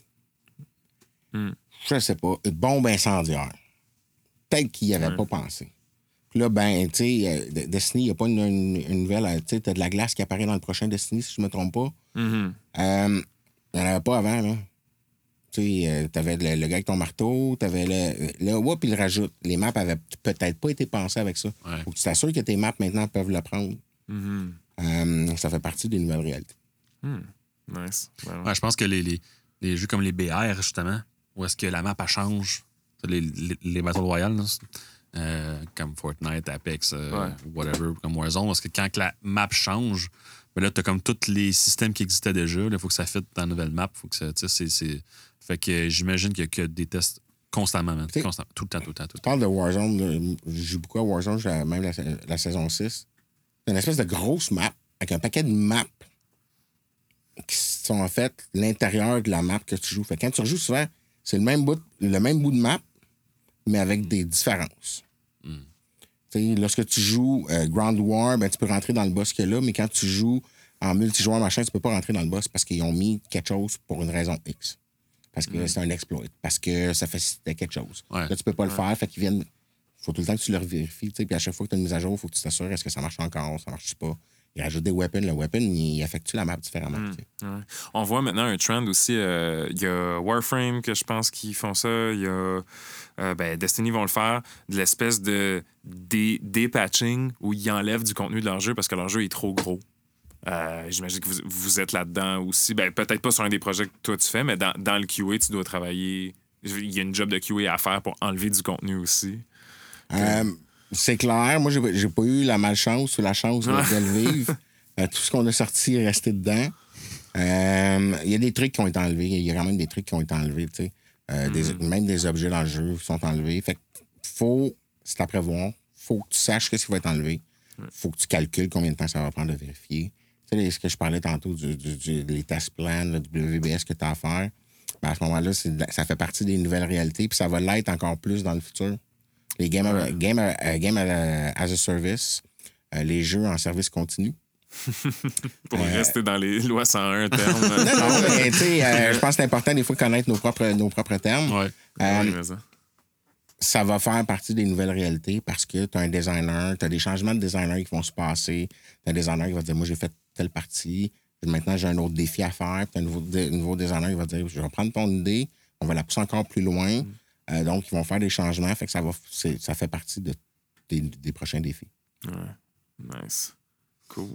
Hmm. Je sais pas. Une bombe incendiaire. Peut-être qu'ils n'y avaient pas pensé. Puis là, ben, tu sais, euh, De- Destiny, il n'y a pas une, une- une nouvelle. euh, Tu sais, tu as de la glace qui apparaît dans le prochain Destiny, si je ne me trompe pas. Mhm. Euh, Il n'y en avait pas avant, là. Tu sais, t'avais le, le gars avec ton marteau, t'avais le. Là, whoop, il rajoute. Les maps avaient peut-être pas été pensées avec ça. Ouais. Faut que tu t'assures que tes maps maintenant peuvent le prendre. Mhm. Euh, ça fait partie des nouvelles réalités. Nice. Ben ouais. Ouais, je pense que les, les, les jeux comme les BR, justement, où est-ce que la map, elle change, les, les, les Battle Royale, là, euh, comme Fortnite, Apex, euh, Ouais. whatever, comme Warzone, parce que quand la map change, ben là, t'as comme tous les systèmes qui existaient déjà. Il faut que ça fitte dans la nouvelle map. Faut que ça, tu sais, c'est- c'est- Fait que j'imagine qu'il y a que des tests constamment, man. Tu sais- Constamment. Tout le temps, tout le temps, tout le Je temps. parle de Warzone, je joue beaucoup à Warzone, j'ai même la, la saison 6. C'est une espèce de grosse map avec un paquet de maps qui sont en fait l'intérieur de la map que tu joues. Fait que quand tu rejoues souvent, c'est le même bout, le même bout de map, mais avec des différences. Sais, Lorsque tu joues euh, Ground War, ben, tu peux rentrer dans le boss qu'il y a là, mais quand tu joues en multijoueur machin, tu peux pas rentrer dans le boss parce qu'ils ont mis quelque chose pour une raison X. Parce que c'est un exploit. Parce que ça facilitait quelque chose. Ouais. Là, tu peux pas le faire, fait qu'ils viennent. faut tout le temps que tu le vérifies. Puis à chaque fois que tu as une mise à jour, il faut que tu t'assures est-ce que ça marche encore, ça marche pas? il rajoute des weapons. Le weapon, il effectue la map différemment. Hmm. Ouais. On voit maintenant un trend aussi. euh, Il y a Warframe que je pense qu'ils font ça. Il y a euh, ben, Destiny vont le faire. De l'espèce de dé- dépatching où ils enlèvent du contenu de leur jeu parce que leur jeu est trop gros. Euh, J'imagine que vous, vous êtes là-dedans aussi. Ben, Peut-être pas sur un des projets que toi tu fais, mais dans, dans le QA, tu dois travailler. Il y a une job de QA à faire pour enlever du contenu aussi. Euh, c'est clair. Moi, j'ai pas eu la malchance ou la chance de le vivre. Euh, tout ce qu'on a sorti est resté dedans. Il y a des trucs qui ont été enlevés. Il y a quand même des trucs qui ont été enlevés. sais. Euh, des- même des objets dans le jeu sont enlevés. Fait que faut, c'est à prévoir. faut que tu saches ce qui va être enlevé. faut que tu calcules combien de temps ça va prendre de vérifier. Tu sais, ce que je parlais tantôt, du, du- du- les test plans, le WBS que tu as à faire, ben, à ce moment-là, ça fait partie des nouvelles réalités, puis ça va l'être encore plus dans le futur. Les games, game, euh, game euh, as a service, les jeux en service continu. Pour Euh, rester dans les lois 101 termes. Non, non, mais tu sais, euh, je pense que c'est important des fois de connaître nos propres, nos propres termes. Ouais. Euh, Oui, ça. ça va faire partie des nouvelles réalités parce que tu as un designer, tu as des changements de designer qui vont se passer. Tu as un designer qui va te dire Moi, j'ai fait telle partie, maintenant j'ai un autre défi à faire. Puis un nouveau, nouveau designer qui va dire Je vais prendre ton idée, on va la pousser encore plus loin. Euh, donc, ils vont faire des changements. Fait que ça, va, ça fait partie de, des, des prochains défis. Nice. Cool.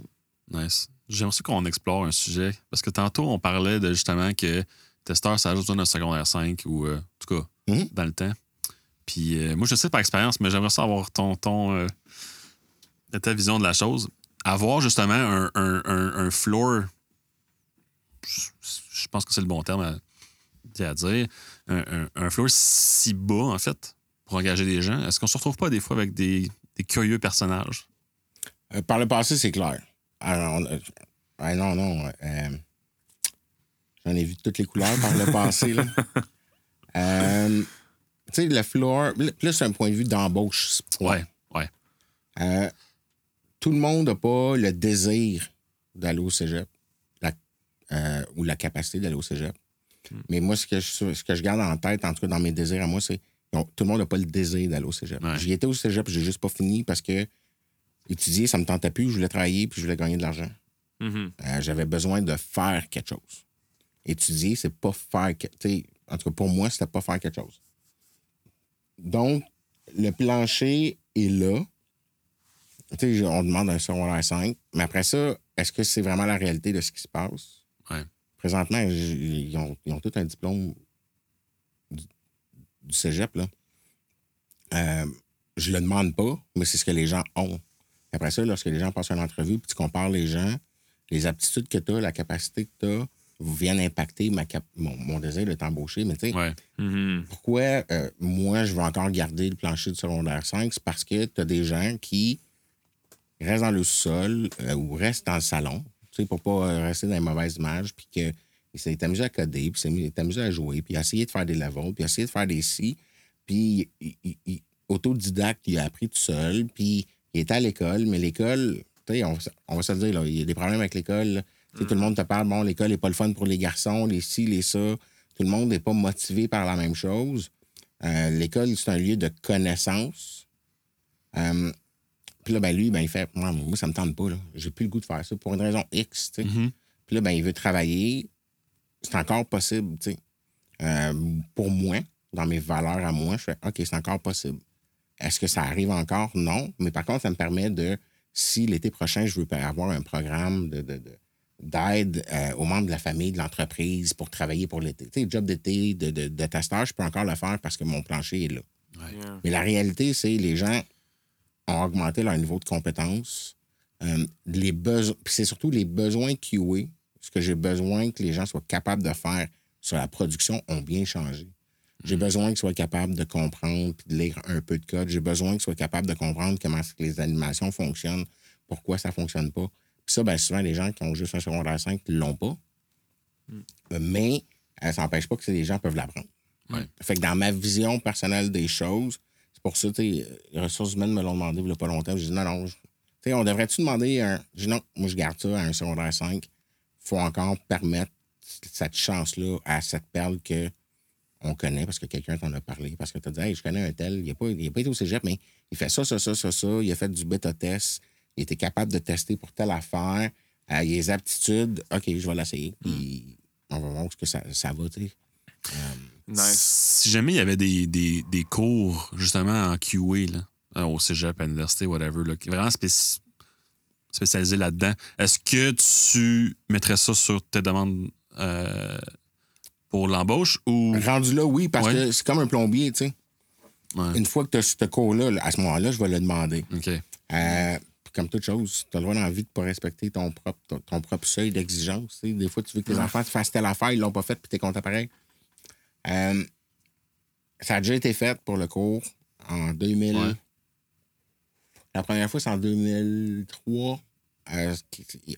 Nice. J'aimerais aussi qu'on explore un sujet. Parce que tantôt, on parlait de justement que testeur, ça a juste besoin d'un secondaire 5 ou, euh, en tout cas, Mhm. dans le temps. Puis euh, moi, je sais par expérience, mais j'aimerais savoir ton, ton, euh, ta vision de la chose. Avoir justement un, un, un, un floor, je, pense que c'est le bon terme à, à dire, un, floor si bas, en fait, pour engager des gens. Est-ce qu'on se retrouve pas des fois avec des, des curieux personnages? Par le passé, c'est clair. Alors, on- non, non. euh, J'en ai vu toutes les couleurs par le passé. là. Euh, tu sais, le floor, plus un point de vue d'embauche. Ouais, ouais. Euh, tout le monde n'a pas le désir d'aller au cégep la- euh, ou la capacité d'aller au cégep. Mais moi, ce que, je, ce que je garde en tête, en tout cas dans mes désirs à moi, c'est que tout le monde n'a pas le désir d'aller au cégep. Ouais. J'y étais au cégep, j'ai juste pas fini parce que étudier, ça me tentait plus. Je voulais travailler puis je voulais gagner de l'argent. Mhm. Euh, J'avais besoin de faire quelque chose. Étudier, c'est pas faire. que- En tout cas, pour moi, c'était pas faire quelque chose. Donc, le plancher est là. On demande un secondaire 5. Mais après ça, est-ce que c'est vraiment la réalité de ce qui se passe? Ouais. Présentement, ils ont, ils ont tous un diplôme du, du cégep, là. Euh, je le demande pas, mais c'est ce que les gens ont. Après ça, lorsque les gens passent une entrevue, puis tu compares les gens, les aptitudes que tu as, la capacité que tu as, viennent impacter ma cap- mon, mon désir de t'embaucher. Mais tu sais, Ouais. Mhm. pourquoi euh, moi, je veux encore garder le plancher du secondaire 5? C'est parce que tu as des gens qui restent dans le sol euh, ou restent dans le salon, tu sais, pour pas euh, rester dans les mauvaises images, puis qu'ils s'est amusé à coder, puis s'est amusé à jouer, puis essayer de faire des levels, puis essayer de faire des si, puis il- il- il- autodidacte, il a appris tout seul, puis il était à l'école, mais l'école, tu sais, on, va se- on va se le dire, là, il y a des problèmes avec l'école. Tout le monde te parle, bon, l'école n'est pas le fun pour les garçons, les ci, les ça. Tout le monde n'est pas motivé par la même chose. Euh, l'école, c'est un lieu de connaissance. Euh, puis là, ben lui, ben, il fait Moi, moi, ça me tente pas. là. J'ai plus le goût de faire ça pour une raison X. tu sais. Mhm. Puis là, ben, il veut travailler. C'est encore possible. tu sais. Euh, pour moi, dans mes valeurs à moi, je fais OK, c'est encore possible. Est-ce que ça arrive encore? Non. Mais par contre, ça me permet de, si l'été prochain, je veux avoir un programme de, de- de- d'aide euh, aux membres de la famille, de l'entreprise pour travailler pour l'été. Tu sais, job d'été, de, de, de testeur, je peux encore le faire parce que mon plancher est là. Yeah. Mais la réalité, c'est que les gens ont augmenté leur niveau de compétence. Euh, les besoins, puis c'est surtout les besoins QA, ce que j'ai besoin que les gens soient capables de faire sur la production ont bien changé. J'ai besoin qu'ils soient capables de comprendre puis de lire un peu de code. J'ai besoin qu'ils soient capables de comprendre comment est-ce que les animations fonctionnent, pourquoi ça ne fonctionne pas. Puis ça, bien souvent, les gens qui ont juste un secondaire 5 ne l'ont pas. Euh, Mais euh, ça n'empêche pas que les gens peuvent l'apprendre. Ouais. Fait que dans ma vision personnelle des choses, c'est pour ça, sais, les ressources humaines me l'ont demandé il n'y a pas longtemps. Je dis non, non. je- on devrait-tu demander un. Je dis non, moi, je garde ça à un secondaire 5. Il faut encore permettre cette chance-là à cette perle que on connaît parce que quelqu'un t'en a parlé. Parce que tu as dit, hey, je connais un tel, il n'a pas, il a pas été au cégep, mais il fait ça, ça, ça, ça, ça. Il a fait du bêta-test. Il était capable de tester pour telle affaire. Euh, il a les aptitudes. OK, je vais l'essayer. Puis on va voir ce que ça, ça va, tu sais. Nice. Si jamais il y avait des, des, des cours, justement, en QA, là, euh, au cégep, à l'université, whatever, là, qui est vraiment spéci- spécialisé là-dedans, est-ce que tu mettrais ça sur tes demandes euh, pour l'embauche ou? Rendu là, oui, parce Ouais. que c'est comme un plombier, tu sais. Ouais. Une fois que tu as ce cours-là, là, à ce moment-là, je vais le demander. OK. Euh, comme toute chose, tu as le droit d'envie de ne pas respecter ton propre, ton, ton propre seuil d'exigence. Des fois, tu veux que tes enfants te fassent telle affaire, ils l'ont pas fait, puis tu es content pareil. Euh, ça a déjà été fait pour le cours en 2000. Ouais. La première fois, c'est en 2003. Euh,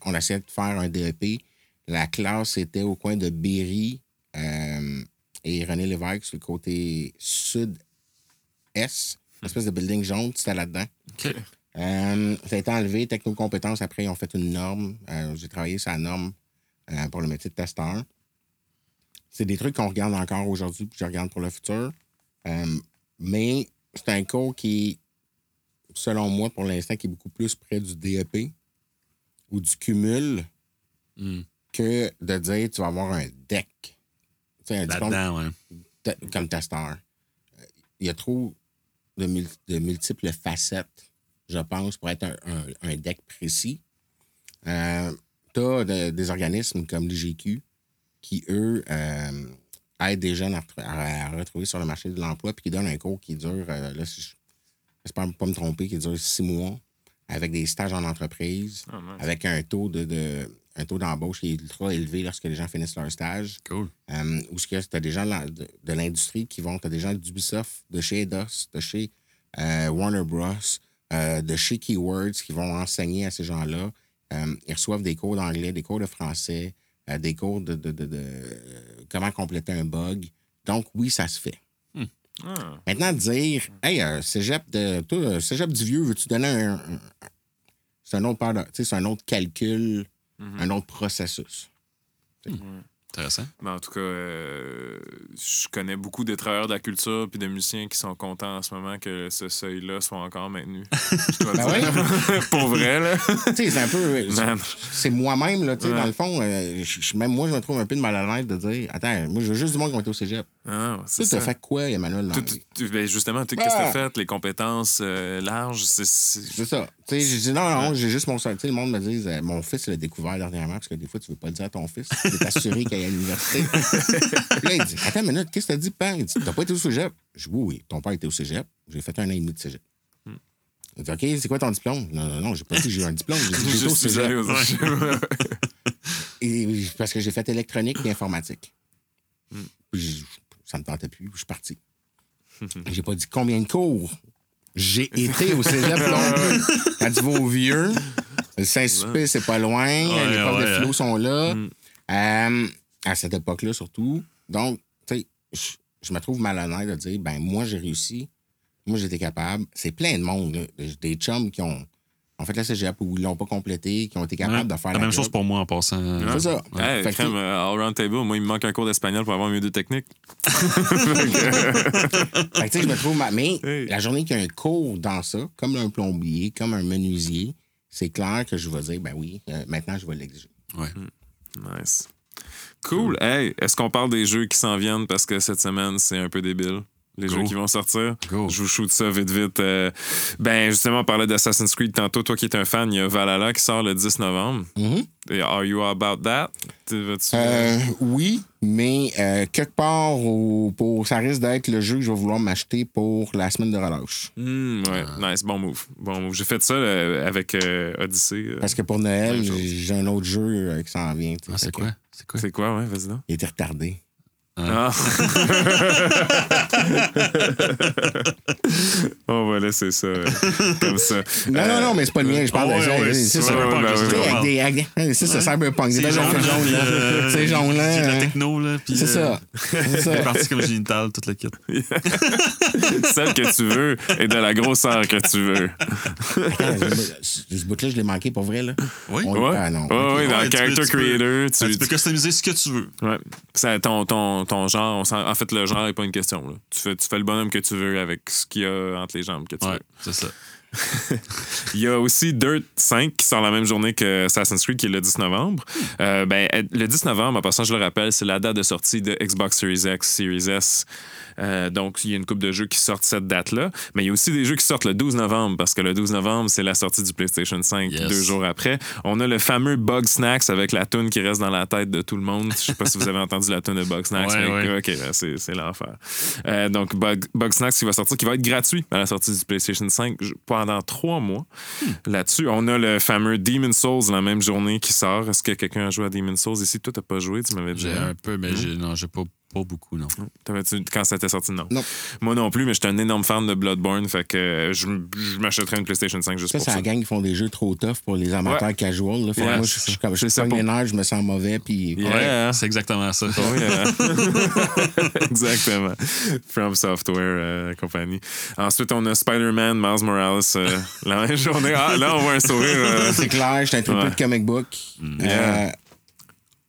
on essayait de faire un DEP. La classe était au coin de Berry et René Lévesque sur le côté sud-est. Une espèce de building jaune, c'était là-dedans. OK. Euh, ça a été enlevé, technocompétences. Après, ils ont fait une norme. Euh, J'ai travaillé sur la norme euh, pour le métier de testeur. C'est des trucs qu'on regarde encore aujourd'hui, puis je regarde pour le futur. Mais c'est un cours qui, selon moi, pour l'instant, qui est beaucoup plus près du DEP ou du cumul Hmm. que de dire tu vas avoir un DEC. Un diplôme Là-dedans, ouais. comme testeur. Il y a trop de, mul- de multiples facettes, je pense, pour être un, un- un deck précis. Euh, tu as des organismes comme l'IGQ qui, eux, euh, aident des jeunes à, retr- à- à retrouver sur le marché de l'emploi puis qui donnent un cours qui dure, euh, là, si je- j'espère pas me tromper, qui dure six mois avec des stages en entreprise, Ah, nice. avec un taux de, de- un taux d'embauche qui est ultra élevé lorsque les gens finissent leur stage. Cool. Euh, où tu as des gens de l'industrie qui vont, tu as des gens d'Ubisoft, de chez Eidos, de chez euh, Warner Bros., euh, de chez Keywords qui vont enseigner à ces gens-là. Euh, ils reçoivent des cours d'anglais, des cours de français, euh, des cours de, de- de- de, comment compléter un bug. Donc, oui, ça se fait. Ah. Maintenant, dire, hey, euh, cégep, de, toi, cégep du vieux, veux-tu donner un. un- c'est un autre c'est un autre calcul, un autre processus. Intéressant. Mais en tout cas, euh, je connais beaucoup de travailleurs de la culture puis de musiciens qui sont contents en ce moment que ce seuil-là soit encore maintenu. Je dois Ben dire. Pour vrai, là. tu sais, c'est un peu. Man. C'est moi-même, là, tu sais, Ouais. dans le fond. euh, même moi, je me trouve un peu de mal à l'aise de dire Attends, moi, je veux juste du monde qui va être au cégep. Ah, Tu c'est sais, t'as ça. fait quoi, Emmanuel? Tout- tout- ben justement, tout ce que t'as Ah. fait, les compétences euh, larges, c'est- ça. Tu sais, j'ai dit non, non, j'ai juste mon seul. Tu sais, le monde me dit euh, Mon fils l'a découvert dernièrement, parce que des fois, tu veux pas le dire à ton fils. Tu es assuré qu'il est à l'université. Puis là, il dit Attends une minute, qu'est-ce que t'as dit, père? Il dit T'as pas été au cégep Je dis Oui, oui, ton père était au cégep. J'ai fait un an et demi de cégep. Il dit OK, c'est quoi ton diplôme? Non, non, non, j'ai pas dit que j'ai eu un diplôme. J'ai dit J'étais au cégep. Et, parce que j'ai fait électronique et informatique. Hmm. Puis ça me tentait plus, je suis parti. j'ai pas dit combien de cours. J'ai été au cégep plus. Quand tu vas au vieux, le Saint-Sulpice, c'est pas loin, les profs ouais, de philo sont là. Hmm. Euh, à cette époque-là, surtout. Donc, tu sais, je- je me trouve malhonnête de dire, ben moi, j'ai réussi. Moi, j'étais capable. C'est plein de monde, là. Des chums qui ont, ont fait la cégep ou ils l'ont pas complété, qui ont été capables de faire la la même chose pour moi en passant. C'est ça. Hey, Fait que, crème, euh, all round table, moi, il me manque un cours d'espagnol pour avoir un mieux de technique. Fait que, tu sais, je me trouve. ma- Mais Hey. la journée qu'il y a un cours dans ça, comme un plombier, comme un menuisier, c'est clair que je vais dire, ben oui, euh, maintenant, je vais l'exiger. Ouais. Nice. Cool. Hey, est-ce qu'on parle des jeux qui s'en viennent parce que cette semaine, c'est un peu débile? Les Go. jeux qui vont sortir. Go. Je vous shoot ça vite, vite. Euh, ben, justement, on parlait d'Assassin's Creed tantôt. Toi qui es un fan, il y a Valhalla qui sort le 10 novembre. Mhm. Et Are you about that? Vas-tu- Euh, oui, mais euh, quelque part, au- pour, ça risque d'être le jeu que je vais vouloir m'acheter pour la semaine de relâche. Hmm, ouais, nice. Bon move. Bon move. J'ai fait ça euh, avec euh, Odyssey. euh. Parce que pour Noël, j'ai un autre jeu euh, qui s'en vient. Ah, c'est quoi? C'est quoi? C'est quoi, ouais? Vas-y donc. Il était retardé. Ah. On laisser ça euh, comme ça. Non, non, non, mais c'est pas le mien, je parle Ah de ouais, ouais, c'est c'est ça. C'est ça C'est Cyberpunk. C'est jaune, euh, C'est jaune, là. C'est de la techno, là. puis, C'est euh, ça. C'est C'est ça. parti comme génital, toute la kit. Celle que tu veux et de la grosseur que tu veux. Je- Ce bout-là, je l'ai manqué pour vrai, là. Oui? Ah non. Ouais, dans Character Creator, Ah, tu, peux customiser ce que tu veux. Ouais. Ça, ton, ton, ton genre, on s'en- en fait, le genre n'est pas une question. là. Tu, fais, tu fais le bonhomme que tu veux avec ce qu'il y a entre les jambes que tu Ouais, veux. c'est ça. Il y a aussi Dirt 5 qui sort la même journée que Assassin's Creed, qui est le 10 novembre. Euh, ben, le 10 novembre, en passant, je le rappelle, c'est la date de sortie de Xbox Series X, Series S. Euh, donc, il y a une coupe de jeux qui sortent cette date-là. Mais il y a aussi des jeux qui sortent le 12 novembre, parce que le 12 novembre, c'est la sortie du PlayStation 5 Yes. deux jours après. On a le fameux Bug Snacks avec la toune qui reste dans la tête de tout le monde. Je sais pas si vous avez entendu la toune de Bug Snacks. Ouais, mais ouais. OK, là, c'est l'enfer. Euh, donc, Bug, Bug Snacks qui va sortir, qui va être gratuit à la sortie du PlayStation 5 j- pendant trois mois. Là-dessus, on a le fameux Demon Souls la même journée qui sort. Est-ce que quelqu'un a joué à Demon Souls? Ici? Toi, t'as pas joué, tu m'avais dit. J'ai hein? un peu, mais j'ai, non, j'ai pas, pas beaucoup, non. T'avais-tu- quand ça était sorti, non? Non. Moi non plus, mais j'étais un énorme fan de Bloodborne, fait que euh, je, je m'achèterais une PlayStation 5 juste Ça, pour c'est ça. la gang qui font des jeux trop tough pour les amateurs Ouais. casual. Là. Yeah, moi, je, je, je, je, c'est pour- nerfs, je me sens mauvais. Puis... Yeah. Ouais, c'est exactement ça. Oui, euh, Exactement. From Software euh, compagnie. Ensuite, on a Spider-Man, Miles Morales, euh, la même journée. Ah, là, on voit un sourire. euh. C'est clair, j'étais un Ouais. de comic book. Yeah. Euh,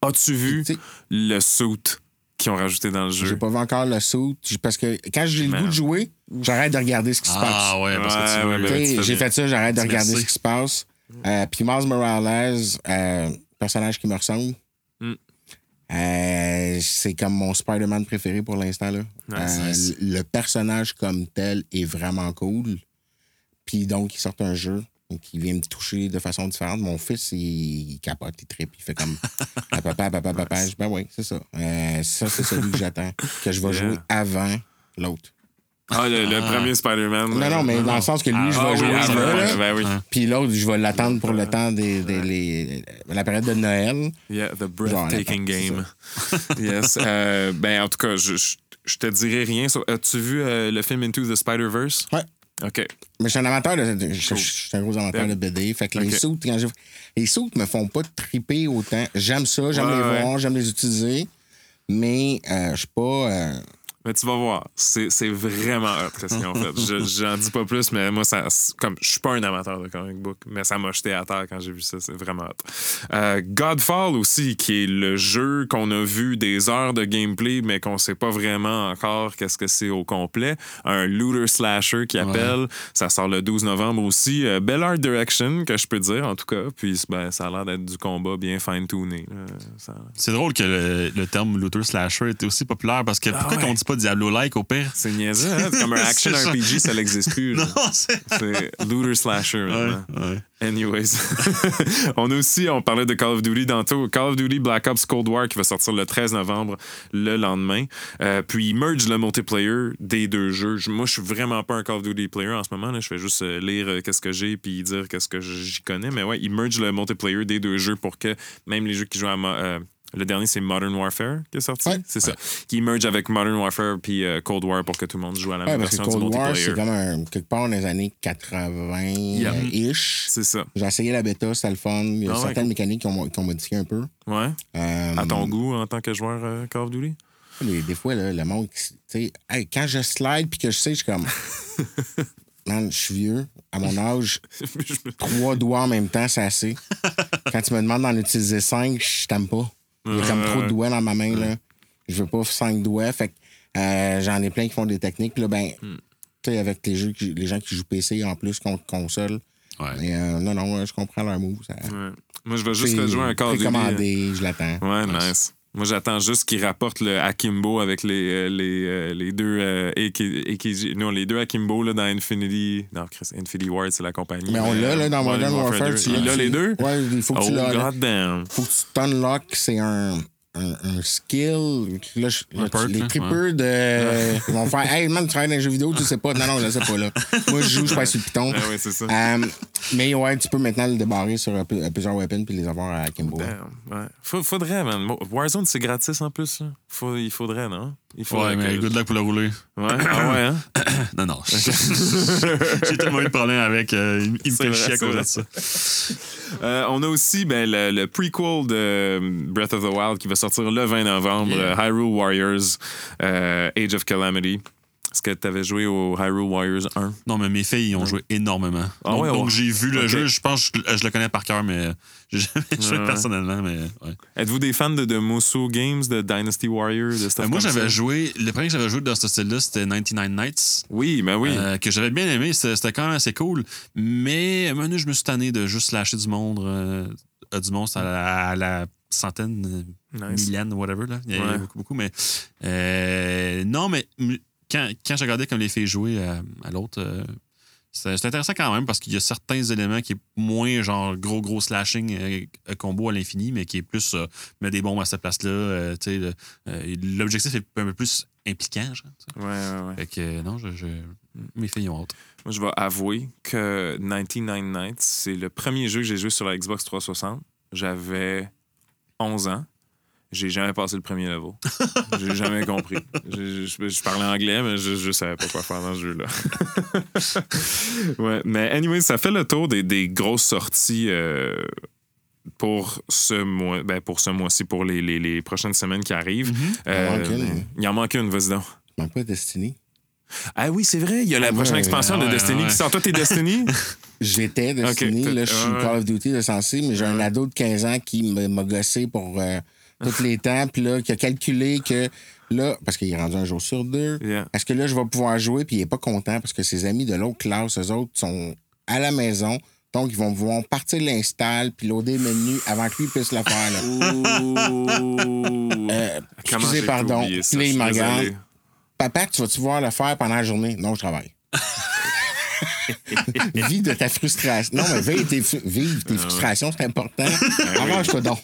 As-tu vu le suit? Qu'ils ont rajouté dans le j'ai jeu? pas vu encore le saut. Parce que quand j'ai le goût de jouer, j'arrête de regarder ce qui se passe. Ah ouais, parce que Ouais, tu veux. ouais, ben, Tu j'ai fait ça, j'arrête de regarder merci. ce qui se passe. Euh, puis Miles Morales, euh, personnage qui me ressemble. Mm. Euh, c'est comme mon Spider-Man préféré pour l'instant. là. Nice, Euh, nice. Le personnage comme tel est vraiment cool. Puis donc, il sort un jeu qui vient me toucher de façon différente. Mon fils, il, il capote, il tripe, il fait comme Ah, papa, papa, papa. Je Ben oui, c'est ça. Euh, ça, c'est celui que j'attends, que je vais Yeah. jouer avant l'autre. Ah, le, le premier Spider-Man. Non, non, mais dans le sens que lui, je vais Ah, oui, jouer ah, là, là. ben oui. Puis l'autre, je vais l'attendre pour le temps des, des- les- la période de Noël. Yeah, the breathtaking game. yes. Euh, ben, en tout cas, je, je, je te dirai rien. As-tu vu euh, le film Into the Spider-Verse? Ouais. OK. Mais je suis un amateur de. Je, je- je suis un gros amateur de BD. Fait que les soutes, quand je. Les soutes me font pas triper autant. J'aime ça, j'aime Ouais, les ouais. voir, j'aime les utiliser. Mais euh, je suis pas. euh, Mais tu vas voir, c'est c'est vraiment hot qu'est-ce qu'ils ont fait. Je- J'en dis pas plus, mais moi, ça, comme je suis pas un amateur de comic book, mais ça m'a jeté à terre quand j'ai vu ça. C'est vraiment hot. Euh, Godfall aussi, qui est le jeu qu'on a vu des heures de gameplay, mais qu'on sait pas vraiment encore qu'est-ce que c'est au complet. Un looter slasher qui appelle. Ça sort le 12 novembre aussi. Euh, belle art direction, que je peux dire, en tout cas. Puis ben, ça a l'air d'être du combat bien fine-tuné. Ça- C'est drôle que le, le terme looter slasher était aussi populaire parce que pourquoi ouais. qu'on dit pas Diablo-like au pire? C'est niaiseux, hein? Comme un action. RPG, ça n'existe plus. Non, c'est. C'est looter slasher. Ouais, ouais. Anyways. on a aussi, on parlait de Call of Duty tantôt, Call of Duty Black Ops Cold War qui va sortir le 13 novembre, le lendemain. Euh, puis il merge le multiplayer des deux jeux. Je- Moi, je suis vraiment pas un Call of Duty player en ce moment. là. Je fais juste euh, lire euh, qu'est-ce que j'ai puis dire qu'est-ce que j'y connais. Mais ouais, il merge le multiplayer des deux jeux pour que même les jeux qui jouent à. euh, le dernier, c'est Modern Warfare qui est sorti. Ouais. C'est ça. Qui merge avec Modern Warfare puis euh, Cold War pour que tout le monde joue à la même version du Cold War, multiplayer. c'est comme un, quelque part dans les années 80-ish. C'est ça. J'ai essayé la bêta, c'était le fun. Il y a Ah certaines mécaniques qui ont, qui ont modifié un peu. Ouais. Euh, À ton goût en tant que joueur euh, Call of Duty? Des fois, là, le monde, tu sais, hey, quand je slide puis que je sais, je suis comme. Man, je suis vieux. À mon âge, trois doigts en même temps, c'est assez. Quand tu me demandes d'en utiliser cinq, je t'aime pas. Il y a comme trop de doigts dans ma main, là. Je veux pas cinq doigts. Fait que euh, j'en ai plein qui font des techniques. Puis là, ben, Hmm. tu sais, avec les, jeux qui- les gens qui jouent PC en plus contre console. Ouais. Euh, non, non, je comprends leur move. Ça, Ouais. Moi, je vais juste c'est jouer un Call of Duty. je l'attends. Ouais, nice. Moi, j'attends juste qu'ils rapportent le Akimbo avec les, euh, les, euh, les deux euh, AK AKG non, les deux Akimbo là, dans Infinity. Non, Chris, Infinity Ward, c'est la compagnie. Mais on l'a, là, dans Modern Warfare. 2. tu Il a les deux? Ouais, il faut que Oh, tu l'as. faut que tu t'unlock, c'est un, un, un skill. Là, je- là, tu- les là, trippers de. Ils vont faire Hey man, tu travailles dans les jeux vidéo, tu sais pas. Non, non, je sais pas là. Moi, je joue, je passe sur le piton. Ah ouais, c'est ça. Euh, mais ouais, tu peux maintenant le débarrer sur euh, pl- plusieurs weapons puis les avoir à Kimbo. Damn, ouais. Faudrait, man. Warzone, c'est gratis en plus. là. Faut, il faudrait, non? Il Ouais, mais que- good luck pour le rouler. Ouais, ah ouais, hein? Non, non. J'ai tellement eu de problèmes avec. euh, il me fait chier à cause de ça. Euh, on a aussi ben, le, le prequel de Breath of the Wild qui va sortir le 20 novembre, Yeah. euh, Hyrule Warriors, euh, Age of Calamity. Est-ce que tu avais joué au Hyrule Warriors 1? Non, mais mes filles, ils ont joué énormément. Ah donc, ouais, donc ouais. j'ai vu le jeu. Je pense que je, je le connais par cœur, mais j'ai jamais joué Ouais. personnellement. Mais. Êtes-vous des fans de, de Musou Games, de Dynasty Warrior, de stuff Euh, moi, j'avais joué. Le premier que j'avais joué dans ce style-là, c'était 99 Nights. Oui, ben oui. euh, que j'avais bien aimé. C'était quand même assez cool. Mais à un moment donné, je me suis tanné de juste lâcher du monde. euh, du monstre à la, à la centaine, Nice. whatever. Là. Il y a, y beaucoup, beaucoup. Mais non, mais quand, quand j'ai regardé comme les filles jouer à, à l'autre, euh, c'est intéressant quand même parce qu'il y a certains éléments qui est moins genre gros, gros slashing euh, euh, combo à l'infini, mais qui est plus euh, mettre des bombes à cette place-là. euh, euh, L'objectif est un peu plus impliquant. Genre. Ouais, ouais, ouais. fait que euh, non, je, je- mes filles ont hâte. Moi, je vais avouer que 99 Nights, c'est le premier jeu que j'ai joué sur la Xbox 360. J'avais 11 ans. J'ai jamais passé le premier level. J'ai jamais compris. Je, je- je parlais anglais, mais je, je savais pas quoi faire dans ce jeu-là. ouais, mais anyway, ça fait le tour des, des grosses sorties euh, pour ce mois, ben pour ce mois-ci, pour les, les- les prochaines semaines qui arrivent. Euh, Il en manque une. il en manque une, vas-y donc. Il manque pas Destiny. Ah oui, c'est vrai, il y a la prochaine expansion ouais, de Destiny ouais. qui sort. Toi, t'es Destiny? J'étais Destiny, là, je suis. Call of Duty de sensé, mais j'ai un ado de 15 ans qui me- m'a gossé pour euh, tous les temps, puis là, qui a calculé que là, parce qu'il est rendu un jour sur deux, Yeah. est-ce que là, je vais pouvoir jouer, puis il est pas content parce que ses amis de l'autre classe, eux autres, sont à la maison. Donc, ils vont pouvoir partir l'install puis loader le menu avant que lui puisse le faire. là. Euh, excusez, pardon. Puis il me regarde. Papa, tu vas-tu voir le faire pendant la journée? Non, je travaille. Vis de ta frustration. Non, mais vive tes, vive Ah tes frustrations, c'est important. Arrange-toi donc.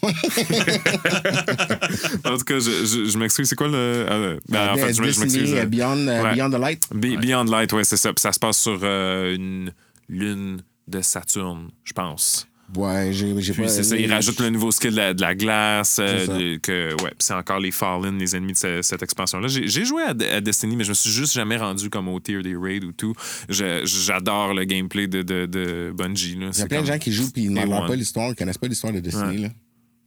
En tout cas, je, je, je m'excuse. C'est quoi le. ah, ben, en fait, je, m'excuse. euh, Beyond, euh, Ouais. Beyond the Light? Be- Beyond Light, ouais, c'est ça. Puis ça se passe sur euh, une lune de Saturne, je pense. Ouais, j'ai j'ai Puis c'est ça, ils rajoutent le nouveau skill de la, de la glace. euh, C'est que, ouais, c'est encore les Fallen, les ennemis de ce- cette expansion-là. J'ai j'ai joué à, à Destiny, mais je me suis juste jamais rendu comme au tier des raids ou tout. Je- J'adore le gameplay de, de, de Bungie. là. Il y a plein de gens qui jouent puis ils one. pas l'histoire, ils connaissent pas l'histoire de Destiny. Là.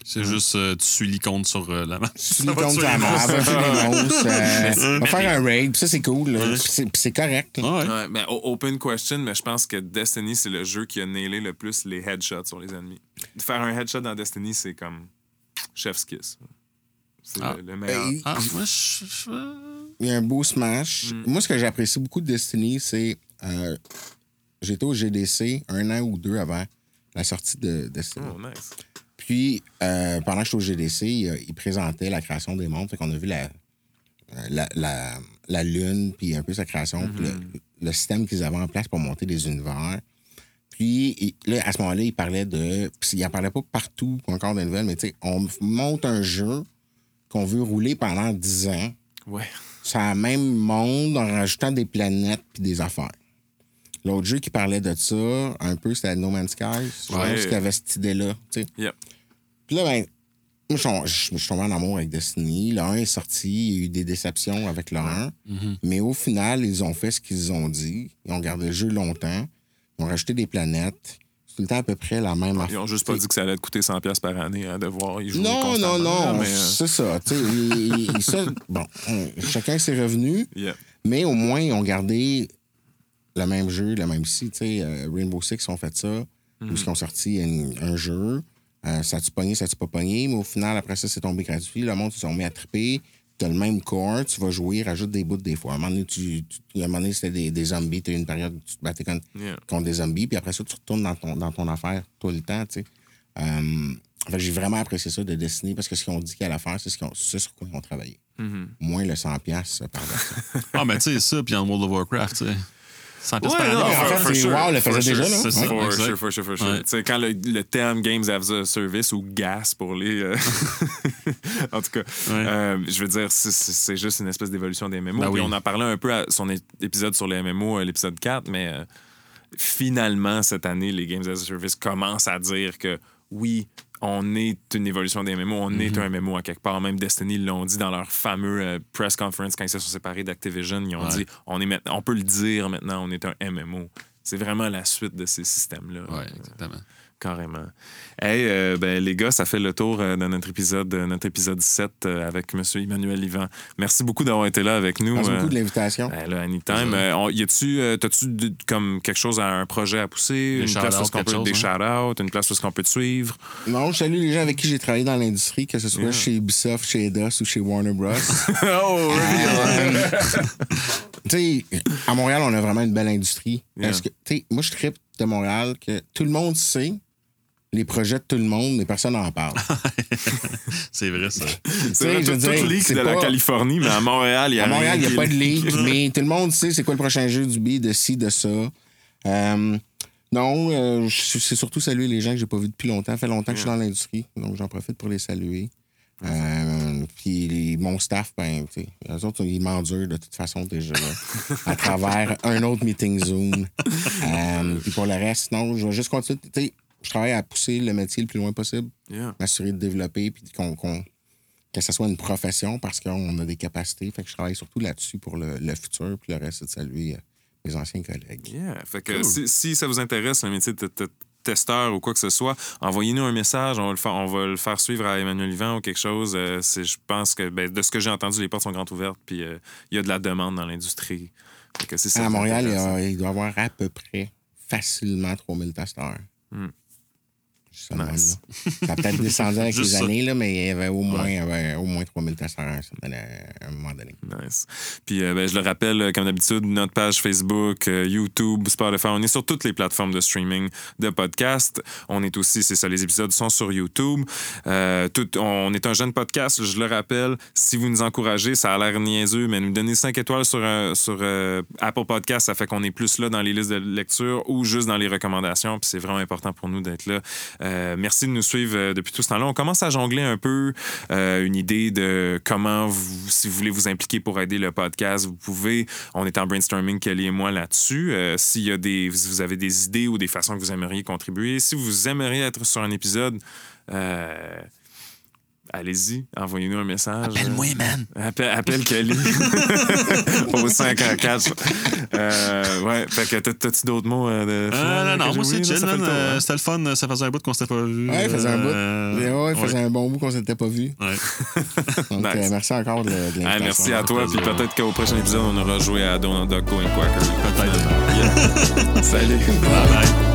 C'est juste, euh, tu suis l'icône sur euh, la map. Tu lui comptes ta map, va tuer des monstres, euh, va faire un raid, puis ça c'est cool. là. Puis c'est- correct. là. Ouais. Ouais, mais open question, mais je pense que Destiny, c'est le jeu qui a nailé le plus les headshots sur les ennemis. De faire un headshot dans Destiny, c'est comme chef's kiss. C'est Ah. le, le meilleur. Ah, moi, je- je- Il y a un beau smash. Mm. Moi, ce que j'apprécie beaucoup de Destiny, c'est. euh, J'étais au GDC un an ou deux avant la sortie de Destiny. Oh, nice. Puis, euh, pendant que j'étais au GDC, il, il présentait la création des mondes. Fait qu'on a vu la, la, la, la Lune, puis un peu sa création, puis le, le système qu'ils avaient en place pour monter des univers. Puis, il- là, à ce moment-là, il parlait de. Puis, il en parlait pas partout, encore de nouvelles, mais tu sais, on monte un jeu qu'on veut rouler pendant 10 ans. Ouais. C'est le même monde en rajoutant des planètes puis des affaires. L'autre jeu qui parlait de ça, un peu, c'était No Man's Sky. Je Ouais. pense qu'il y avait cette idée-là. tu sais. Yep. Puis là, ben, moi, je suis tombé en amour avec Destiny. Le 1 est sorti, il y a eu des déceptions avec le 1. Mais au final, ils ont fait ce qu'ils ont dit. Ils ont gardé le jeu longtemps. Ils ont rajouté des planètes. C'est tout le temps à peu près la même Ils affaire. ont juste pas dit que ça allait te coûter 100$ par année à devoir y jouer. Non, non, non, Mais, euh, c'est ça. tu sais, il- il- ça, bon, chacun ses revenus. yeah. Mais au moins, ils ont gardé le même jeu, le même site. Euh, Rainbow Six ont fait ça. Mhm. Où ils ont sorti un, un jeu. Euh, ça a-tu pogné, ça a-tu pas pogné? Mais au final, après ça, c'est tombé gratuit. Le monde, ils se sont mis à triper. Tu as le même corps, tu vas jouer, rajoute des bouts des fois. À un moment donné, tu, tu- à un moment donné, c'était des, des zombies. Tu as eu une période où tu te battais contre, Yeah. contre des zombies. Puis après ça, tu retournes dans ton, dans ton affaire tout le temps. Tu sais. Euh, fait que j'ai vraiment apprécié ça de Destiny parce que ce qu'ils ont dit qu'ils allaient faire, c'est ce, c'est sur quoi ils ont travaillé. Mhm. Moins le 100$ par ça. Ah, mais tu sais, ça, puis en World of Warcraft, tu sais. 100 pièces Ouais, par non, année. en for- fait, c'est WoW le faisait déjà, là. For sure, for sure, for sure. Quand le, terme Games as a Service ou GAS pour les. euh, en tout cas, euh, je veux dire, c'est- juste une espèce d'évolution des MMO. Ben Puis on en parlait un peu à son épisode sur les MMO, euh, l'épisode 4, mais finalement, cette année, les Games as a Service commencent à dire que oui, on est une évolution des MMO, on est un MMO à quelque part. Même Destiny l'ont dit dans leur fameux euh, press conference quand ils se sont séparés d'Activision. Ils ont Ouais. dit on, est maintenant, on peut le dire maintenant, on est un MMO. C'est vraiment la suite de ces systèmes-là. Ouais, exactement. Carrément. Hey, euh, ben, les gars, ça fait le tour euh, de notre épisode, de notre épisode 17 euh, avec M. Emmanuel Yvan. Merci beaucoup d'avoir été là avec nous. Merci euh, beaucoup de l'invitation. ben là, anytime. Euh, on- y a-tu, euh, t'as-tu de- comme quelque chose à un projet à pousser? Des une place où quelque peut, chose, des hein? shout-outs, une place où est-ce qu'on peut te suivre? Non, je salue les gens avec qui j'ai travaillé dans l'industrie, que ce soit Yeah. chez Ubisoft, chez Eidos ou chez Warner Bros. oh, Euh, tu sais, à Montréal, on a vraiment une belle industrie. Yeah. Parce que, tu sais, moi, je tripe de Montréal que tout le monde sait les projets de tout le monde, mais personne n'en parle. C'est vrai, ça. C'est vrai, je tout, veux tout dire, leak c'est de la pas- Californie, mais à Montréal, il y a À Montréal, il n'y a pas de leak, mais tout le monde sait c'est quoi le prochain jeu du B, de ci, de ça. Euh, non, euh, je- c'est surtout saluer les gens que j'ai pas vus depuis longtemps. Ça fait longtemps que je suis dans l'industrie, donc j'en profite pour les saluer. Euh, puis les- mon staff, ben, tu sais, eux autres, ils m'endurent de toute façon déjà là, à travers un autre meeting Zoom. Euh, puis pour le reste, non, je vais juste continuer. Tu sais, je travaille à pousser le métier le plus loin possible, Yeah. m'assurer de développer, puis qu'on, qu'on- que ce soit une profession parce qu'on a des capacités. Fait que je travaille surtout là-dessus pour le, le futur, puis le reste, c'est de saluer euh, mes anciens collègues. Yeah. Fait que si, si ça vous intéresse, le métier de, testeur ou quoi que ce soit, envoyez-nous un message. On va le faire, on va le faire suivre à Emmanuel Yvan ou quelque chose. Euh, c'est- je pense que ben, de ce que j'ai entendu, les portes sont grandes ouvertes. Puis euh, il y a de la demande dans l'industrie. Fait que si ça À Montréal, il, y intéresse- a- il doit y avoir à peu près facilement 3000 testeurs. Hmm. Nice. Ça a peut-être descendu avec les ça. années, là, mais il y avait au moins, avait au moins 3000 testeurs à un, moment donné. Nice. Puis, euh, ben, je le rappelle, euh, comme d'habitude, notre page Facebook, euh, YouTube, Spotify, on est sur toutes les plateformes de streaming de podcasts. On est aussi, c'est ça, les épisodes sont sur YouTube. Euh, tout, on est un jeune podcast, je le rappelle. Si vous nous encouragez, ça a l'air niaiseux, mais nous donner 5 étoiles sur, sur Apple Podcast, ça fait qu'on est plus là dans les listes de lecture ou juste dans les recommandations. Puis c'est vraiment important pour nous d'être là. Euh, merci de nous suivre euh, depuis tout ce temps-là. On commence à jongler un peu euh, une idée de comment, vous, si vous voulez vous impliquer pour aider le podcast, vous pouvez. On est en brainstorming, Kelly et moi, là-dessus. S'il y a des, si vous avez des idées ou des façons que vous aimeriez contribuer, si vous aimeriez être sur un épisode, allez-y, envoyez-nous un message. Appelle-moi, man. Appelle, appelle Kelly au 514. Euh, ouais, fait que t'as- t'as-tu d'autres mots euh, de Euh, non, non, moi, c'est chill, le Euh, hein? C'était le fun. Ça faisait un bout qu'on s'était pas vu. Ouais, il faisait un bout. Euh, Ouais, il faisait un bon bout qu'on s'était pas vu. ouais. Donc, Nice. euh, merci encore de, de Ah, l'invitation. merci à toi, puis peut-être qu'au prochain épisode, on aura joué à Donald Duck Going Quacker. Peut-être. Yeah. Salut. Bye bye.